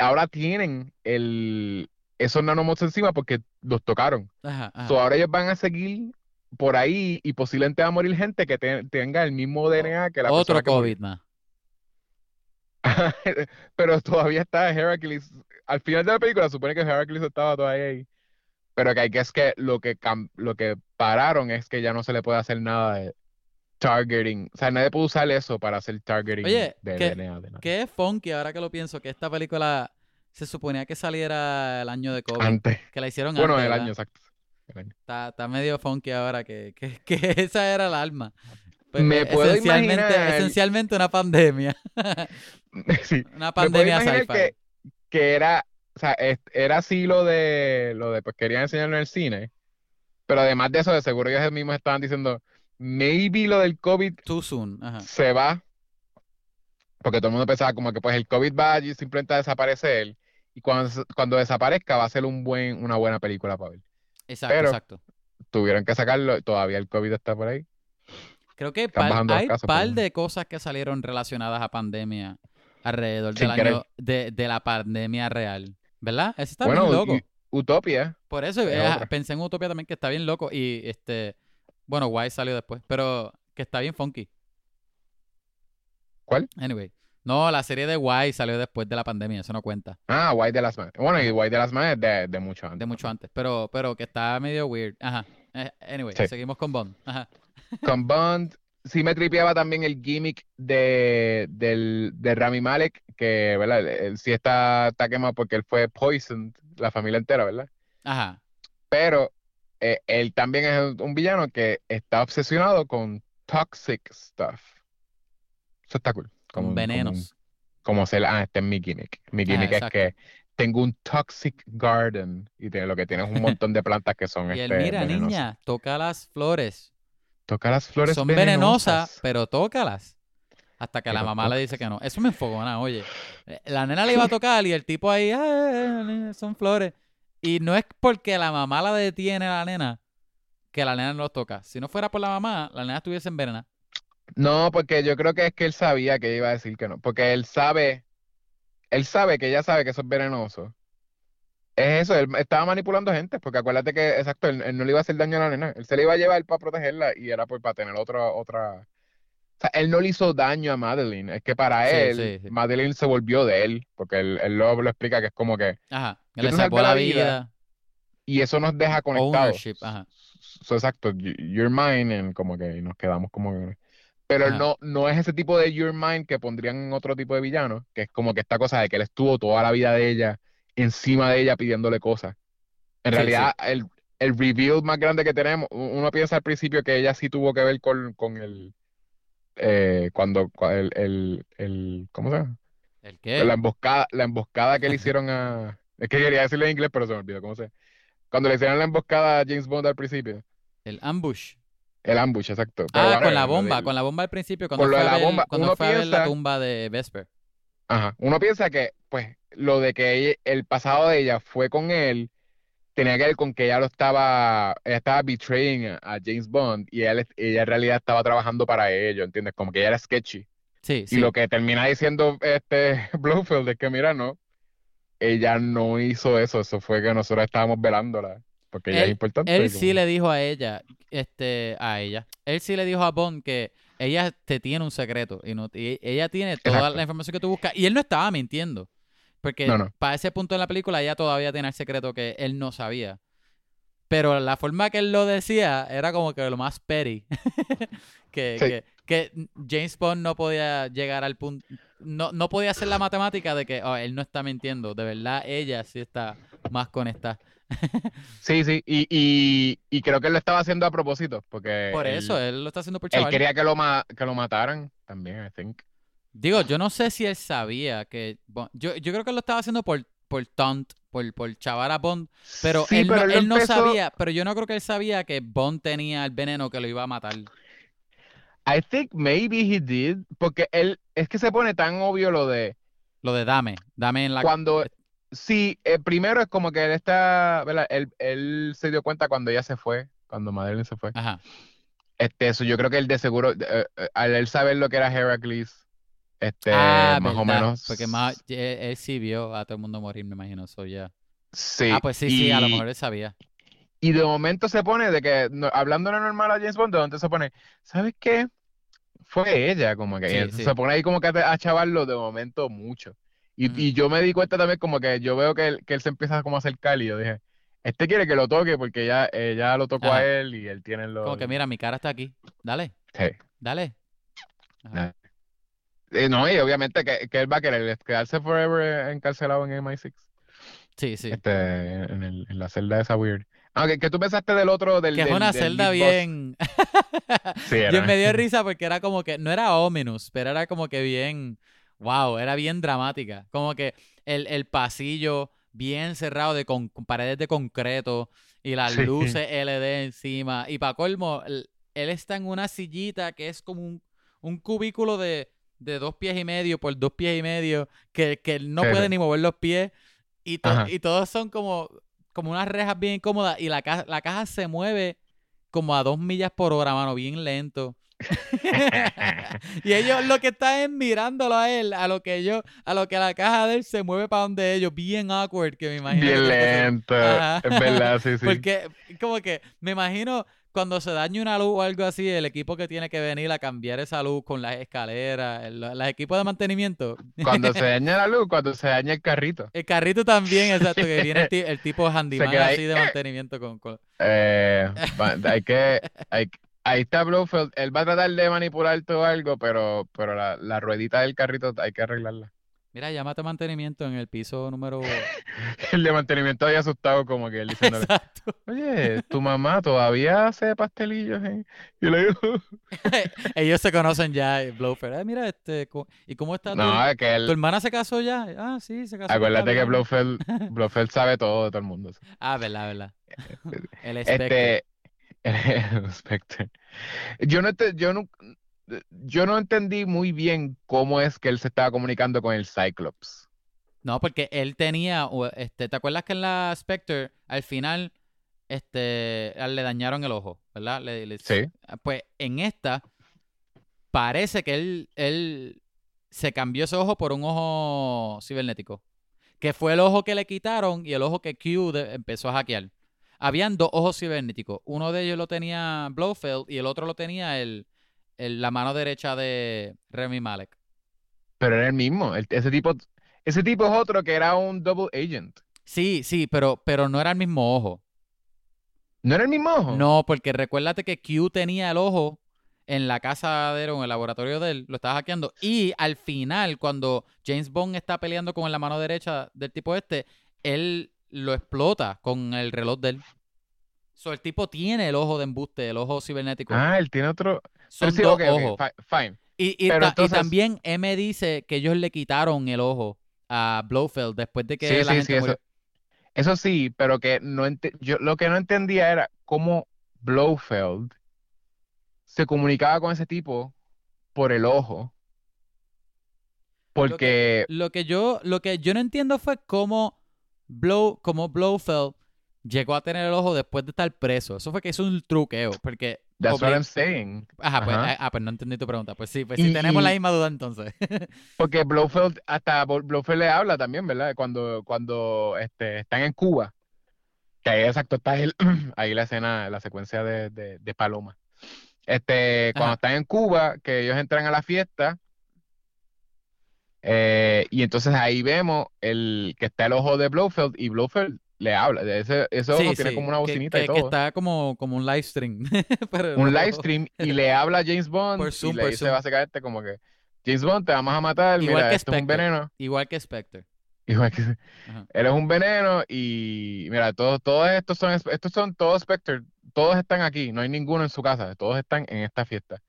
ahora tienen el, esos nanobots encima porque los tocaron. Ajá, ajá. So, ahora ellos van a seguir por ahí y posiblemente va a morir gente que te- tenga el mismo DNA que la Otro persona que. COVID más. Pero todavía está Heracles. Al final de la película supone que Heracles estaba todavía ahí. Pero que hay que es que lo que lo que pararon es que ya no se le puede hacer nada de targeting. O sea, nadie puede usar eso para hacer targeting Oye, de ¿qué- DNA de. Qué funky ahora que lo pienso, que esta película se suponía que saliera el año de COVID. Antes. Que la hicieron Bueno, antes, el ¿verdad? año exacto. Está, está medio funky ahora que, que, que esa era el alma. Pues, Me eh, puedo esencialmente, imaginar- esencialmente una pandemia. Sí. Una pandemia sci-fi. que, que era, o sea, era así lo de, lo de, pues querían enseñarlo en el cine, pero además de eso, de seguro ellos mismos estaban diciendo, maybe lo del COVID Too soon. Ajá. se va, porque todo el mundo pensaba como que pues el COVID va allí simplemente a desaparecer, y cuando, cuando desaparezca va a ser un buen, una buena película para ver. Exacto, Pero- exacto. Tuvieron que sacarlo, todavía el COVID está por ahí. Creo que par- hay casos, par de cosas que salieron relacionadas a pandemia alrededor Sin del querer. año de, de la pandemia real. ¿Verdad? Eso está Bueno, bien loco. Utopia, Por eso es eh, pensé en Utopia también que está bien loco y este bueno, Wise salió después, pero que está bien funky. ¿cuál? Anyway, no, la serie de Wise salió después de la pandemia, eso no cuenta, Ah, White de las Man. Bueno, y White de las Man es de, de mucho antes. de mucho antes, pero pero que está medio weird. Ajá. Eh, anyway, Sí. seguimos con Bond. Ajá. Con Bond, sí me tripeaba también el gimmick de, del, de Rami Malek, que, ¿verdad? Él, él sí está, está quemado porque él fue poisoned, la familia entera, ¿verdad? Ajá. Pero eh, él también es un villano que está obsesionado con toxic stuff. Eso está cool. Como, venenos. como ser, ah, este es mi gimmick. Mi Ajá, gimmick es que tengo un toxic garden y te- lo que tiene es un montón de plantas que son Y él, este, mira, venenosas. niña, toca las flores. Toca las flores Son venenosas, venenosas. pero tócalas. Hasta que la mamá le dice que no. Eso me enfogona, oye. La nena le iba a tocar y el tipo ahí, "Ah, son flores. Y no es porque la mamá la detiene a la nena, que la nena no los toca. Si no fuera por la mamá, la nena estuviese envenenada. No, porque yo creo que es que él sabía que iba a decir que no. Porque él sabe, él sabe que ella sabe que eso es venenoso. Es eso, él estaba manipulando gente, porque acuérdate que, exacto, él, él no le iba a hacer daño a la nena, él se le iba a llevar para protegerla y era por, para tener otra, otra, o sea, él no le hizo daño a Madeline, es que para Sí, él, sí, sí. Madeline se volvió de él, porque él, él lo, lo explica que es como que, Ajá. Yo le salvó la vida, vida. y eso nos deja conectados. Ownership, ajá. So, exacto, you- you're mine, and como que nos quedamos como que- Pero Ajá. no, no es ese tipo de Your Mind que pondrían en otro tipo de villano, que es como que esta cosa de que él estuvo toda la vida de ella, encima de ella pidiéndole cosas. En Sí, realidad, el, el reveal más grande que tenemos, uno piensa al principio que ella sí tuvo que ver con, con el, eh, cuando, cua- el, el, el- ¿cómo se llama? ¿El La qué? emboscada, la emboscada que le hicieron a, es que quería decirlo en inglés, pero se me olvidó cómo se Cuando le hicieron la emboscada a James Bond al principio, El ambush. El ambush, exacto. Pero Ah, whatever, con la bomba, del- con la bomba al principio, cuando fue a la ver, bomba, cuando fue a ver la piensa- tumba de Vesper. Ajá. Uno piensa que, pues, lo de que ella- el pasado de ella fue con él, tenía que ver con que ella lo estaba, ella estaba betraying a, a James Bond y él, ella en realidad estaba trabajando para ello, ¿entiendes? Como que ella era sketchy. Sí, Y sí. lo que termina diciendo este Blofeld es que, mira, no, ella no hizo eso, eso fue que nosotros estábamos velándola, porque ella es Él, importante. él como sí le dijo a ella, este, a ella, él sí le dijo a Bond que ella te tiene un secreto y, no, y ella tiene toda Exacto. la información que tú buscas y él no estaba mintiendo, porque No, no. para ese punto en la película ella todavía tenía el secreto que él no sabía. Pero la forma que él lo decía era como que lo más petty. que, Sí. que, que James Bond no podía llegar al punto. No, no podía hacer la matemática de que oh, él no está mintiendo. De verdad, ella sí está más conectada. Sí, sí, y, y, y creo que él lo estaba haciendo a propósito, porque Por él, eso, él lo está haciendo por él chaval. quería que lo, ma- que lo mataran también, I think. Digo, yo no sé si él sabía que. Bon- yo, yo creo que él lo estaba haciendo por, por taunt, por, por chavar a Bond. Pero Sí, él, no, él él no empezó- sabía. Pero yo no creo que él sabía que Bond tenía el veneno que lo iba a matar. I think maybe he did, porque él, es que se pone tan obvio lo de Lo de dame. Dame en la. cuando, sí, eh, primero es como que él está, ¿verdad? Él, él se dio cuenta cuando ella se fue, cuando Madeline se fue. Ajá. Este, eso yo creo que él de seguro, eh, eh, al él saber lo que era Heracles, este, ah, más o menos, Porque más, él, él sí vio a todo el mundo morir, me imagino. So, ya. sí, Ah, pues sí, sí, a lo mejor él sabía. Y de momento se pone de que, no, hablándole normal a James Bond, de momento se pone, ¿sabes qué? Fue ella, como que Sí, sí. se pone ahí como que a, a chavarlo de momento mucho. Y, y yo me di cuenta también como que yo veo que él, que él se empieza como a acercar y yo dije, este quiere que lo toque porque ya, ella lo tocó a él y él tiene los... Como que mira, mi cara está aquí. Dale, Sí. dale. Ajá. Eh, no, y obviamente que, que él va a querer quedarse forever encarcelado en MI6, Sí, sí. este, en, el- en la celda esa weird. Aunque, ¿qué tú pensaste del otro, del, Que es una del celda bien. Sí, Yo era. me dio risa porque era como que, no era ominous, pero era como que bien, wow, era bien dramática. Como que el, el pasillo bien cerrado de con, con paredes de concreto y las Sí. luces LED encima. Y para colmo, él está en una sillita que es como un, un cubículo de, de dos pies y medio por dos pies y medio, que, que él no puede ni mover los pies. Y, to- y todos son como, como unas rejas bien incómodas. Y la caja, la caja se mueve como a dos millas por hora, mano, bien lento. y ellos lo que están es mirándolo a él, a lo que ellos, a lo que la caja de él se mueve para donde ellos, bien awkward, que me imagino. que Bien que lento, es verdad, sí, sí. Porque, como que, me imagino cuando se daña una luz o algo así, el equipo que tiene que venir a cambiar esa luz con las escaleras, los equipos de mantenimiento. Cuando se daña la luz, cuando se daña el carrito. El carrito también, exacto, que viene el, el tipo handyman así de mantenimiento con, con- Eh, hay que, hay- ahí está Blofeld, él va a tratar de manipular todo algo, pero, pero la, la ruedita del carrito hay que arreglarla. Mira, llámate a mantenimiento en el piso número... El de mantenimiento ahí asustado como que él diciéndole, Exacto. oye, tu mamá todavía hace pastelillos, ¿eh? Y le digo, Ellos se conocen ya, eh, Blowfair. "Ah, mira, este, ¿y cómo está tu, no, es que tu él, hermana se casó ya? Ah, sí, se casó. acuérdate que bien". Blofeld, Blofeld sabe todo de todo el mundo. Ah, verdad, verdad. El espectro. Este, Spectre. Yo no, ente- yo no, yo no entendí muy bien cómo es que él se estaba comunicando con el Cyclops. No, porque él tenía, este, ¿te acuerdas que en la Spectre, al final, este, le dañaron el ojo, ¿verdad? Le- le- Sí. Pues en esta, parece que él, él se cambió ese ojo por un ojo cibernético. Que fue el ojo que le quitaron y el ojo que Q de- empezó a hackear. Habían dos ojos cibernéticos. Uno de ellos lo tenía Blofeld y el otro lo tenía el, el- la mano derecha de Remy Malek. Pero era el mismo. el- ese tipo, ese tipo es otro que era un double agent. Sí, sí, pero, pero no era el mismo ojo. ¿No era el mismo ojo? No, porque recuérdate que Q tenía el ojo en la casa de él o en el laboratorio de él, lo estaba hackeando. Y al final, cuando James Bond está peleando con la mano derecha del tipo este, él lo explota con el reloj de él. So, el tipo tiene el ojo de embuste, el ojo cibernético. Ah, él tiene otro. Son sí, dos ojos. fine. Y, y también M dice que ellos le quitaron el ojo a Blofeld después de que Sí, la sí, gente sí, eso, sí, pero que no ente- yo lo que no entendía era cómo Blofeld se comunicaba con ese tipo por el ojo. Porque Lo que yo, lo que yo no entiendo fue cómo, Blow, cómo Blofeld llegó a tener el ojo después de estar preso. Eso fue que hizo un truqueo, porque... that's what I'm saying. Ajá, pues, ah, ah, pues no entendí tu pregunta. Pues sí, pues sí, Y- tenemos la misma duda entonces. Porque Blofeld, hasta Blofeld le habla también, ¿verdad? Cuando, cuando este, están en Cuba. Que ahí exacto está el- ahí la escena, la secuencia de, de, de Paloma. Este, cuando Ajá. están en Cuba, que ellos entran a la fiesta. Eh, y entonces ahí vemos el que está el ojo de Blofeld y Blofeld le habla. Ese, ese ojo Sí, tiene sí, como una que, bocinita y que- que todo. está como, como un live stream. pero Un no- live stream y le habla a James Bond Por y Zoom, le por dice Zoom. básicamente como que James Bond, te vamos a matar, Igual mira, que esto es un veneno. Igual que Spectre. Igual que Ajá. eres un veneno y mira, todos, todos estos son, estos son todos Spectre, todos están aquí, no hay ninguno en su casa, todos están en esta fiesta.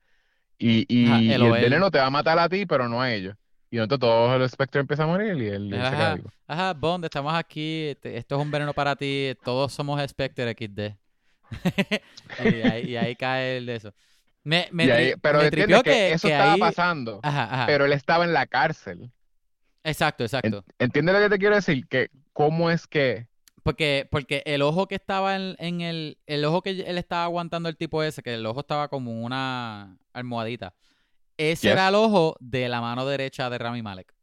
Y, y, Ajá, y él el él. veneno te va a matar a ti, pero no a ellos. Y entonces todos los Spectre empiezan a morir y él, y él se queda Ajá, vivo. ajá, Bond, estamos aquí, esto es un veneno para ti, todos somos Spectre XD. y, ahí, y ahí cae el de eso. Me, me, ahí- pero me que, que, eso que estaba ahí... pasando, Ajá, ajá. pero él estaba en la cárcel. Exacto, exacto. ¿Entiendes lo que te quiero decir? Que cómo es que Porque, porque el ojo que estaba en, en el, el ojo que él estaba aguantando el tipo ese, que el ojo estaba como una almohadita. Ese Yes. era el ojo de la mano derecha de Rami Malek.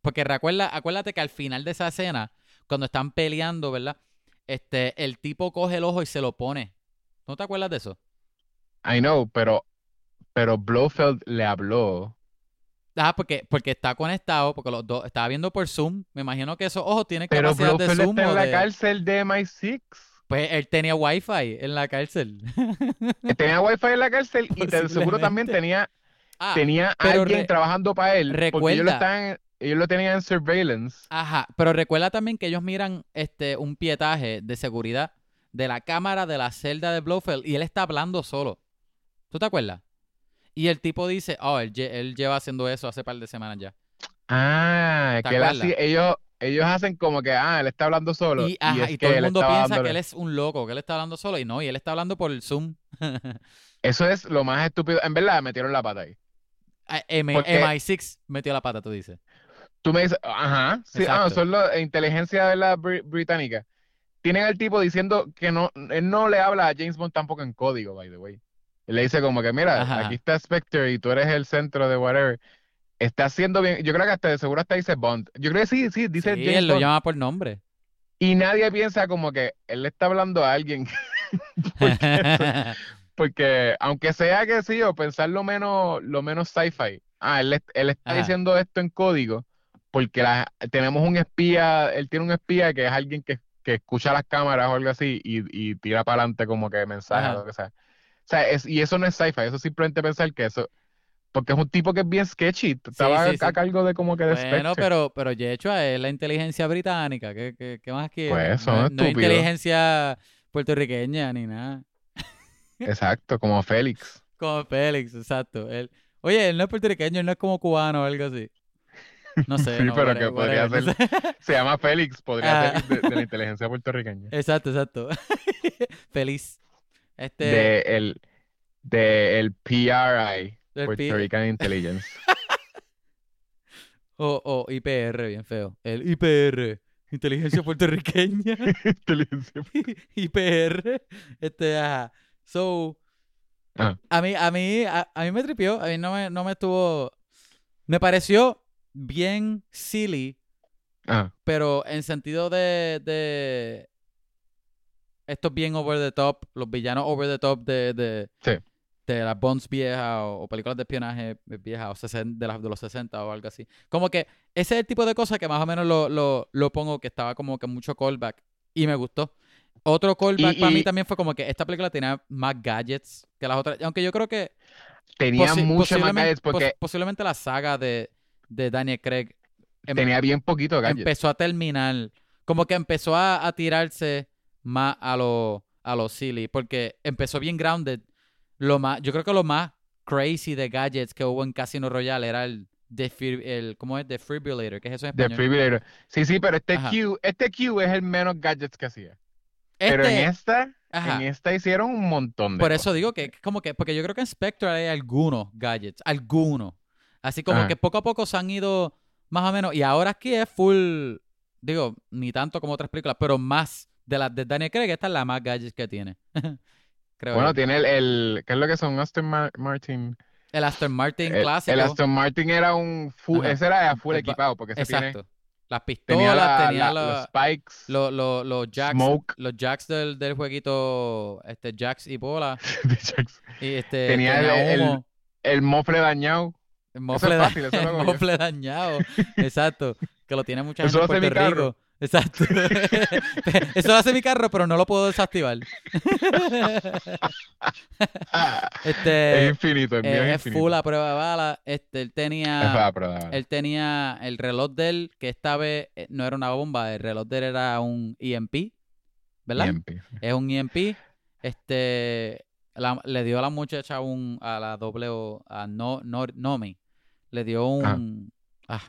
Porque recuerda, acuérdate que al final de esa escena, cuando están peleando, ¿verdad? Este, el tipo coge el ojo y se lo pone. ¿No te acuerdas de eso? I know, pero, pero Blofeld le habló. Ah, porque, porque está conectado, porque los dos, estaba viendo por Zoom. Me imagino que esos ojos tienen Pero capacidad de Zoom está en la de- cárcel de MI6. Pues él tenía wifi en la cárcel. Tenía wifi en la cárcel y te- seguro también tenía, Ah, tenía alguien trabajando para él. Porque ellos lo, recuerda- estaban, ellos lo tenían en surveillance. Ajá, pero recuerda también que ellos miran este un pietaje de seguridad de la cámara de la celda de Blofeld y él está hablando solo. ¿Tú te acuerdas? Y el tipo dice, oh, él, lle- él lleva haciendo eso hace par de semanas ya. Ah, ¿Te que él así, ellos, ellos hacen como que, ah, él está hablando solo. Y, ajá, es y que todo el mundo piensa que él es un loco, que él está hablando solo y no, y él está hablando por el Zoom. Eso es lo más estúpido. En verdad, metieron la pata ahí. Ah, M- Porque- MI6 metió la pata, tú dices. Tú me dices, ajá, sí, ah, son la inteligencia de la bri- británica. Tienen al tipo diciendo que no, él no le habla a James Bond tampoco en código, by the way. Él le dice como que, mira, Ajá. aquí está Spectre y tú eres el centro de whatever. Está haciendo bien. Yo creo que hasta de seguro hasta dice Bond. Yo creo que sí, sí, dice Sí, James él lo Bond. llama por nombre. Y nadie piensa como que él le está hablando a alguien. Porque aunque sea que sí, o pensar lo menos, lo menos sci-fi. Ah, él, él está Ajá. diciendo esto en código porque la- tenemos un espía, él tiene un espía que es alguien que, que escucha las cámaras o algo así y, y tira para adelante como que mensajes o lo que sea. O sea, es, y eso no es sci-fi, eso es simplemente pensar que eso, porque es un tipo que es bien sketchy, estaba sí, sí. a cargo de como que de Bueno, pero, pero Yechua es la inteligencia británica. ¿Qué, qué, qué más quiere? Pues, son no, no es inteligencia puertorriqueña ni nada. Exacto, como Félix. Como Félix, exacto. Él, oye, él no es puertorriqueño, él no es como cubano o algo así. No sé, Sí, no, pero que podría no sé. Se llama Félix, podría Ah. ser de, de la inteligencia puertorriqueña. Exacto, exacto. Feliz. Este, De el, de el PRI, del Puerto Rican Intelligence. o, o IPR, bien feo. El IPR. Inteligencia puertorriqueña. Inteligencia. y PR. Este, ajá. So, Ajá. a mí, a mí, a, a mí me tripió. A mí no me, no me estuvo. Me pareció bien silly, Ajá. pero en sentido de, de esto es bien over the top, los villanos over the top de, de, Sí. De las Bonds viejas o, o películas de espionaje viejas o sesen- de, las, de los 60 o algo así. Como que ese es el tipo de cosas que más o menos lo, lo, lo pongo que estaba como que mucho callback y me gustó. Otro callback Y- para mí también fue como que esta película tenía más gadgets que las otras. Aunque yo creo que Tenía mucho más gadgets porque pos- posiblemente la saga de, de Daniel Craig em- tenía bien poquito gadgets. empezó a terminar, como que empezó a, a tirarse más a lo, a lo silly, porque empezó bien grounded. Lo más, yo creo que lo más crazy de gadgets que hubo en Casino Royale era el, el ¿cómo es? Defibrillator, ¿qué es eso en español? Defibrillator. Sí, sí, pero este Ajá. Q, este Q es el menos gadgets que hacía. Pero en Este, esta, ajá. en esta hicieron un montón de Por cosas. eso digo que como que, porque yo creo que en Spectre hay algunos gadgets, algunos. Así como Ajá. que poco a poco se han ido más o menos. Y ahora aquí es full, digo, ni tanto como otras películas, pero más de las de Daniel Craig, esta es la más gadgets que tiene. Creo Bueno, yo. tiene el, el, ¿qué es lo que son? Aston Mar- Martin. El Aston Martin El, clásico. el Aston Martin era un full, ese era full El equipado porque ese tiene, Exacto. Las tenía, pistolas, la- tenía la- la- los spikes, lo- lo- los jacks, smoke. los jacks del, del jueguito, este, jacks y bola. Y este, Tenía el- el- humo. el mofle dañado. El mofle, es da- fácil, lo el mofle dañado. Exacto. Que lo tiene mucha gente en Puerto. Rico. Exacto. Eso lo hace mi carro, pero no lo puedo desactivar. Este, es infinito, el mío eh, es es infinito. full a prueba de bala. Este, él Es tenía, probar. él tenía el reloj de él, que esta vez eh, no era una bomba, el reloj de él era un EMP, ¿verdad? EMP. Es un EMP. Este, la- le dio a la muchacha un, a la doble, o- a no, no, Nomi, le dio un, ah,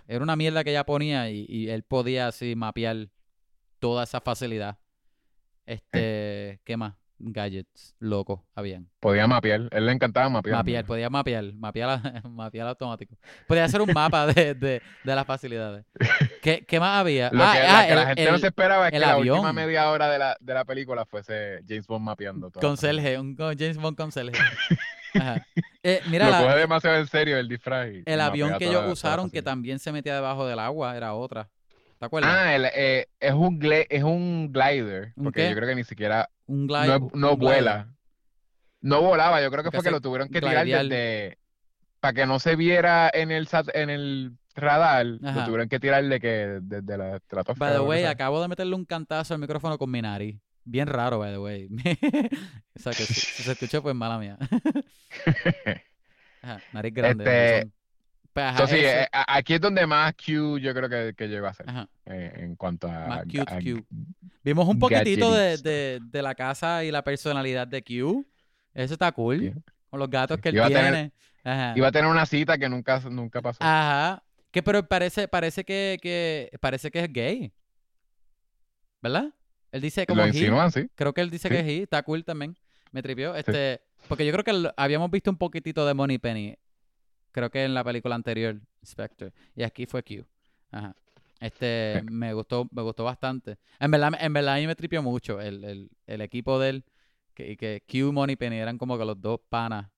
era una mierda que ella ponía y, y él podía así mapear toda esa facilidad. Este, ¿qué más? Gadgets locos habían. Podía mapear. Él le encantaba mapear. Mapear, podía mapear, mapear, mapear automático. Podía hacer un mapa de, de, de las facilidades. ¿Qué, qué más había? Lo Ah, que, ah, la, que la el- gente no se esperaba es que el la última avión. media hora de la, de la película fuese James Bond mapeando todo. Conserje, un James Bond conserje. Ajá. Eh, mira, Lo la- coge demasiado en serio el disfraz. el avión que ellos usaron que también se metía debajo del agua era otra. ¿Te acuerdas? Ah, el, eh, es, un gle- es un glider. ¿Un Porque qué? yo creo que ni siquiera. un No, glide. es- no vuela. No volaba. Yo creo que Porque fue que lo tuvieron que tirar desde. Para que no se viera en el, sat- en el radar. Ajá. Lo tuvieron que tirar de que desde la estratosfera. By the way, acabo de meterle un cantazo al micrófono con mi nariz. Bien raro, by the way. o sea, que si, si se escuchó, pues mala mía. Ajá, nariz grande. Este, son- Pues, ajá, Entonces, sí, eh, aquí es donde más Q yo creo que, que llegó a ser. eh, en cuanto a, Más cute a- Q. Vimos un poquitito de, de, de la casa y la personalidad de Q. Eso está cool. Con los gatos que él tiene. Ajá. Iba a tener una cita que nunca, nunca pasó. Ajá. Que pero parece, parece que, que parece que es gay. ¿Verdad? Él dice como Lo insinúan, sí. Creo que él dice Sí. que es he. Está cool también. Me tripió. Este, porque yo creo que habíamos visto un poquitito de Money Penny. Creo que en la película anterior, Spectre. Y aquí fue Q. Ajá. Este, Sí. me gustó, me gustó bastante. En verdad, en verdad a mí me tripió mucho el, el, el equipo de él. Que, y que Q y Money Penny eran como que los dos panas.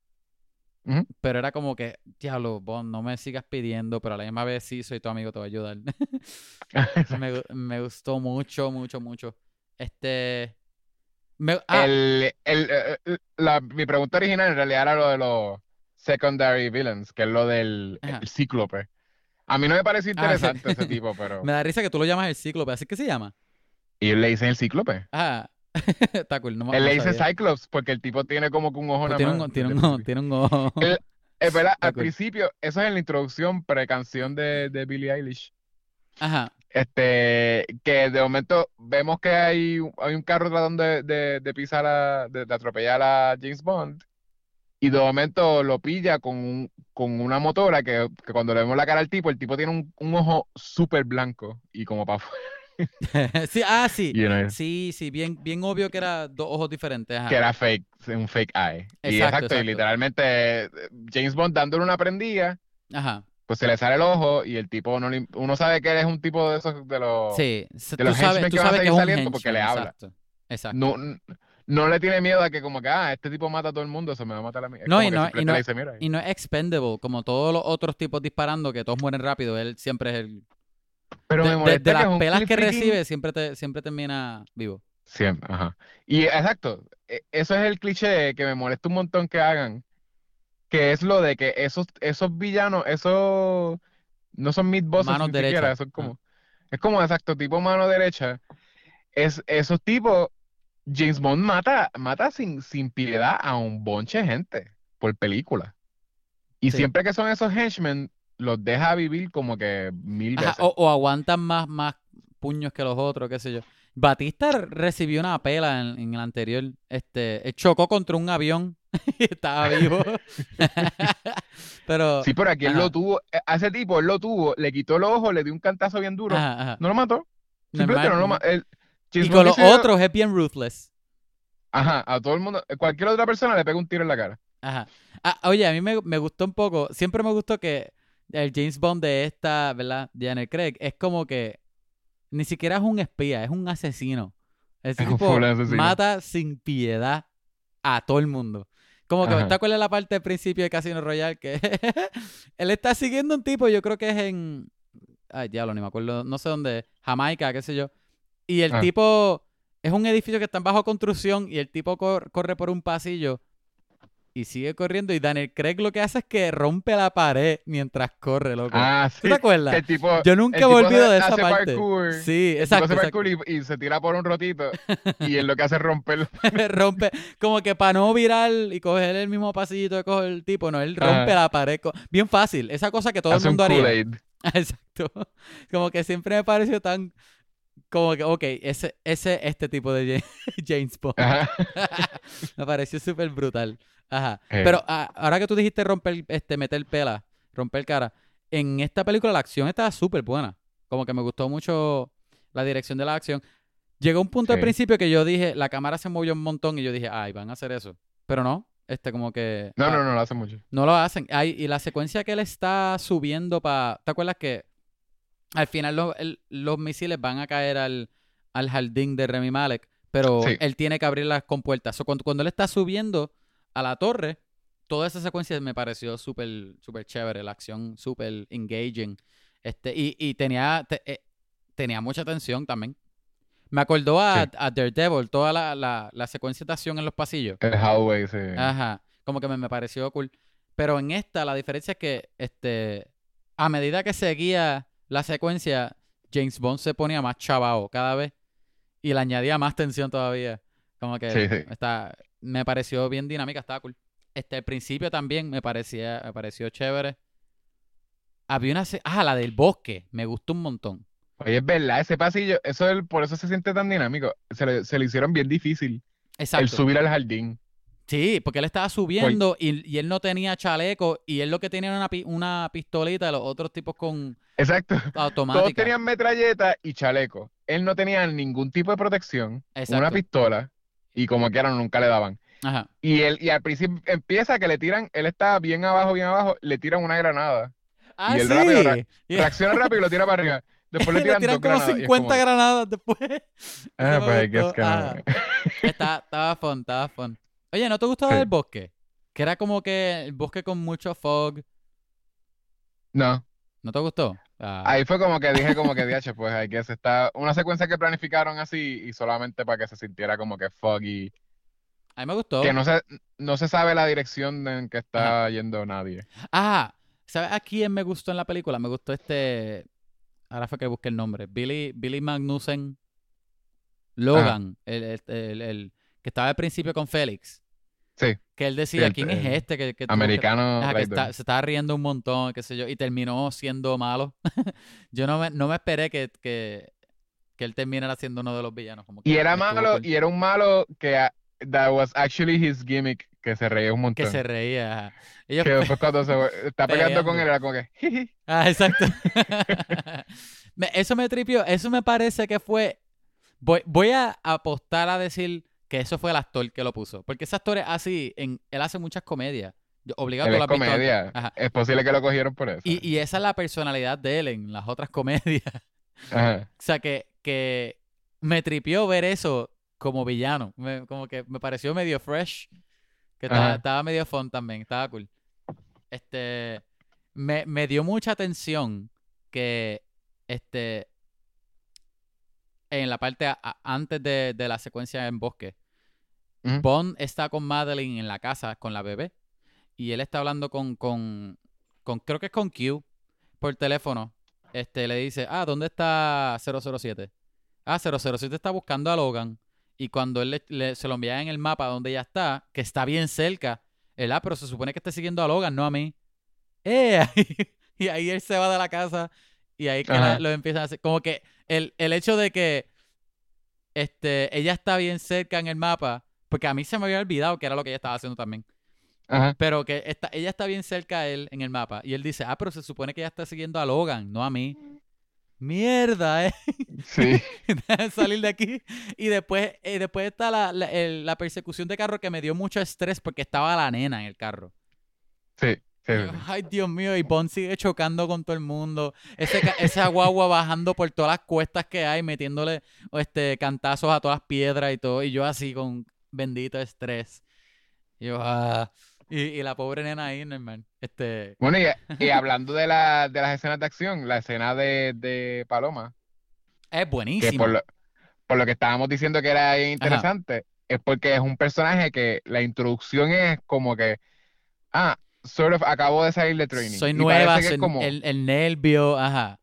Pero era como que, diablo, Bond, no me sigas pidiendo, pero a la misma vez sí soy tu amigo, te voy a ayudar. me gustó mucho, mucho, mucho. Este. me- ah, El, el, eh, eh, la- mi pregunta original en realidad era lo de los secondary villains, que es lo del el cíclope. A mí no me pareció Ah, sí. interesante ese tipo, pero... me da risa que tú lo llamas el cíclope, así que se llama. Y él le dicen el cíclope. Ah, está cool. No, Él no le dice sabía. Cyclops porque el tipo tiene como que un ojo Pues tiene, un, tiene, ojo- tiene un ojo. El- Es verdad, al cool. principio, eso es en la introducción pre-canción de, de Billie Eilish. Ajá. Este, que de momento vemos que hay, hay un carro tratando de, de, de pisar a, de, de atropellar a James Bond. Y de momento lo pilla con, un- con una motora que, que cuando le vemos la cara al tipo, el tipo tiene un, un ojo súper blanco y como para afuera. sí, ah, sí. you know, Sí, sí, bien, bien obvio que era dos ojos diferentes. Ajá. que era fake, un fake eye. Y Exacto, exacto, y exacto. literalmente eh, James Bond dándole una prendida Ajá. Pues se le sale el ojo y el tipo no le- uno sabe que él es un tipo de esos de los Sí, de tú los sabes, tú que van a sabes que seguir es un saliendo porque le habla. exacto. Exacto. no, no le tiene miedo a que como que ah, este tipo mata a todo el mundo, eso me va a matar a mí. No, y no- y no- le dice, mira. Y no es expendable, como todos los otros tipos disparando, que todos mueren rápido. Él siempre es el. Pero de, me de- molesta de que las pelas que freaking- recibe, siempre, te, siempre termina vivo. Siempre, ajá. Y exacto, e- eso es el cliché que me molesta un montón que hagan, que es lo de que esos, esos villanos, esos no son mid-bosses Manos ni siquiera, son Ah. como, es como exacto, tipo mano derecha, es esos tipos, James Bond mata, mata sin, sin piedad a un bonche de gente por película. Y Sí. siempre que son esos henchmen, los deja vivir como que mil Ajá, veces. o, o aguantan más, más puños que los otros, qué sé yo. Batista recibió una pela en, en el anterior. Este, él chocó contra un avión estaba vivo. Pero. Sí, pero aquí él ajá. lo tuvo, eh, a ese tipo él lo tuvo, le quitó el ojo, le dio un cantazo bien duro. ajá, ajá. No lo mató. Simplemente no lo mató. El- Y con los otros es bien ruthless. Ajá, a todo el mundo, cualquier otra persona le pega un tiro en la cara. Ajá. Ah, oye, a mí me, me gustó un poco. Siempre me gustó que el James Bond de esta, ¿verdad? Daniel Craig, es como que ni siquiera es un espía, es un asesino. Ese Es un tipo full asesino. mata sin piedad a todo el mundo. Como que, Ajá. ¿te acuerdas la parte del principio de Casino Royale? Que él está siguiendo un tipo, yo creo que es en. Ay, diablo, ni me acuerdo, no sé dónde, Jamaica, qué sé yo. Y el Ah. tipo. Es un edificio que está en bajo construcción y el tipo cor- corre por un pasillo y sigue corriendo. Y Daniel Craig lo que hace es que rompe la pared mientras corre, loco. Ah, ¿Tú sí. te acuerdas? El tipo, Yo nunca el me tipo olvido de esa hace parte. parkour, Sí, el tipo exacto. hace exacto. parkour y, y se tira por un rotito y él lo que hace es romper. rompe, como que para no virar y coger el mismo pasillito que coge el tipo, no, él rompe la pared. Bien fácil, esa cosa que todo el hace un mundo haría. Exacto. Como que siempre me pareció tan. Como que, ok, ese, ese, este tipo de Ja- James Bond. Me pareció súper brutal. Ajá. Eh. Pero ah, ahora que tú dijiste romper, este, meter pela, romper cara, en esta película la acción estaba súper buena. Como que me gustó mucho la dirección de la acción. Llegó un punto al principio que yo dije, la cámara se movió un montón y yo dije, ay, van a hacer eso. Pero no, este como que... No, ah, no, no lo hace mucho. no lo hacen. Ay, y la secuencia que él está subiendo para... ¿Te acuerdas que al final lo- el- los misiles van a caer al, al jardín de Remy Malek? Pero Sí. él tiene que abrir las compuertas. So, cuando, cuando él está subiendo a la torre, toda esa secuencia me pareció súper súper chévere. La acción súper engaging. Este, y, y tenía, te- eh, tenía mucha tensión también. Me acordó a, Sí. a Daredevil, toda la, la, la secuencia de acción en los pasillos. El hallway, sí. Ajá, como que me, me pareció cool. Pero en esta la diferencia es que este a medida que seguía la secuencia, James Bond se ponía más chavao cada vez y le añadía más tensión todavía. Como que Sí, sí. está, me pareció bien dinámica, estaba cool. Este, al principio también me parecía, me pareció chévere. Había una, ah, la del bosque, me gustó un montón. Oye, es verdad, ese pasillo, eso es- por eso se siente tan dinámico. Se le, se le hicieron bien difícil el Exacto. subir al jardín. Sí, porque él estaba subiendo y, y él no tenía chaleco y él lo que tenía era una, una pistolita, los otros tipos con Exacto. Todos tenían metralleta y chaleco. Él no tenía ningún tipo de protección, una Exacto. pistola, y como quieran, nunca le daban. Ajá. Y él, y al principio empieza que le tiran, él está bien abajo, bien abajo, le tiran una granada. Ah, él sí. rápido re- Y- Reacciona rápido y lo tira para arriba. Después le le tiran tiran dos como granadas. y es 50 como, granadas después. Ah, pues que. Ajá. Está, estaba fun, estaba fun. Oye, ¿no te gustó Sí. el bosque? Que era como que el bosque con mucho fog. No, ¿No te gustó? Ah, ahí fue como que dije como que, diache, pues hay que está una secuencia que planificaron así y solamente para que se sintiera como que foggy. a mí me gustó. Que no se, no se sabe la dirección en que está yendo nadie. Ah, ¿sabes a quién me gustó en la película? Me gustó este. Ahora fue que busqué el nombre. Billy, Billy Magnussen Logan, el, el- el- el que estaba al principio con Félix. Sí, Que él decía, ¿quién es este? Que, que. Ajá, está- se estaba riendo un montón, qué sé yo, y terminó siendo malo. yo no me, no me esperé que, que, que él terminara siendo uno de los villanos. Como Y era malo, y era un malo que ah, that was actually his gimmick, que se reía un montón. Que se reía. Ellos Que después cuando se está pegando con él era como que. Ah, exacto. Eso me tripió, eso me parece que fue. Voy, voy a apostar a decir que eso fue el actor que lo puso. Porque ese actor es así, en, él hace muchas comedias. Yo- Obligado Él es visto antes. comedia. Ajá. Es posible que lo cogieron por eso. Y, y esa es la personalidad de él en las otras comedias. Ajá. O sea, que, que me tripió ver eso como villano. Me- como que me pareció medio fresh. Que estaba medio fun también. Estaba cool. Este. Me, me dio mucha atención que. Este. En la parte a- a- antes de, de la secuencia en bosque. Bond está con Madeline en la casa con la bebé. Y él está hablando con, con, con creo que es con Q por teléfono. Este le dice, ah, ¿dónde está 007? Ah, 007 está buscando a Logan. Y cuando él le- le- se lo envía en el mapa donde ella está, que está bien cerca, él, ah, pero se supone que está siguiendo a Logan, no a mí. ¡Eh! y ahí él se va de la casa y ahí que la- Ajá. lo empiezan a hacer. Como que el, el hecho de que este, ella está bien cerca en el mapa, porque a mí se me había olvidado que era lo que ella estaba haciendo también. Ajá. Pero que está, ella está bien cerca a él en el mapa. Y él dice, ah, pero se supone que ella está siguiendo a Logan, no a mí. Mierda, eh. Sí. Salir de aquí. Y después, eh, después está la, la, el- la persecución de carro que me dio mucho estrés porque estaba la nena en el carro. Sí. Ay, Dios mío, y Bond sigue chocando con todo el mundo. Ese, esa guagua bajando por todas las cuestas que hay, metiéndole este, cantazos a todas las piedras y todo. Y yo así con bendito estrés. Y yo, ah. Y, y la pobre nena ahí, normal. Este, Bueno, y, y hablando de, la, de las escenas de acción, la escena de, de Paloma, es buenísima. por lo, por lo que estábamos diciendo que era interesante, es porque es un personaje que la introducción es como que, ah, sort of acabo de salir de training. Soy Y nueva, soy como, el, el nervio, ajá.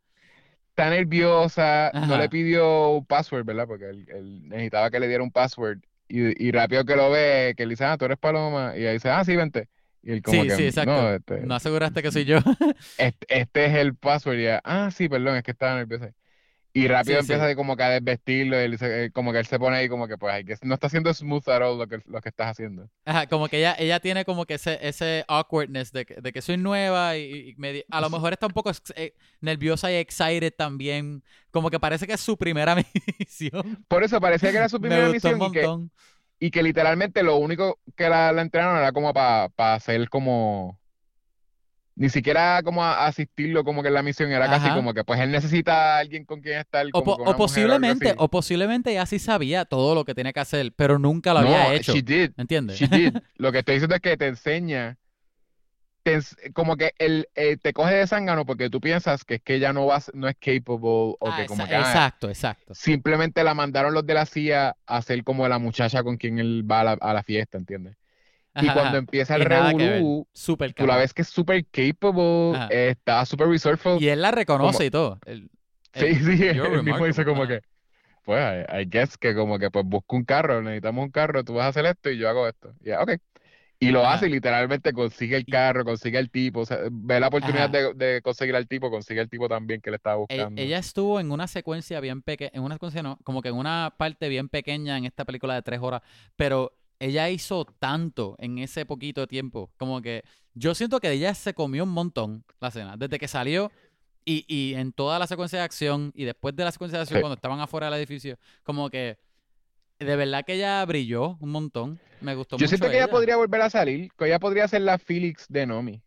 está nerviosa, no le pidió un password, ¿verdad? Porque él, él necesitaba que le diera un password. Y, y rápido que lo ve, que le dice, ah, tú eres Paloma. Y ahí dice, ah, sí, vente. Y él como Sí, que, sí, exacto. no, este, No aseguraste que soy yo. este, este es el password. Y ella, ah, sí, perdón, es que estaba nerviosa. Y rápido Sí, empieza como que a desvestirlo. Él se- eh, como que él se pone ahí como que, pues, que no está haciendo smooth at all lo que, lo que estás haciendo. Ajá, como que ella, ella tiene como que ese, ese awkwardness de que, de que soy nueva y, y me di- a lo mejor está un poco eh, nerviosa y excited también. Como que parece que es su primera misión. Por eso parecía que era su Me primera gustó un misión y que, y que literalmente lo único que la, la entrenaron era como para hacer como ni siquiera como a, a asistirlo como que en la misión era casi como que pues él necesita a alguien con quien estar O, como o posiblemente, o posiblemente ella sí sabía todo lo que tenía que hacer, pero nunca lo No, había hecho. she did, ¿Entiendes? she did. Lo que estoy diciendo es que te enseña te como que él eh, te coge de zángano porque tú piensas que es que ella no va a ser- no es capable o Ah, que como exa- que ah, exacto, exacto. simplemente la mandaron los de la CIA a ser como la muchacha con quien él va a la, a la fiesta, ¿entiendes? Y Ajá, cuando ajá. empieza el Y revolú, Súper tú la ves que es súper capable, Ajá. está súper resourceful. Y él la reconoce como- y todo. Él- Sí, sí, él mismo dice como que, pues, I, I guess que como que, pues, busco un carro, necesitamos un carro, tú vas a hacer esto y yo hago esto. Ya, ok. Y lo Ajá. hace y literalmente consigue el Y- carro, consigue el tipo, o sea, ve la oportunidad de conseguir al tipo, consigue el tipo también que le estaba E- buscando. Ella estuvo en una secuencia bien pequeña, en una secuencia no, como que en una parte bien pequeña en esta película de tres horas, pero ella hizo tanto en ese poquito tiempo, como que yo siento que ella se comió un montón la escena, desde que salió y, y en toda la secuencia de acción y después de la secuencia de acción Sí. cuando estaban afuera del edificio, como que de verdad que ella brilló un montón, me gustó Yo mucho siento que ella ella. podría volver a salir, que ella podría ser la Felix de Nomi.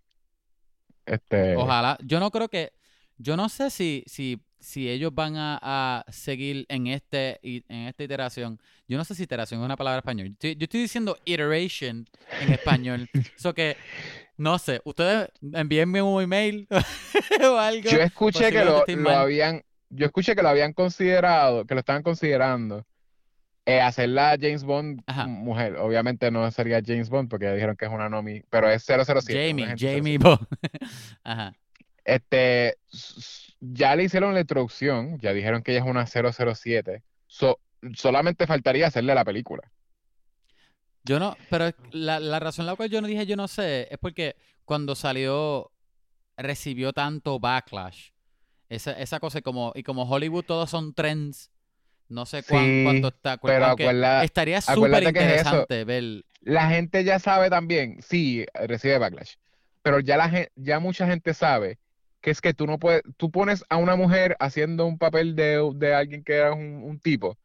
Este, Ojalá. Yo no creo que. Yo no sé si, si, si ellos van a, a seguir en este en esta iteración. Yo no sé si iteración es una palabra en español. Yo estoy, yo estoy diciendo iteration en español. Eso que, no sé, ustedes envíenme un email o algo. Yo escuché que lo, habían, yo escuché que lo habían considerado, que lo estaban considerando, eh, hacerla James Bond Ajá. mujer. Obviamente no sería James Bond porque ya dijeron que es una Nomi, pero es 007. una Jamie, Jamie 007. Bond. Ajá. Este, ya le hicieron la introducción, ya dijeron que ella es una 007. So, solamente faltaría hacerle la película. Yo no, pero la, la razón la cual yo no dije yo no sé es porque cuando salió recibió tanto backlash. Esa, esa cosa y como, y como Hollywood todos son trends, no sé cuán- Sí, cuánto está. pero acuerda- estaría súper es interesante ver. La gente ya sabe también, sí, recibe backlash, pero ya la gente, ya mucha gente sabe que es que tú no puedes, tú pones a una mujer haciendo un papel de, de alguien que era un, un tipo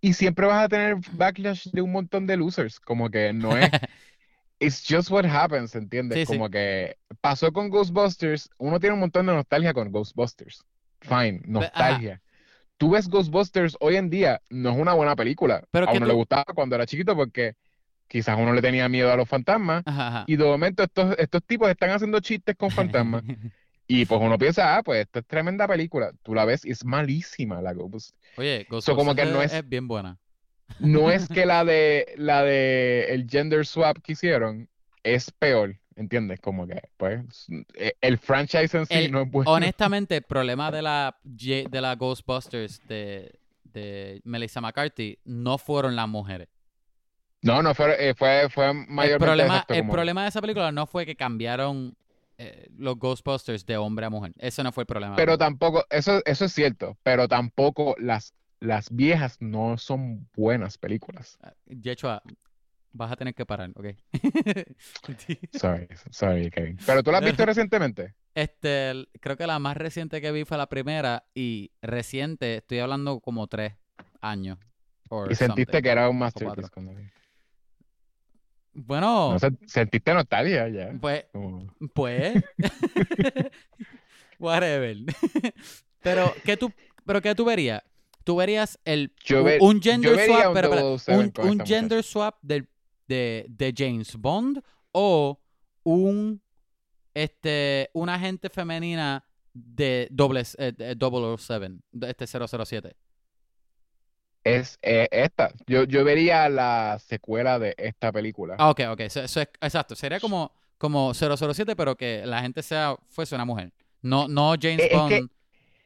y siempre vas a tener backlash de un montón de losers, como que no es, it's just what happens, ¿entiendes? Sí, sí. Como que pasó con Ghostbusters, uno tiene un montón de nostalgia con Ghostbusters. Fine, ajá. nostalgia. Tú ves Ghostbusters hoy en día, no es una buena película. Pero A uno le gustaba cuando era chiquito porque quizás uno le tenía miedo a los fantasmas Ajá, ajá. y de momento estos, estos tipos están haciendo chistes con fantasmas y pues uno piensa, ah, pues esto es tremenda película. Tú la ves y es malísima la Ghost. Oye, So, como que Ghostbusters no es, bien buena. No es que la de la de el gender swap que hicieron es peor, ¿entiendes? Como que, pues, eh, el franchise en sí El- no es bueno. Honestamente, el problema de la, de la Ghostbusters de, de Melissa McCarthy no fueron las mujeres. No, no fue, eh, fue, fue El mayormente problema, exacto, el como- problema de esa película no fue que cambiaron eh, los Ghostbusters de hombre a mujer. Ese no fue el problema. Pero tampoco, eso, eso es cierto, pero tampoco las, las viejas no son buenas películas. De hecho, ah, vas a tener que parar, ¿ok? Sorry, sorry, Kevin. Pero tú la has visto recientemente. Este, creo que la más reciente que vi fue la primera y reciente, estoy hablando como tres años. Y sentiste que era un masterpiece cuando viste. Bueno, No sentiste nostalgia ya. pues, Como- pues, whatever. pero, ¿qué tú, pero qué tú verías? ¿Tú verías el, Yo un, gender swap, un pero, 007 un, un gender swap del- de, de James Bond o un, este, una agente femenina de doble, eh, de 007, de este 007? Es eh, esta. Yo, yo vería la secuela de esta película. Ah, ok, ok, eso, eso es, exacto, sería como, como 007, pero que la gente sea, fuese una mujer. No, no James Eh, es Bond, que-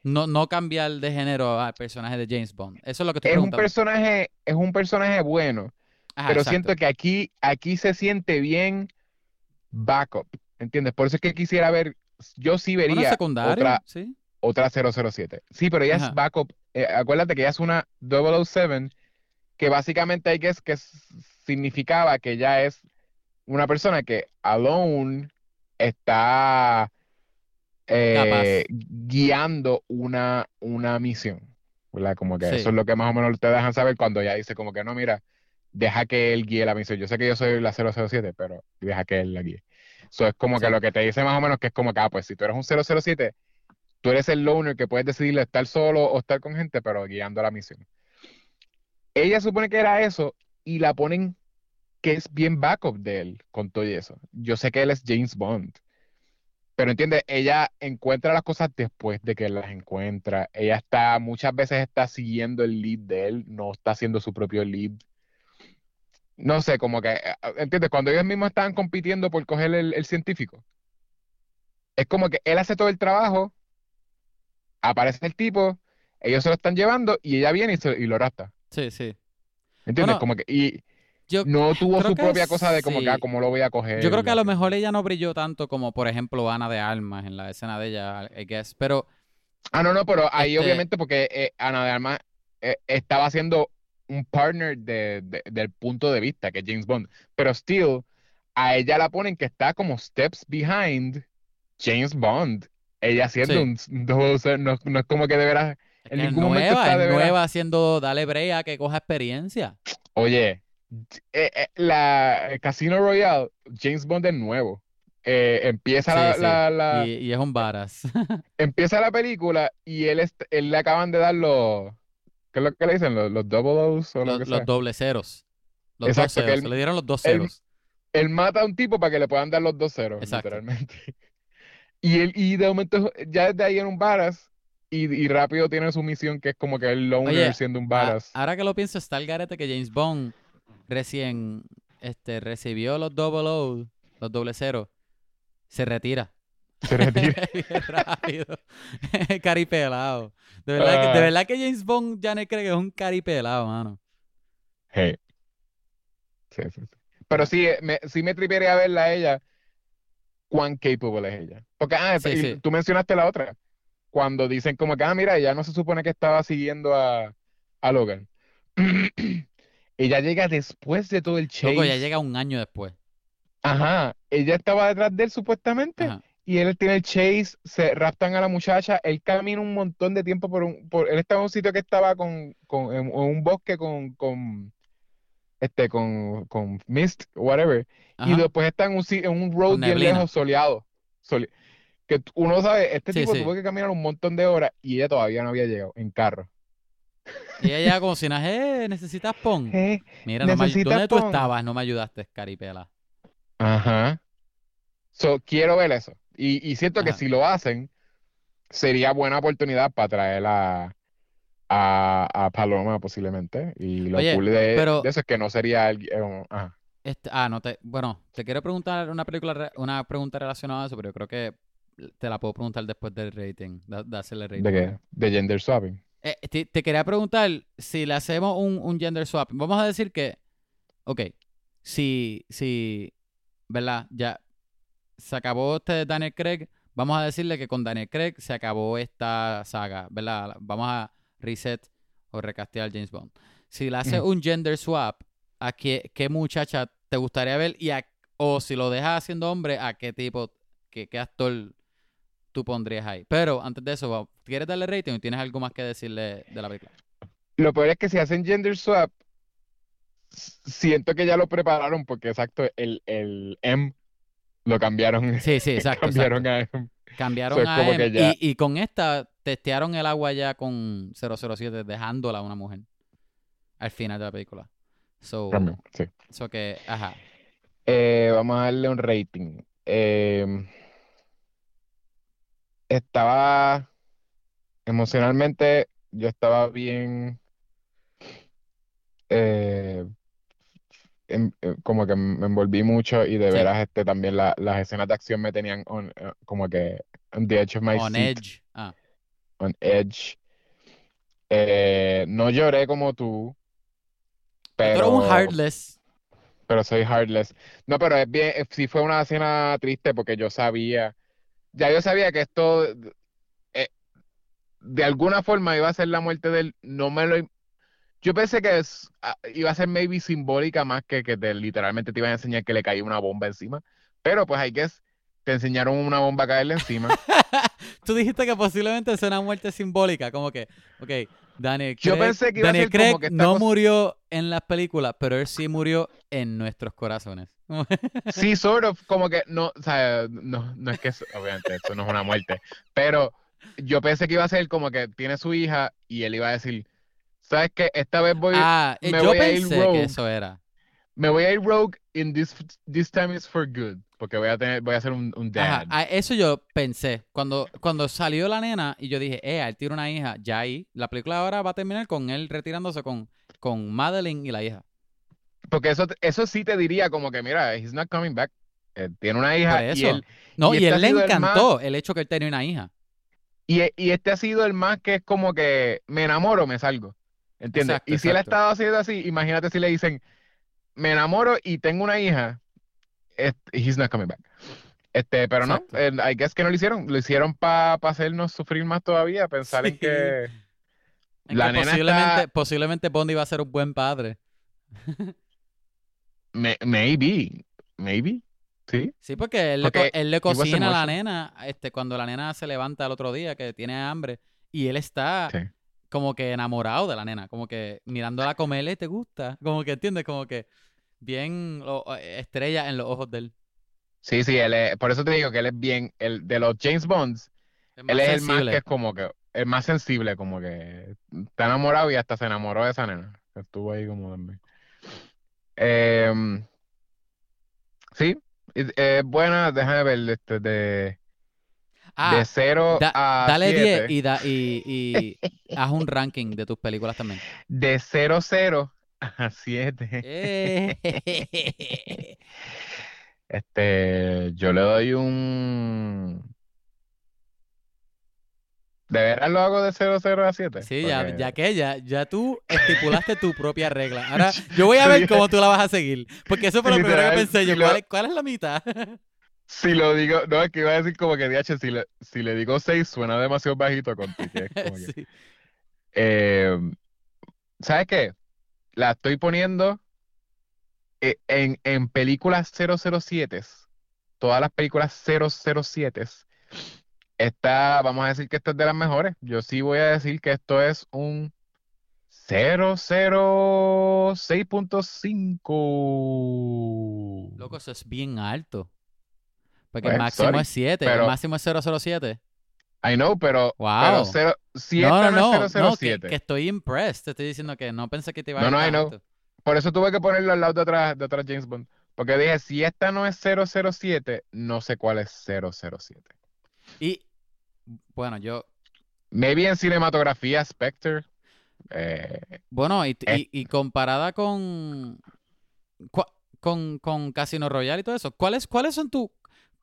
no, no cambiar de género al personaje de James Bond. Eso es lo que estoy es un preguntando. personaje, es un personaje bueno, Ajá, pero exacto. siento que aquí, aquí se siente bien backup, ¿entiendes? Por eso es que quisiera ver, yo sí vería secundario, otra, sí. otra 007. Sí, pero ella Ajá. es backup. Eh, acuérdate que ella es una 007 que básicamente hay que es que significaba que ella es una persona que alone está eh, guiando una, una misión, ¿verdad? Como que Sí. eso es lo que más o menos te dejan saber cuando ella dice como que no, mira, deja que él guíe la misión. Yo sé que yo soy la 007, pero deja que él la guíe. Eso es como que lo que te dice más o menos que es como que, ah, pues si tú eres un 007, tú eres el loner que puedes decidir estar solo o estar con gente, pero guiando la misión. Ella supone que era eso y la ponen que es bien backup de él con todo eso. Yo sé que él es James Bond, pero entiende, ella encuentra las cosas después de que las encuentra. Ella está, muchas veces está siguiendo el lead de él, no está haciendo su propio lead. No sé, como que, eh, ¿entiendes? Cuando ellos mismos estaban compitiendo por coger el científico, es como que él hace todo el trabajo, aparece el tipo, ellos se lo están llevando y ella viene y, se- y lo rapta. Sí, sí. ¿Entiendes? Bueno, Como que, y Yo, no tuvo su propia cosa de como que, ah, ¿cómo lo voy a coger? yo creo que a lo mejor ella no brilló tanto como, por ejemplo, Ana de Armas en la escena de ella, I guess. Pero, Ah, no, no, pero ahí Este- obviamente porque eh, Ana de Armas eh, estaba haciendo un partner de, de- del punto de vista, que es James Bond. Pero still, a ella la ponen que está como steps behind James Bond. Ella haciendo Sí. un, un 007, no, no es como que de veras, es en es ningún momento nueva, está es de veras. nueva haciendo Dale Brea que coja experiencia. Oye, eh, eh, la el Casino Royale, James Bond es nuevo. Eh, empieza la, Sí, la- la- Y, y es un varas. empieza la película y él, est- él le acaban de dar los, ¿qué es lo que le dicen? Los, los double O's o lo los, que los doble ceros. Los Exacto, dos que ceros. él- Se le dieron los dos él- ceros. Él mata a un tipo para que le puedan dar los dos ceros, Exacto. literalmente. Y él, y de momento, ya desde ahí en un varas, y, y rápido tiene su misión que es como que el loner Oye, siendo un varas. ahora que lo pienso, está el garete que James Bond recién este, recibió los double O, los doble cero, se retira. Se retira. Bien rápido. caripelado. De verdad, que, de Ah. verdad que James Bond ya no cree que es un caripelado, mano. Hey. Sí, sí, sí. Pero sí, eh, me, sí me tripearía verla a ella, cuán capable es ella. Porque, ah, Sí, sí. tú mencionaste la otra, cuando dicen como que, ah, mira, ella no se supone que estaba siguiendo a, a Logan. Ella llega después de todo el Loco, ya chase. llega un año después. Ajá, ella estaba detrás de él supuestamente. Ajá. Y él tiene el chase, se raptan a la muchacha, él camina un montón de tiempo por un, por, él estaba en un sitio que estaba con, con en, en un bosque con, con, este, con, con mist, whatever. Y después está en un, en un road bien lejos, soleado. sole- que uno sabe, este Sí, tipo sí. tuvo que caminar un montón de horas y ella todavía no había llegado en carro. Y ella como si eh, necesitas pon. Eh, Mira, no me ¿dónde tú estabas? No me ayudaste, caripela. Ajá. So, quiero ver eso. Y, y siento que si lo hacen, sería buena oportunidad para traer a, a, a Paloma posiblemente. Y lo Oye, cool de, pero- de eso es que no sería el, eh, ajá. Este, ah, no te, bueno, te quiero preguntar una película, una pregunta relacionada a eso, pero yo creo que te la puedo preguntar después del rating, da, de hacerle rating. ¿De qué? De gender swapping. Eh, te, te quería preguntar si le hacemos un, un gender swap. Vamos a decir que, ok, si, si, ¿verdad? Ya se acabó este Daniel Craig. Vamos a decirle que con Daniel Craig se acabó esta saga, ¿verdad? Vamos a reset o recastear James Bond. Si le haces un gender swap, ¿a qué, qué muchacha te gustaría ver? Y a- o si lo dejas siendo hombre, ¿a qué tipo, qué, qué actor tú pondrías ahí? Pero antes de eso, ¿quieres darle rating o tienes algo más que decirle de la película? Lo peor es que si hacen gender swap, siento que ya lo prepararon porque exacto, el, el M lo cambiaron, Sí, sí, exacto. cambiaron exacto. a M. Cambiaron So, a M que ya- y, y con esta testearon el agua ya con 007, dejándola a una mujer al final de la película. So, También, sí. so que, ajá. Eh, vamos a darle un rating. Eh, estaba emocionalmente, yo estaba bien, eh, em- como que me envolví mucho y de Sí. veras este también la- las escenas de acción me tenían on- como que on the edge of my On seat, Edge. Ah, on edge. Eh, no lloré como tú, tú eres un pero Heartless. pero soy heartless. No, pero es bien, eh, sí fue una escena triste porque yo sabía, ya yo sabía que esto eh, de alguna forma iba a ser la muerte de él. No me lo, yo pensé que es- ah, iba a ser maybe simbólica más que que te, literalmente te iban a enseñar que le caía una bomba encima. Pero pues hay que te enseñaron una bomba a caerle encima. Tú dijiste que posiblemente es una muerte simbólica, como que, ok, Daniel Craig, Yo pensé que iba a ser como Craig que no cosa- murió en las películas, pero él sí murió en nuestros corazones. Sí, sort of, como que no, o sea, no, no es que, obviamente, eso no es una muerte, pero yo pensé que iba a ser como que tiene su hija y él iba a decir, ¿sabes qué? Esta vez voy, ah, me yo voy a ir pensé que rogue. eso era. me voy a ir rogue in this, this time is for good, porque voy a tener, voy a ser un, un dad. eso yo pensé. Cuando, cuando salió la nena y yo dije, eh, él tiene una hija, ya ahí, la película ahora va a terminar con él retirándose con, con Madeline y la hija. Porque eso, eso sí te diría como que, mira, he's not coming back. Eh, tiene una hija y él, No, y y, este él le sido el encantó el hecho que él tenía una hija. y, y este ha sido el más que es como que me enamoro, me salgo. ¿Entiendes? Exacto, y si él ha estado haciendo así, imagínate si le dicen, me enamoro y tengo una hija, este, he's not coming back. Este, pero Exacto. no, eh, I guess que no lo hicieron, lo hicieron para hacernos sufrir más todavía, pensar en que En la que nena posiblemente, está, posiblemente Bond iba a ser un buen padre. me- maybe, maybe, sí. Sí, porque él le, Porque él le he was cocina a la nena este, cuando la nena se levanta el otro día que tiene hambre y él está Sí. como que enamorado de la nena, como que mirándola comerle te gusta, como que entiendes, como que bien estrella en los ojos de él. Sí, sí, él es, por eso te digo que él es bien, el, de los James Bonds, Es él es el más que es como que, el más sensible, como que está enamorado y hasta se enamoró de esa nena. Estuvo ahí como también. Em, sí, es, es buena, déjame ver, este, de, Ah, de 0 da- a dale 10 7, y, da, y, y haz un ranking de tus películas también. de 0, 0 a 7. Eh. Este, yo le doy un... ¿De veras lo hago de 0, 0 a 7? Sí, ya, Porque- ya que ya, ya tú estipulaste tu propia regla. Ahora yo voy a ver cómo tú la vas a seguir. Porque eso fue lo primero que pensé yo. si ¿Cuál, es- cuál es la mitad? Si lo digo, no, es que iba a decir como que, DH, si le, si le digo 6 suena demasiado bajito contigo. que es como que- Sí. Eh, ¿sabes qué? La estoy poniendo eh, en, en películas 007. Todas las películas 007. Esta, vamos a decir que esta es de las mejores. Yo sí voy a decir que esto es un 006.5. Loco, eso es bien alto. Porque el Pues, máximo sorry, es 7. El máximo es 007. I know, pero, Wow. pero cero- si No, no, no, no. es No, que, 007, que estoy impressed. Te estoy diciendo que no pensé que te iba a No, no, I know. por eso tuve que ponerlo al lado de otra, de otra James Bond. Porque dije, si esta no es 007, no sé cuál es 007. Y, bueno, yo... Maybe en cinematografía, Spectre. Eh, Bueno, y, Eh. y, y comparada con, con, con Casino Royale y todo eso, ¿cuáles, cuáles son tu,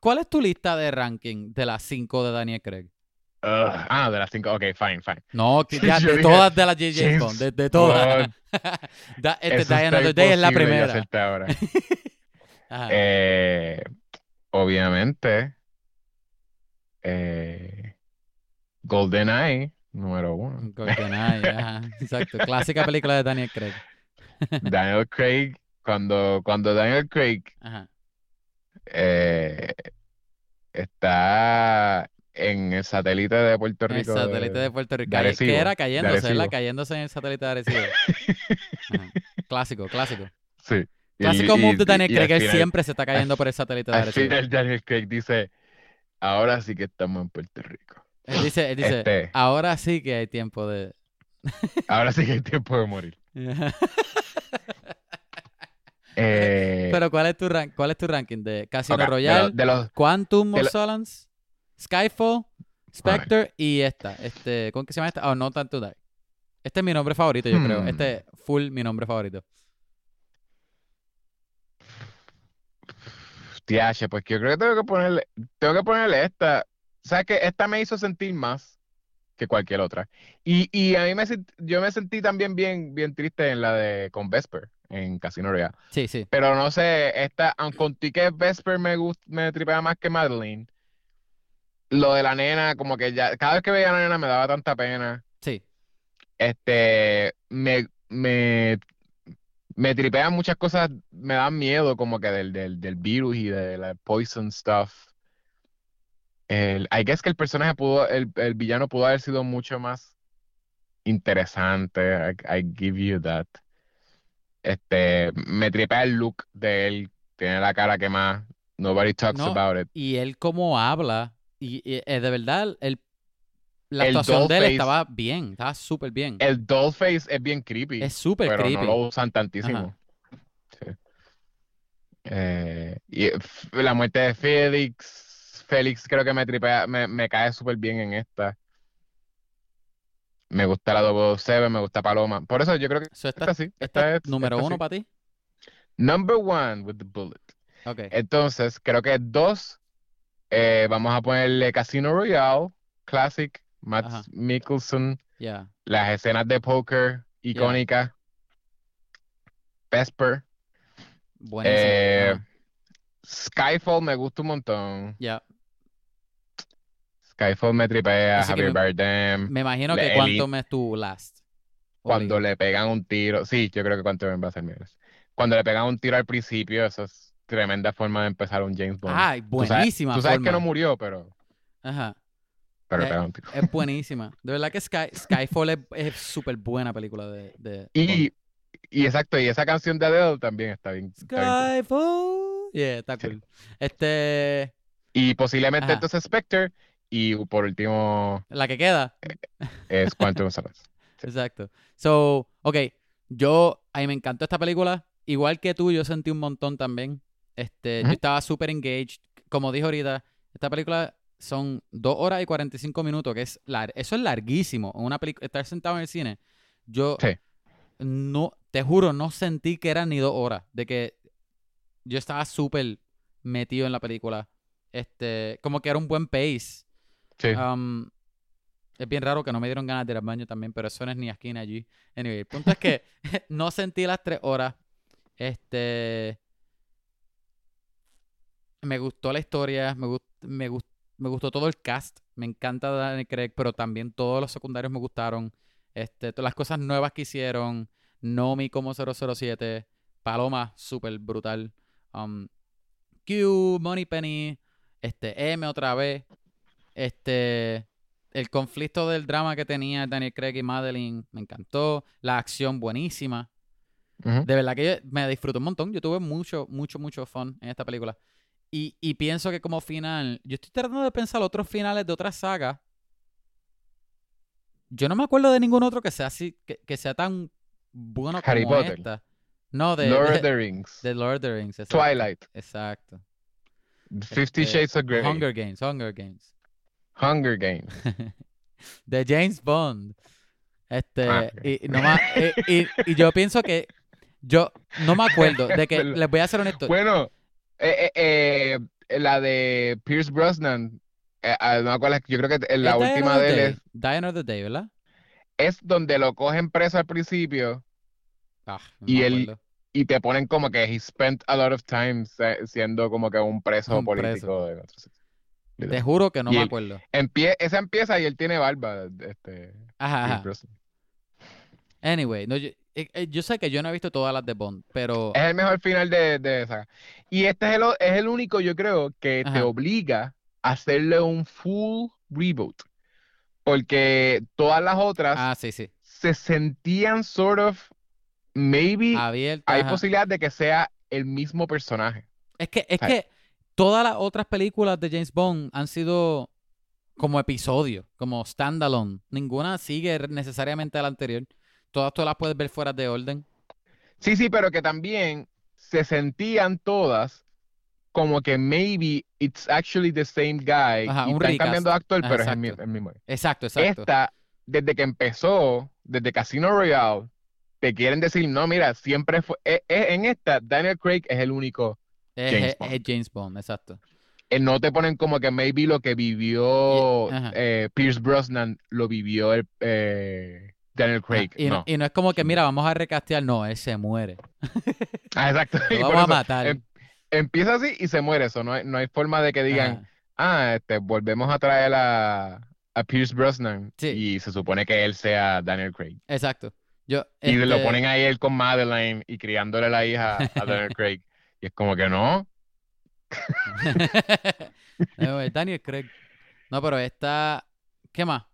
cuál es tu lista de ranking de las 5 de Daniel Craig? Ugh, ah, de las cinco. Ok, fine, fine. No, que ya de dije, todas de las James Bond, de, de todas. Da- este Die Another Day es la primera. ahora. Eh, obviamente, eh, GoldenEye, número uno. GoldenEye, ajá, exacto. Clásica película de Daniel Craig. Daniel Craig, cuando, cuando Daniel Craig Ajá. eh, está en el satélite de Puerto El Rico. satélite de Puerto Rico. de que era cayéndose, ¿verdad? Cayéndose en el satélite de Arecibo. Ajá. Clásico, clásico. Sí. Clásico y- move de Daniel y Craig, al él final- siempre se está cayendo por el satélite de Al Arecibo. final Daniel Craig dice, ahora sí que estamos en Puerto Rico. Él dice, él dice, Este. ahora sí que hay tiempo de... Ahora sí que hay tiempo de morir. Eh, Pero ¿cuál es tu rank, cuál es tu ranking de Casino ok, de Royale, de los, Quantum of lo- Solace, Skyfall, Spectre y esta, este, ¿cómo que se llama esta? Oh, No Time to Die. Este es mi nombre favorito, yo creo. Hmm. Este es full mi nombre favorito. Tiache, pues yo creo que tengo que ponerle, tengo que ponerle esta. ¿Sabes qué? Esta me hizo sentir más que cualquier otra. Y, y a mí me yo me sentí también bien, bien triste en la de con Vesper, en Casino Royale. Sí, sí. Pero no sé, esta, aunque con que Vesper me gust, me tripea más que Madeline, lo de la nena, como que ya, cada vez que veía a la nena me daba tanta pena. Sí. Este, me, me, me tripean muchas cosas, me dan miedo como que del, del, del virus y de la poison stuff. El, I guess que el personaje pudo, el, el villano pudo haber sido mucho más interesante. I, I give you that. Este, me tripea el look de él, tiene la cara que más, nobody talks No, about it. Y él como habla, y, y, eh, de verdad, el, la El actuación de él estaba bien, estaba súper bien. El dollface es bien creepy. Es súper pero creepy. no lo usan tantísimo. Sí. Eh, y f- la muerte de Félix, Félix creo que me tripea, me, me cae súper bien en esta. Me gusta la 007, me gusta Paloma. Por eso yo creo que Eso está, esta sí, esta es número esta uno sí. para ti. Number one with the bullet. Ok. Entonces, creo que dos, eh, vamos a ponerle Casino Royale, Classic, Matt Ajá. Mikkelsen, Ya. las escenas de póker icónicas, Vesper. Buenísimo. Eh. Skyfall me gusta un montón. Ya. Skyfall me tripea, Así Javier me- Bardem. Me imagino que Elite. Quantum es tu last. Cuando Obligado. le pegan un tiro, sí, yo creo que Quantum va a ser. Cuando le pegan un tiro al principio, eso es tremenda forma de empezar un James Bond. Ay, Tú sabes- buenísima Tú sabes que no murió, pero, Ajá. pero Eh. Es buenísima. De verdad que Sky, Skyfall es, súper buena película de, de Y, y exacto, y esa canción de Adele también está bien. está bien cool. Skyfall. Yeah, está Sí. cool. Este, Y posiblemente Ajá. entonces Spectre. Y por último la que queda. es Quantum Solace. Sí. Exacto. So, ok, yo, a mí me encantó esta película. Igual que tú, yo sentí un montón también. Este, yo estaba súper engaged. Como dije ahorita, esta película son 2 horas y 45 minutos, que es lar- eso es larguísimo. Una estar sentado en el cine, yo Sí. no, te juro, no sentí que eran ni dos horas. De que yo estaba súper metido en la película. Este, como que era un buen pace. Sí. Um, es bien raro que no me dieron ganas de ir al baño también, pero eso no es ni aquí ni allí. Anyway, el punto es que no sentí las tres horas. Este. Me gustó la historia, me, gust- me, gust- me gustó todo el cast. Me encanta Daniel Craig, pero también todos los secundarios me gustaron. Este, todas las cosas nuevas que hicieron. Nomi como 007. Paloma, súper brutal. Um, Q, Moneypenny. Este, M otra vez. Este. el conflicto del drama que tenía Daniel Craig y Madeline me encantó. La acción buenísima. De verdad que me disfruto un montón. Yo tuve mucho, mucho, mucho fun en esta película. Y, y pienso que como final, yo estoy tratando de pensar otros finales de otras sagas. Yo no me acuerdo de ningún otro que sea así, que, que sea tan bueno Harry como Potter. esta. No, de, Lord de, of the Rings, de Lord of the Rings. Exacto. Twilight, Exacto. Fifty Este, Shades of Grey, Hunger Games, Hunger Games. Hunger Games. de James Bond. Este, Ah, y, no ma- y, y- y yo pienso que yo no me acuerdo de que, les voy a ser honesto, Bueno, eh, eh, eh, la de Pierce Brosnan, ah, no me yo creo que ¿es la última de él es, Die Another Day, ¿verdad? es donde lo cogen preso al principio Ah, Y él- acuerdo. y te ponen como que he spent a lot of time siendo como que un preso Un político preso. de. Te juro que no Y me acuerdo. Empie- esa empieza y él tiene barba, este, Ajá, ajá. Anyway, no, yo, eh, eh, yo sé que yo no he visto todas las de Bond, pero Es el mejor final de, de esa. Y este es el, es el único, yo creo, que te obliga a hacerle un full reboot. Porque todas las otras ah, sí, sí. se sentían sort of, maybe Abierta. hay ajá. posibilidad de que sea el mismo personaje. Es que, es que todas las otras películas de James Bond han sido como episodios, como standalone. Ninguna sigue necesariamente a la anterior. Todas tú las puedes ver fuera de orden. Sí, sí, pero que también se sentían todas como que maybe it's actually the same guy Ajá, y un están cambiando de actor, Ajá, pero es el, mi- exacto. el mismo. Exacto, exacto. Esta, desde que empezó, desde Casino Royale, te quieren decir, no, mira, siempre fue, e- e- en esta, Daniel Craig es el único. es, James es- Bond. es James Bond, exacto. Eh, no te ponen como que maybe lo que vivió eh, Pierce Brosnan, lo vivió el, eh, Daniel Ajá, Craig. Y, no. no. y no es como que, mira, vamos a recastear. No, él se muere. Ah, exacto. Lo vamos a matar. em- empieza así y se muere eso. No hay, no hay forma de que digan, Ajá. ah, este, volvemos a traer a, a Pierce Brosnan Sí. y se supone que él sea Daniel Craig. Exacto. Yo, Y lo este, ponen ahí él con Madeline y criándole la hija a Daniel Craig. Y es como que no. Daniel Craig. No, pero esta. ¿Qué más?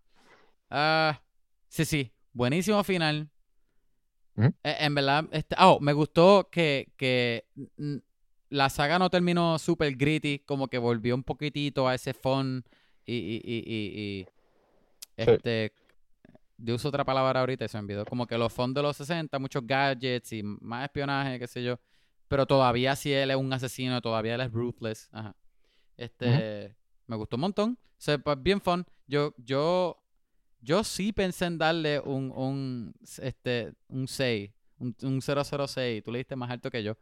Ah, sí, sí. Buenísimo final. Eh, en verdad, este, oh, me gustó que, que la saga no terminó super gritty, como que volvió un poquitito a ese fun y, y, y, y- este, yo uso otra palabra ahorita y se me olvidó, como que los fun de los 60, muchos gadgets y más espionaje, qué sé yo, pero todavía si él es un asesino, todavía él es ruthless, ajá. Este, me gustó un montón, o sea, pues, bien fun. Yo, yo, yo sí pensé en darle un, un, este, un 6, un, un 006, tú le diste más alto que yo,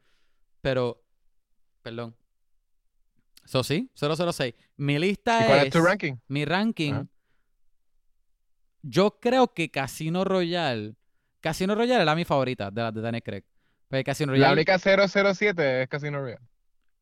pero, perdón. Eso sí, 006. Mi lista ¿Y cuál es es, tu ranking? mi ranking, yo creo que Casino Royale, Casino Royale era mi favorita de las de Daniel Craig. Porque Casino La Royale única 007 es Casino Royale.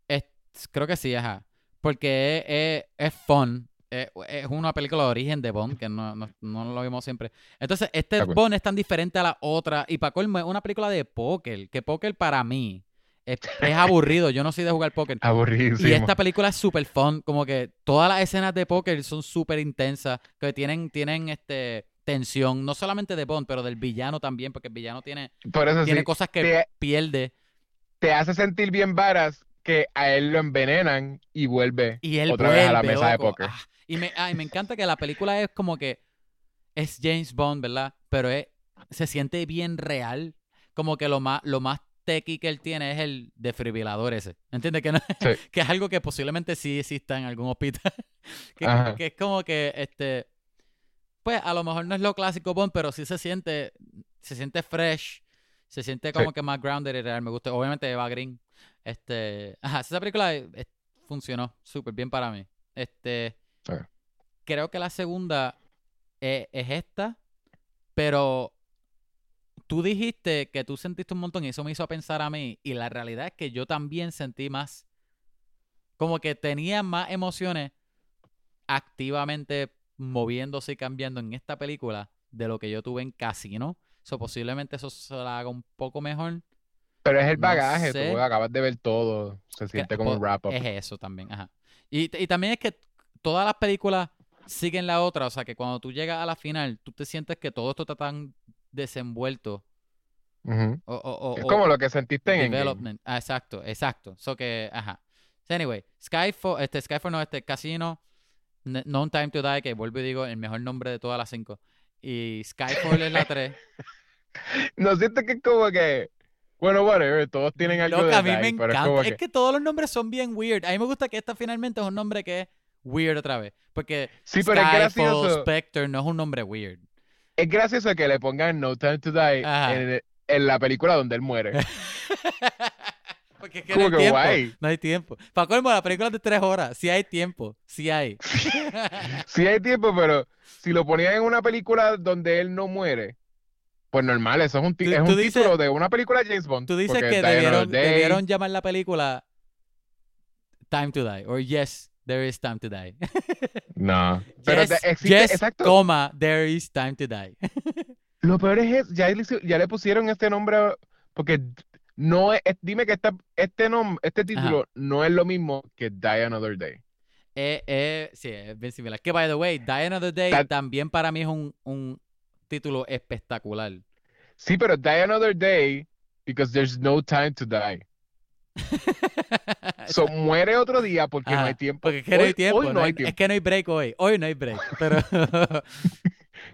es, creo que sí, ajá. Porque es, es, es fun. Es, es una película de origen de Bond, que no, no, no lo vimos siempre. Entonces, este. Bond es tan diferente a la otra. Y para colmo, es una película de póker. Que póker para mí es, es aburrido. Yo no soy de jugar póker. Aburridísimo. Y esta película es súper fun, como que todas las escenas de póker son súper intensas, que tienen, tienen este tensión, no solamente de Bond, pero del villano también, porque el villano tiene, tiene sí, cosas que te, pierde te hace sentir bien varas que a él lo envenenan y vuelve y él otra vez a la mesa de póker. Ah, y me, ay, me encanta que la película es como que es James Bond, ¿verdad? Pero es, se siente bien real, como que lo más, lo más tequi que él tiene es el desfibrilador ese. ¿Entiendes? Que, no- Sí. que es algo que posiblemente sí exista en algún hospital. que, es como que, este, pues a lo mejor no es lo clásico Bond, pero sí se siente, se siente fresh, se siente como Sí. que más grounded y real. Me gusta, obviamente Eva Green. Este, ajá, esa película eh, funcionó súper bien para mí. Este, Creo que la segunda eh, es esta, pero tú dijiste que tú sentiste un montón y eso me hizo pensar a mí. Y la realidad es que yo también sentí más, como que tenía más emociones activamente moviéndose y cambiando en esta película de lo que yo tuve en Casino. So, posiblemente eso se la haga un poco mejor. Pero es el No bagaje, sé. tú acabas de ver todo, se siente como un po- wrap up. Es eso también, ajá. Y, y también es que todas las películas siguen la otra. O sea, que cuando tú llegas a la final, tú te sientes que todo esto está tan desenvuelto. Ujú. O, o- o- Es como lo que sentiste en development. Ah, exacto, exacto. So que, ajá. So, anyway, Skyfall, este, Skyfall no, este, Casino, No Time to Die, que vuelvo y digo el mejor nombre de todas las cinco. Y Skyfall es la 3. No sientes que es como que. Bueno, whatever, todos tienen algo Loca, de a mí me es encanta. Es que. que todos los nombres son bien weird. A mí me gusta que esta finalmente es un nombre que es weird otra vez. Porque Sí, pero es gracioso. Spectre no es un nombre weird. Es gracioso que le pongan No Time to Die en, en la película donde él muere. Porque es que no hay que tiempo. guay. No hay tiempo. Para colmo, la película es de tres horas. Sí hay tiempo. Sí hay. Sí hay tiempo, pero si lo ponían en una película donde él no muere, pues normal, eso es un, es un dices- título de una película de James Bond. Tú dices que debieron, debieron llamar la película Time to Die. O Yes, There is Time to Die. No, pero yes, existe, yes, exacto. coma, There is Time to Die. Lo peor es, ya le, ya le pusieron este nombre porque no es, dime que esta, este nombre, este título no es lo mismo que Die Another Day. Eh, eh, sí, es bien similar. Que, by the way, Die Another Day That- también para mí es un, un título espectacular. Sí, pero Die Another Day because there's no time to die. So, muere otro día porque no hay tiempo. Porque es que no hay tiempo. hoy no no hay hay- tiempo. Es que no hay break hoy. Hoy no hay break. Pero.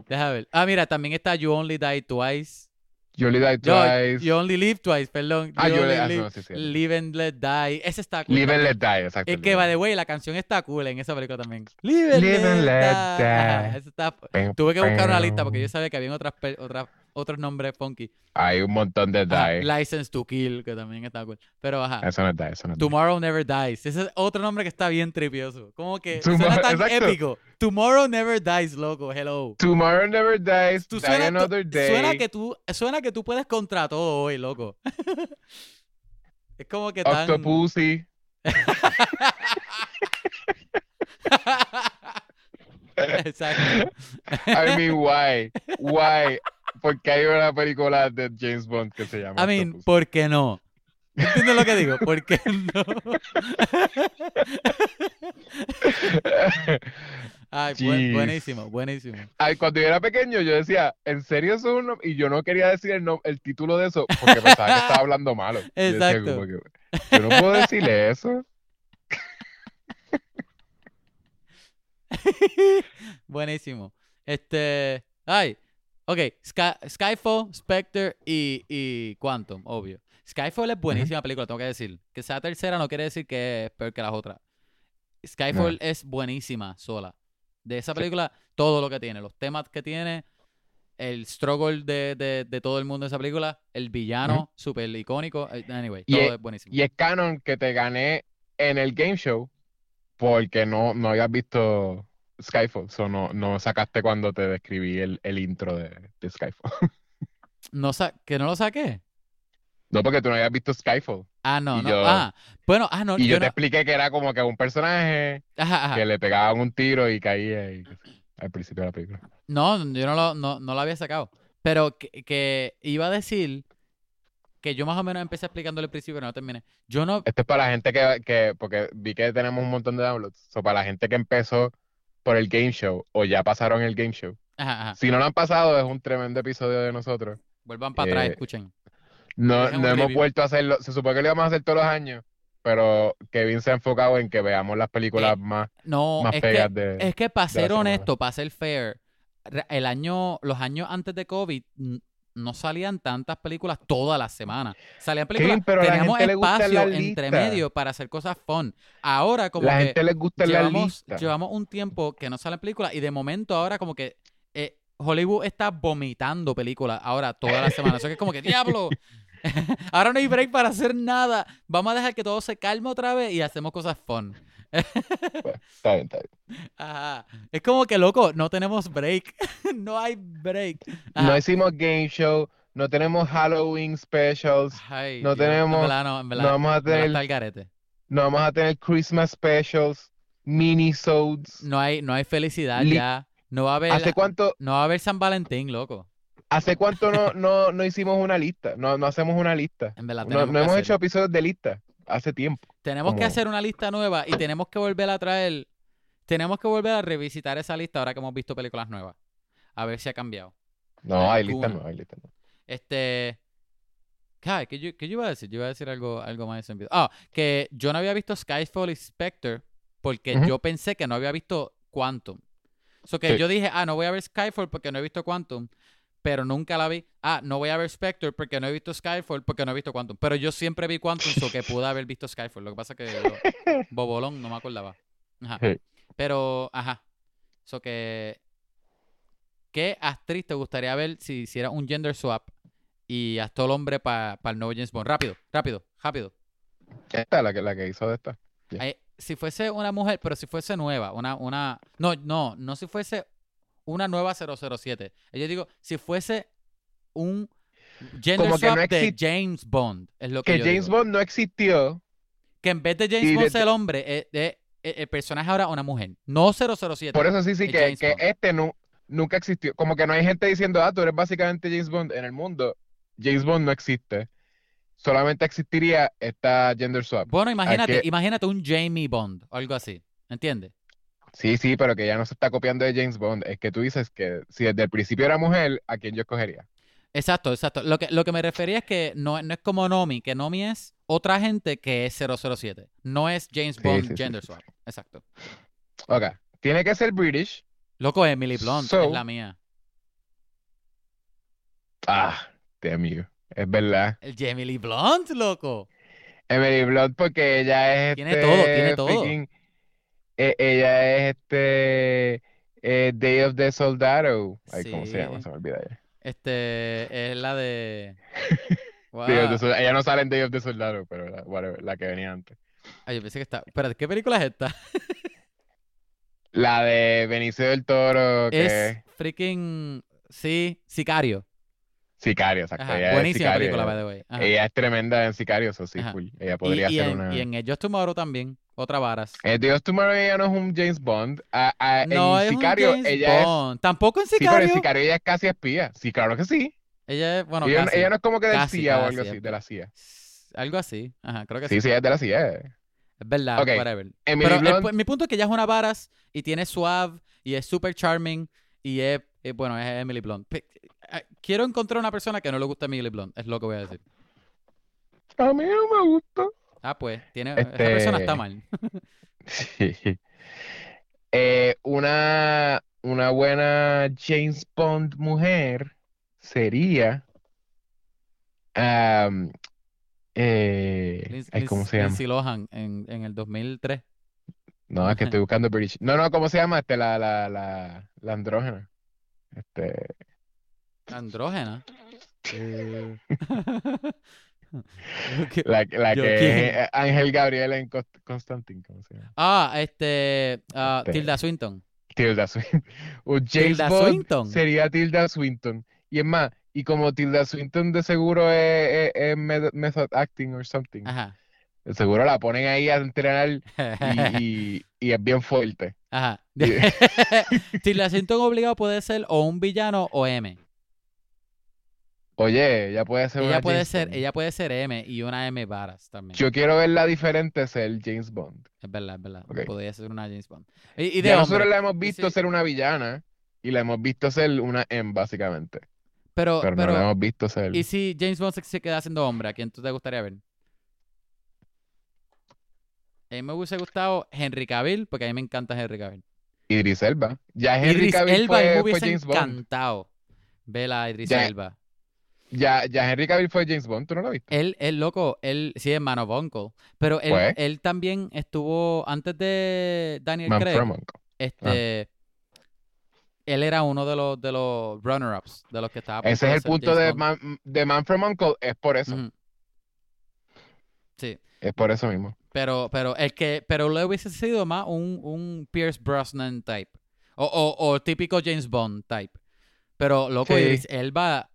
Deja ver. Ah, mira, también está You Only Die Twice. You Only Die Yo, Twice. You Only Live Twice, perdón. Ah, You You Only Only- ah, Live, no, sí, sí. Live and Let Die. Ese está cool. Live and. Let Die, exacto. Es que, by the way, la canción está cool en esa película también. Live and Live Let, and let Die. Die. está- Tuve que buscar una lista porque yo sabía que había otras, otras, otros nombres funky. Hay un montón de Ajá, Die. License to Kill, que también está cool. Pero ajá. Eso no es Die, eso no Die. Tomorrow Never Dies. Ese es otro nombre que está bien tripioso. Como que Tomorrow- suena tan exacto. épico. Tomorrow Never Dies, loco. Hello. Tomorrow Never Dies, Tú Die suena, Another Day. suena que tú suena que tú puedes contra todo hoy, loco. es como que tan Octopussy. Exacto. I mean, why? Why? Porque hay una película de James Bond que se llama I mean, Octopussy. ¿por qué no? ¿Entiendes lo que digo? ¿Por qué no? Ay, buen- buenísimo, buenísimo. Ay, cuando yo era pequeño, yo decía, ¿en serio eso es uno? Y yo no quería decir el, no- el título de eso porque pensaba que estaba hablando malo. Yo decía Exacto. que, yo no puedo decirle eso. Buenísimo. Este. Ay. Ok. Sky- Skyfall, Spectre y, y Quantum, obvio. Skyfall es buenísima película, tengo que decir. Que sea tercera no quiere decir que es peor que las otras. Skyfall es buenísima sola. De esa Sí. película, todo lo que tiene, los temas que tiene, el struggle de, de- de todo el mundo de esa película, el villano, súper icónico. eh, Anyway, Y todo es- es buenísimo. Y es canon que te gané en el game show porque no, no habías visto Skyfall. So no, no sacaste cuando te describí el, el intro de, de Skyfall. No sa- ¿Que no lo saqué? No, porque tú no habías visto Skyfall. Ah, no, no. yo- Ah, bueno, ah, no. Y yo te no- expliqué que era como que un personaje Ajá, ajá. que le pegaban un tiro y caía y- al principio de la película. No, yo no lo, no, no lo había sacado. Pero que, que iba a decir que yo más o menos empecé explicándole al principio, pero no terminé. Yo no. Esto es para la gente que, que, porque vi que tenemos un montón de downloads. So, para la gente que empezó por el game show o ya pasaron el game show. Ajá, ajá. Si no lo han pasado, es un tremendo episodio de nosotros. Vuelvan para atrás, Eh, escuchen. No, no hemos review. vuelto a hacerlo. Se supone que lo íbamos a hacer todos los años, pero Kevin se ha enfocado en que veamos las películas Eh, más, No, más es que, pegas de. es que para ser honesto, para ser fair, el año, los años antes de COVID no salían tantas películas todas las semanas. Salían películas, pero la teníamos espacio las entre medio para hacer cosas fun. Ahora como La que gente les gusta la llevamos, lista. llevamos un tiempo que no salen películas y de momento ahora como que eh, Hollywood está vomitando películas ahora toda la semana. Eso que es como que, diablo, ahora no hay break para hacer nada. Vamos a dejar que todo se calme otra vez y hacemos cosas fun. Está bien, está bien. Ajá. Es como que, loco, no tenemos break. no hay break. No Ajá. hicimos game show, no tenemos Halloween specials, Ay, no Dios. tenemos- En verdad, no, en verdad, no vamos a tener- no vamos a tener Christmas specials, mini-sodes. No hay, no hay felicidad Li- ya. No va a haber, ¿Hace cuánto, no va a haber San Valentín, loco. hace cuánto no, no, no hicimos una lista? No, no hacemos una lista. En verdad, No, no hemos hacer. hecho episodios de lista hace tiempo. Tenemos que hacer una lista nueva y tenemos que volver a traer. tenemos que volver a revisitar esa lista ahora que hemos visto películas nuevas. A ver si ha cambiado. No, hay lista no, hay lista no. Este. ¿qué yo, qué yo iba a decir? Yo iba a decir algo, algo más de ese video. Ah, que yo no había visto Skyfall y Spectre porque yo pensé que no había visto Quantum. So que Sí. yo dije, ah, no voy a ver Skyfall porque no he visto Quantum, pero nunca la vi. Ah, no voy a ver Spectre porque no he visto Skyfall porque no he visto Quantum. Pero yo siempre vi Quantum, so que pude haber visto Skyfall. Lo que pasa es que Bobolón no me acordaba. Ajá. Pero, ajá. So que. ¿Qué actriz te gustaría ver si hiciera un gender swap y hasta el hombre para el nuevo James Bond? Rápido, rápido, rápido. Esta, la que, la que hizo de esta. Eh, si fuese una mujer, pero si fuese nueva, una, una. No, no, no si fuese una nueva 007. Yo digo, si fuese un gender Como swap no de James Bond. Es lo que, Que yo James digo. Bond no existió. Que en vez de James Bond de- ser el hombre, eh, eh, eh, el personaje ahora una mujer. No 007. Por eso sí, sí, que, este nu- nunca existió. Como que no hay gente diciendo, ah, tú eres básicamente James Bond. En el mundo, James Bond no existe. Solamente existiría esta gender swap. Bueno, imagínate, que- imagínate un Jamie Bond o algo así. ¿Entiendes? Sí, sí, pero que ya no se está copiando de James Bond. Es que tú dices que si desde el principio era mujer, ¿a quién yo escogería? Exacto, exacto. Lo que, lo que me refería es que no, no es como Nomi, que Nomi es otra gente que es 007. No es James Bond sí, sí, Gender sí, Swap. Exacto. Ok, tiene que ser British. Loco, Emily Blunt So- es la mía. Ah, damn you. Es verdad. El Lee Blunt, loco. Emily Blunt porque ella es Tiene este todo, tiene todo. freaking- e- ella es este eh, Day of the Soldado. Ay, ¿cómo se llama? Se me olvida ya. Este es la de. Wow. Day of the Soldado. Ella no sale en Day of the Soldado, pero la, whatever, la que venía antes. Ay, yo pensé que está. Espérate, ¿qué película es esta? La de Benicio del Toro, que Es freaking. Sí, Sicario. Sicario, exacto. Ella es buenísima Sicario, película, ella- by the way. Ajá. Ella es tremenda en Sicario, eso sí, full. Ella Y, podría y ser en, una. y en Just Tomorrow también. Otra varas. Eh, Dios Tomorrow ella no es un James Bond. A- a- No en es Sicario un James ella es. Bond. Tampoco en Sí, pero en Sicario. Sicario ella es casi espía. Sí, claro que sí. Ella es, bueno, ella, casi. ella no es como que del CIA o algo así, es de la CIA. Algo así. Ajá, creo que sí. Sí, sí, es de la CIA. Es verdad, Ok, whatever. Emily Pero Blunt, pu- mi punto es que ella es una varas y tiene suave y es super charming y es, eh, bueno, es Emily Blunt. Eh, Quiero encontrar una persona que no le guste Emily Blunt, es lo que voy a decir. a mí no me gusta. Ah, pues, tiene, esa persona está Este- mal. Sí. Eh, una, una buena James Bond mujer sería. eh, ay, ¿cómo se llama? Lindsay Lohan en, en el 2003. No, es que estoy buscando British. No, no, ¿cómo se llama? Este, la, la, la, la andrógena. Este, Andrógena. Eh. La, la que Ángel Gabriel en Const- Constantine, ¿cómo se llama? Ah, este, ah, Este, Tilda Swinton. Tilda Swinton. Un James Tilda Bond Swinton. sería Tilda Swinton. Y es más, y como Tilda Swinton de seguro es, es- es med- method acting or something, Ajá. de seguro la ponen ahí a entrenar y, y- y es bien fuerte. Ajá. Tilda Swinton obligado puede ser o un villano o M. Oye, ella puede ser Ella una puede James ser, Bond. ella puede ser M y una M varas también. Yo quiero verla diferente ser James Bond. Es verdad, es verdad. Podría ser una James Bond. Y, y de Ya nosotros la hemos visto sí. ser una villana y la hemos visto ser una M, básicamente. Pero, Pero, pero, no la hemos visto ser. ¿y si James Bond se, queda siendo hombre? ¿A quién tú te gustaría ver? A mí me hubiese gustado Henry Cavill, porque a mí me encanta Henry Cavill. Idris Elba. Ya Henry Idris Cavill Elba, fue, me fue hubiese James Bond. encantado ver a Idris Ya. Elba. Ya, ya Henry Cavill fue James Bond, ¿tú no lo viste? Él, él, loco, él sí es Man of Uncle, pero él, Fue. él también estuvo, antes de Daniel Man Craig, from Uncle. este, él era uno de los, de los runner-ups, de los que estaba Ese es el punto James de Bond. Man, de Man from Uncle, es por eso. Sí, Es por eso mismo. pero, pero el que, pero le hubiese sido más un, un Pierce Brosnan type, o, o, o típico James Bond type. Pero, loco, Sí. Idris Elba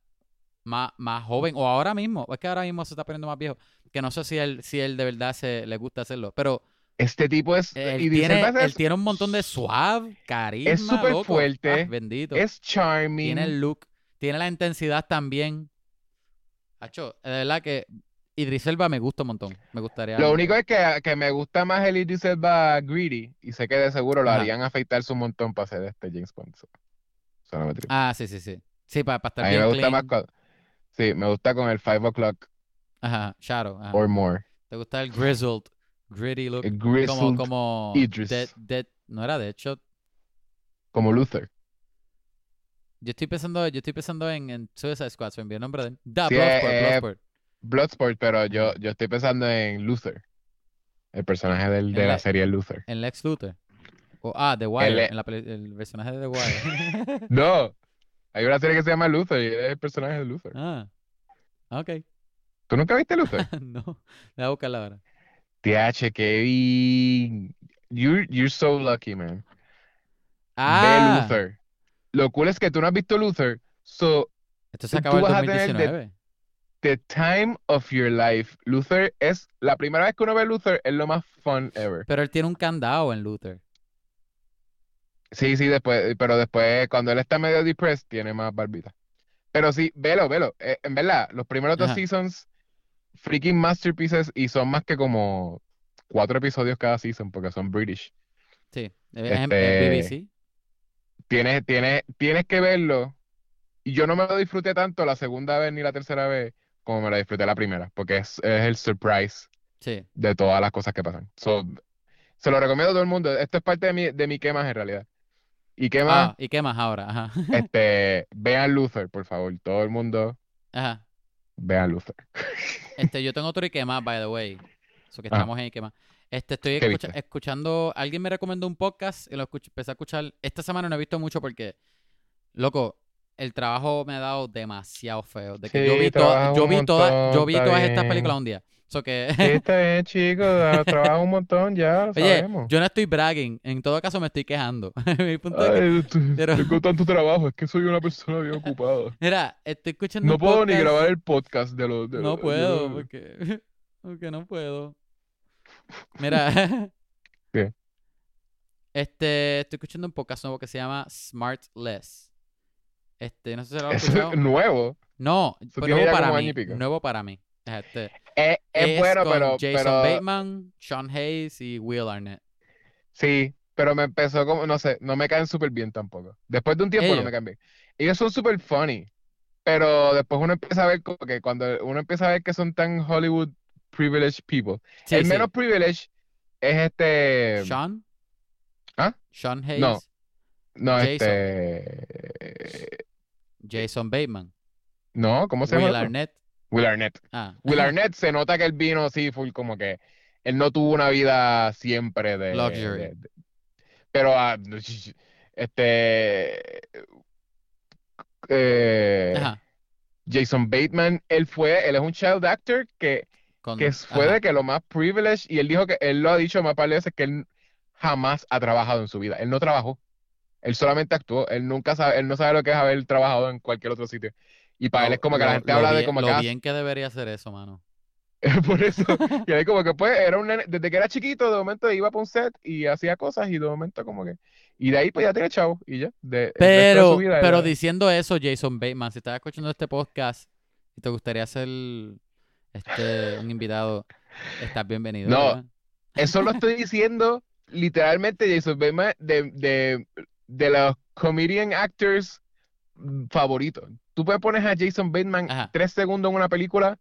más, más joven, o ahora mismo, es que ahora mismo se está poniendo más viejo, que no sé si él, si él de verdad se, le gusta hacerlo, pero Este tipo es. él Idris tiene, él tiene un montón de suave, carisma, es súper fuerte, Ah, bendito. es charming. Tiene el look, tiene la intensidad también. Hacho, de verdad que Idris Elba me gusta un montón. Me gustaría. Lo único es que, que me gusta más el Idris Elba Greedy y sé que de seguro lo Ajá. harían afeitarse un montón para hacer este James Bond. So, so no me tripa. Ah, sí, sí, sí. Sí, para, estar A mí bien me gusta más clean. Sí, me gusta con el 5 o'clock Ajá, Shadow. ajá. or more. ¿Te gusta el grizzled, gritty look? El Como, grizzled como Idris. Dead, Dead, no era Deadshot. como Luther. Yo estoy pensando, yo estoy pensando en, en Suicide Squad, se me envió el nombre de él. Da, Sí, Bloodsport, eh, Bloodsport. Bloodsport, pero yo, yo estoy pensando en Luther. El personaje del, de la la- serie Luther. En Lex Luthor. O, ah, The Wire, es- en la el personaje de The Wire. No, hay una serie que se llama Luther y es el personaje de Luther. ah, ok. ¿Tú nunca viste Luther? no, voy a buscarla ahora. TH, Kevin. You're, you're so lucky, man. Ve Ah, Luther. Lo cool es que tú no has visto Luther. So, esto se acabó en vas a tener de- 2019. the time of your life. Luther es la primera vez que uno ve Luther es lo más fun ever. Pero él tiene un candado en Luther. Sí, sí, después, pero después cuando él está medio depressed tiene más barbita. Pero sí, velo, velo. Eh, en verdad, los primeros dos Ajá. seasons, freaking masterpieces y son más que como cuatro episodios cada season porque son British. Sí, es Este- BBC. Tienes, tienes, tienes que verlo. Y yo no me lo disfruté tanto la segunda vez ni la tercera vez como me lo disfruté la primera, porque es, es el surprise Sí. de todas las cosas que pasan. So, se lo recomiendo a todo el mundo. Esto es parte de mi, de mi quemas en realidad. Y qué más, Ah, ¿y qué más ahora? Ajá. este, vean Luther, por favor. Todo el mundo, Ajá. vean Luther. Este, yo tengo otro y qué más, by the way. So que Ah. estamos en y qué más. Este, estoy ¿Qué escucha- viste? escuchando, alguien me recomendó un podcast y lo empecé a escuchar. Esta semana no he visto mucho porque, loco, el trabajo me ha dado demasiado feo. De que yo vi, toda- yo vi, toda- montón, yo vi todas estas películas un día. So que, Sí, está bien, chicos. ah, Trabaja un montón ya, lo oye, sabemos. yo no estoy bragging. En todo caso me estoy quejando. Mi punto es que, Ay, t- pero- tengo tanto trabajo, es que soy una persona bien ocupada. mira, estoy escuchando No un puedo ni grabar el podcast de los... de No los- puedo, de- porque, porque no puedo. Mira. ¿Qué? Este, estoy escuchando un podcast nuevo que se llama Smartless. Este, no sé si lo has escuchado. es nuevo. No, pero nuevo para mí. Nuevo para mí. Este, Es, es es bueno, con pero, Jason pero Bateman, Sean Hayes y Will Arnett. sí, pero me empezó como, no sé, no me caen súper bien tampoco. Después de un tiempo no me caen bien. Ellos son súper funny, pero después uno empieza a ver como que cuando uno empieza a ver que son tan Hollywood privileged people. Sí, El sí. menos privileged es este, Sean. ¿Ah? Sean Hayes. No. no, Jason. este, Jason Bateman. no, ¿cómo se llama? Will? Arnett. Will Arnett. Ah. Will Arnett se nota que él vino así full como que él no tuvo una vida siempre de, Luxury. de- de- pero ah, este eh, Ajá. Jason Bateman él fue él es un child actor que, Con, que fue ajá. de que lo más privileged y él dijo que él lo ha dicho más par de veces que él jamás ha trabajado en su vida él no trabajó él solamente actuó él nunca sabe él no sabe lo que es haber trabajado en cualquier otro sitio y para él es como que la gente habla de bien- como lo que ah, bien que debería ser eso, mano. Por eso, y ahí como que pues era un nene, desde que era chiquito, de momento iba para un set y hacía cosas y de momento como que, y de ahí pues ya tiene chavo y ya, de, de Pero, vida pero era- diciendo eso, Jason Bateman, si estás escuchando este podcast y te gustaría ser este un invitado, estás bienvenido. No. ¿verdad? eso lo estoy diciendo literalmente Jason Bateman de, de, de los comedian actors favoritos. Tú puedes poner a Jason Bateman Ajá. tres segundos en una película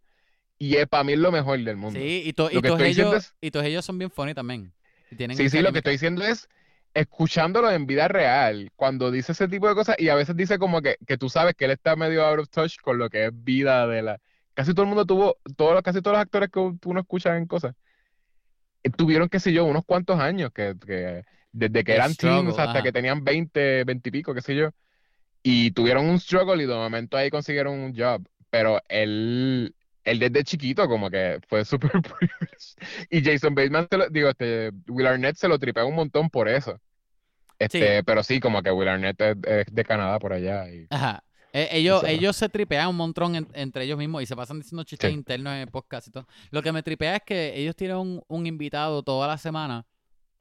y es para mí es lo mejor del mundo. Sí, y, to- todos ellos, es- y todos ellos son bien funny también. Y tienen Sí, sí, lo que estoy diciendo es escuchándolo en vida real, cuando dice ese tipo de cosas y a veces dice como que, que tú sabes que él está medio out of touch con lo que es vida de la... Casi todo el mundo tuvo, todos, casi todos los actores que uno escucha en cosas, eh, tuvieron, qué sé yo, unos cuantos años, que, que desde que eran struggle, teens hasta ajá. que tenían 20, 20 y pico, qué sé yo, y tuvieron un struggle y de momento ahí consiguieron un job, pero él... Él desde chiquito como que fue súper. Y Jason Bateman, se lo- digo, este, Will Arnett se lo tripea un montón por eso. Este, pero sí, como que Will Arnett es, es de Canadá por allá. Y, Ajá. Eh, ellos, ellos se tripean un montón en- entre ellos mismos y se pasan diciendo chistes Sí. internos en el podcast y todo. Lo que me tripea es que ellos tienen un, un invitado toda la semana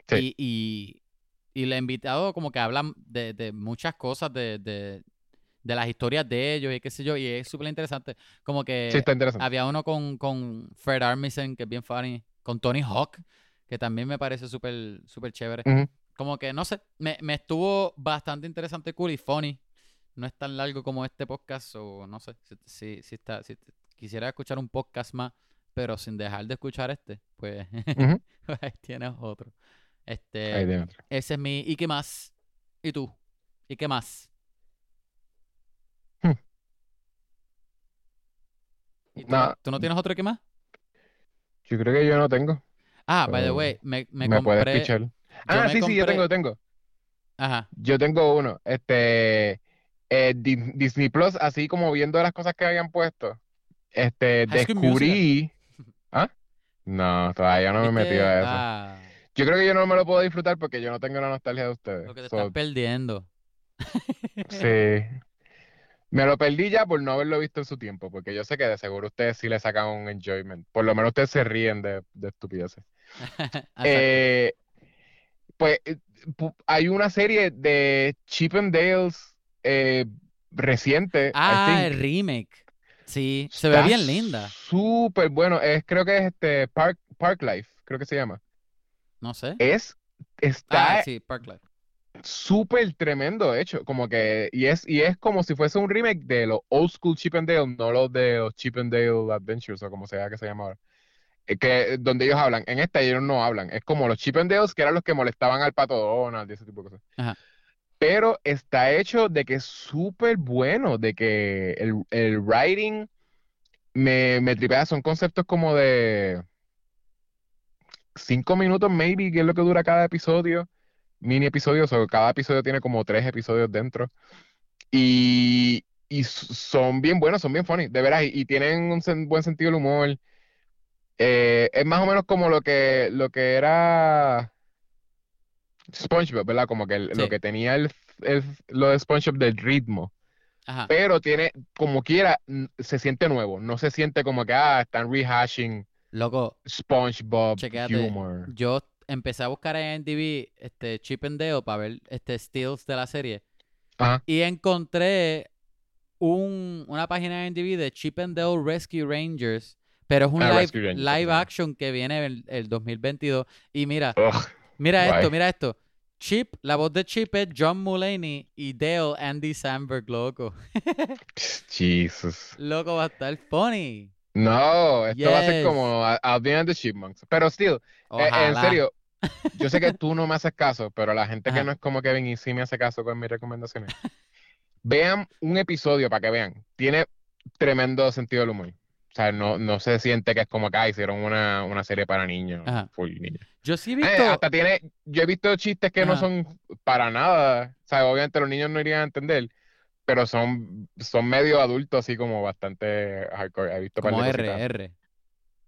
Sí. y, y, y el invitado como que habla de, de muchas cosas de, de, de las historias de ellos y qué sé yo, y es súper interesante. Como que Sí, está interesante. había uno con, con Fred Armisen, que es bien funny, con Tony Hawk, que también me parece súper súper chévere. Como que, no sé, me, me estuvo bastante interesante, cool y funny. No es tan largo como este podcast, o no sé, si, si, si está, si quisiera escuchar un podcast más, pero sin dejar de escuchar este, pues Ujú. ahí tienes otro. Este, ese es mi, ¿y qué más? ¿Y tú? ¿Y qué más? Hmm. ¿Y tú, no, Nada. tú no tienes otro que más? Yo creo que yo no tengo. Ah, by the pero way, me, me Me puedes pichar. yo Ah, sí, sí, yo tengo, tengo. Ajá, Yo tengo uno. Este, eh, Di- Disney Plus, así como viendo las cosas que habían puesto, este, descubrí. ¿Ah? No, todavía no me he ¿viste? metido a eso. Ah, Yo creo que yo no me lo puedo disfrutar porque yo no tengo la nostalgia de ustedes. lo que te So, estás perdiendo. sí. Me lo perdí ya por no haberlo visto en su tiempo, porque yo sé que de seguro ustedes sí le sacan un enjoyment. Por lo menos ustedes se ríen de, de estupideces. Eh, pues eh, hay una serie de Chip and Dales eh, reciente, Ah, el remake. Sí, se ve bien linda. Súper bueno. Es, creo que es este Park, Park Life, creo que se llama. No sé. Es, está Ah, sí, Parklife. súper tremendo hecho. Como que, y es, y es como si fuese un remake de los old school Chip and Dale, no los de los Chip and Dale Adventures o como sea que se llama ahora. Eh, Que, donde ellos hablan. En esta ellos no hablan. Es como los Chip and Dales que eran los que molestaban al Pato Donald y ese tipo de cosas. Ajá. Pero está hecho de que es súper bueno, de que el, el writing me, me tripea. Son conceptos como de cinco minutos, maybe, que es lo que dura cada episodio. Mini episodios, o cada episodio tiene como tres episodios dentro. Y, y son bien buenos, son bien funny, de veras, y, y tienen un sen- buen sentido del humor. Eh, es más o menos como lo que, lo que era SpongeBob, ¿verdad? Como que el- lo que tenía el, el- lo de SpongeBob del ritmo. Ajá. Pero tiene, como quiera, se siente nuevo. No se siente como que, ah, están rehashing Loco, SpongeBob Chequéate. humor. yo empecé a buscar en IMDb este Chip and Dale para ver este steals de la serie Ajá. y encontré un, una página en IMDb de Chip and Dale Rescue Rangers, pero es un Ah, live, Rangers, live action que viene el, el 2022 y mira, Ugh, mira esto, mira esto. Chip, la voz de Chip es John Mulaney y Dale Andy Samberg, loco. Jesus. Loco va a estar funny. No, esto va a ser como a- Alvin and the Chipmunks. Pero still, eh, en serio, yo sé que tú no me haces caso, pero la gente que no es como Kevin y sí me hace caso con mis recomendaciones. Vean un episodio para que vean. Tiene tremendo sentido del humor. O sea, no, no se siente que es como que ah, hicieron una, una serie para niños, full niños. Yo sí he Eh, visto. hasta tiene, yo he visto chistes que no son para nada. O sea, obviamente los niños no irían a entender, pero son, son medio adultos, así como bastante hardcore. He visto como R, cositas. R.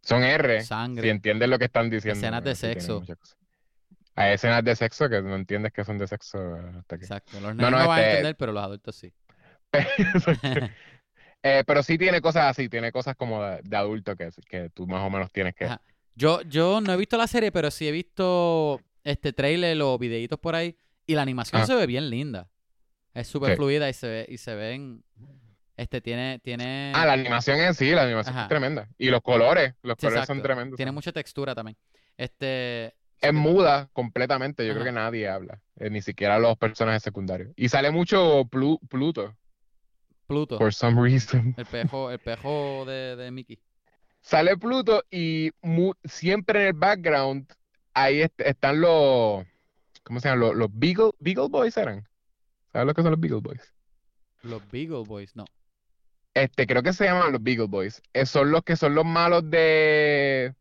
Son R, Sangre. si entiendes lo que están diciendo. Escenas de sexo. Hay escenas de sexo que no entiendes que son de sexo hasta que... Exacto. Los No, nenes no, no, van a este- entender, pero los adultos sí. Eh, pero sí tiene cosas así, tiene cosas como de, de adulto que, que tú más o menos tienes que... Ajá. Yo, yo no he visto la serie, pero sí he visto este trailer o videitos por ahí. Y la animación Ajá. se ve bien linda. Es súper Sí. fluida y se ve, y se ven. Este tiene, tiene. Ah, la animación en sí, la animación Ajá. es tremenda. Y los colores, los Sí, colores son tremendos. Tiene mucha textura también. Este. Es muda completamente, yo creo que nadie habla, eh, ni siquiera los personajes secundarios. Y sale mucho Plu- Pluto, Pluto. for some reason. El pejo, el pejo de, de Mickey. Sale Pluto y siempre en el background ahí est- están los, ¿cómo se llaman? Los, los Beagle, Beagle Boys eran. ¿Sabes lo que son los Beagle Boys? Los Beagle Boys, no. Este, creo que se llaman los Beagle Boys. Eh, son los que son los malos de,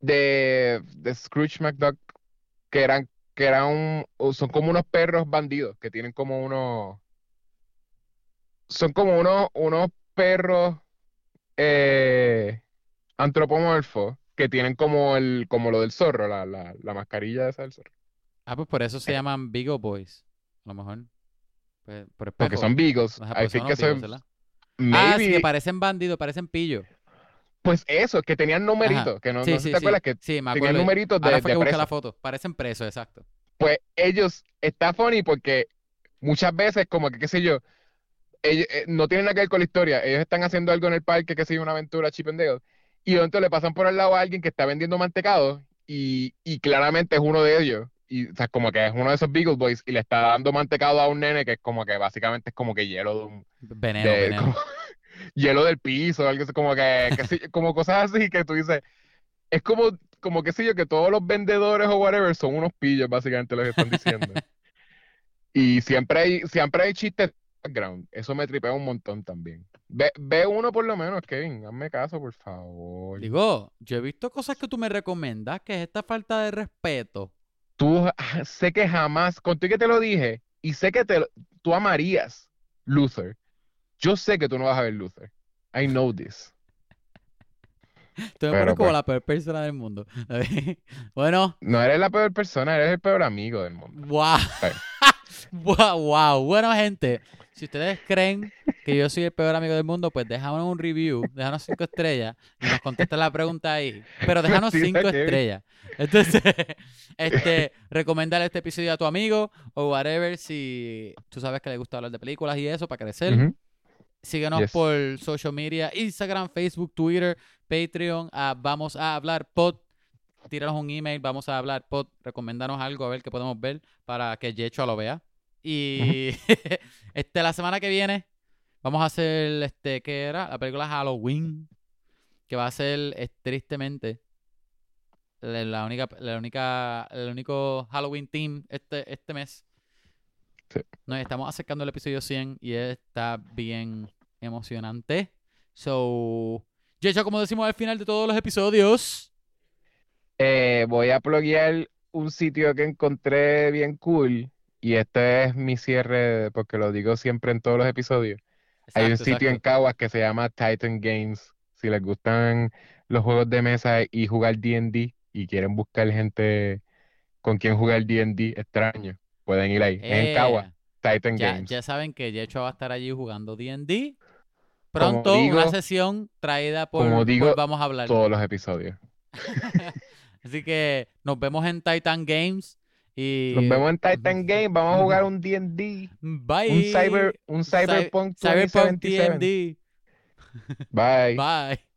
de, de Scrooge McDuck, que eran, que eran un- son como unos perros bandidos, que tienen como unos, son como unos, unos perros eh, antropomorfos, que tienen como el, como lo del zorro, la, la, la mascarilla esa del zorro. Ah, pues por eso Eh. se llaman Beagle Boys. A lo mejor. Pues, por Porque son beagles. Ajá, I think son. Ah, sí, que parecen bandidos, parecen pillos. pues eso, que tenían numeritos, que no, Sí, no sé si sí, te acuerdas que Sí, me tenían numeritos de, Ahora fue de que busqué la foto. Parecen presos, exacto. Pues ellos, está funny porque muchas veces como que, qué sé yo, ellos, eh, no tienen nada que ver con la historia. Ellos están haciendo algo en el parque que sigue una aventura Chip and Dale. Y entonces le pasan por al lado a alguien que está vendiendo mantecado y, y claramente es uno de ellos. Y o sea, como que es uno de esos Beagle Boys y le está dando mantecado a un nene que es como que básicamente es como que hielo de un, Veneno, de- veneno. como- hielo del piso, algo así, como que, que sí, como cosas así que tú dices, es como, como que sé yo, que todos los vendedores o whatever son unos pillos, básicamente lo que están diciendo. Y siempre hay, siempre hay chistes background, eso me tripea un montón también. Ve, ve uno por lo menos, Kevin, hazme caso, por favor. Digo, yo he visto cosas que tú me recomiendas, que es esta falta de respeto. Tú ah, sé que jamás, contigo que te lo dije, y sé que te, tú amarías Luther. Yo sé que tú no vas a ver Luther. I know this. Tú me pones como pues. la peor persona del mundo. bueno, No eres la peor persona, eres el peor amigo del mundo. wow. Wow, wow. Bueno, gente, si ustedes creen que yo soy el peor amigo del mundo, pues déjanos un review, déjanos cinco estrellas y nos contesta la pregunta ahí. Pero déjanos Mentira, cinco Kevin. estrellas. Entonces, este, recomendale este episodio a tu amigo o whatever si tú sabes que le gusta hablar de películas y eso para crecer. Síguenos Yes. por social media, Instagram, Facebook, Twitter, Patreon. vamos a hablar pod. Tíranos un email, vamos a hablar pod. Recomendanos algo a ver qué podemos ver para que Yecho lo vea. Y este, la semana que viene vamos a hacer, este, ¿qué era? La película Halloween. Que va a ser, eh, tristemente, la única, la única, el único Halloween team este, este mes. Sí. Nos estamos acercando al episodio 100 y está bien emocionante. So, Yecho, como decimos al final de todos los episodios. Eh, voy a pluguear un sitio que encontré bien cool. Y este es mi cierre, porque lo digo siempre en todos los episodios. Hay un Exacto, sitio en. Caguas que se llama Titan Games. Si les gustan los juegos de mesa y jugar D&D y quieren buscar gente con quien jugar D&D extraño, pueden ir ahí. Es en Caguas, Eh, Titan ya, Games. ya saben que Yecho va a estar allí jugando D&D. Pronto, una sesión traída por, como por digo Vamos a hablar. Todos los episodios. Así que nos vemos en Titan Games. Y Nos vemos en Titan Games. Vamos a jugar un D&D. Bye. Un cyber, un Cy- Cyberpunk Cyberpunk 2077. D&D. Bye. Bye.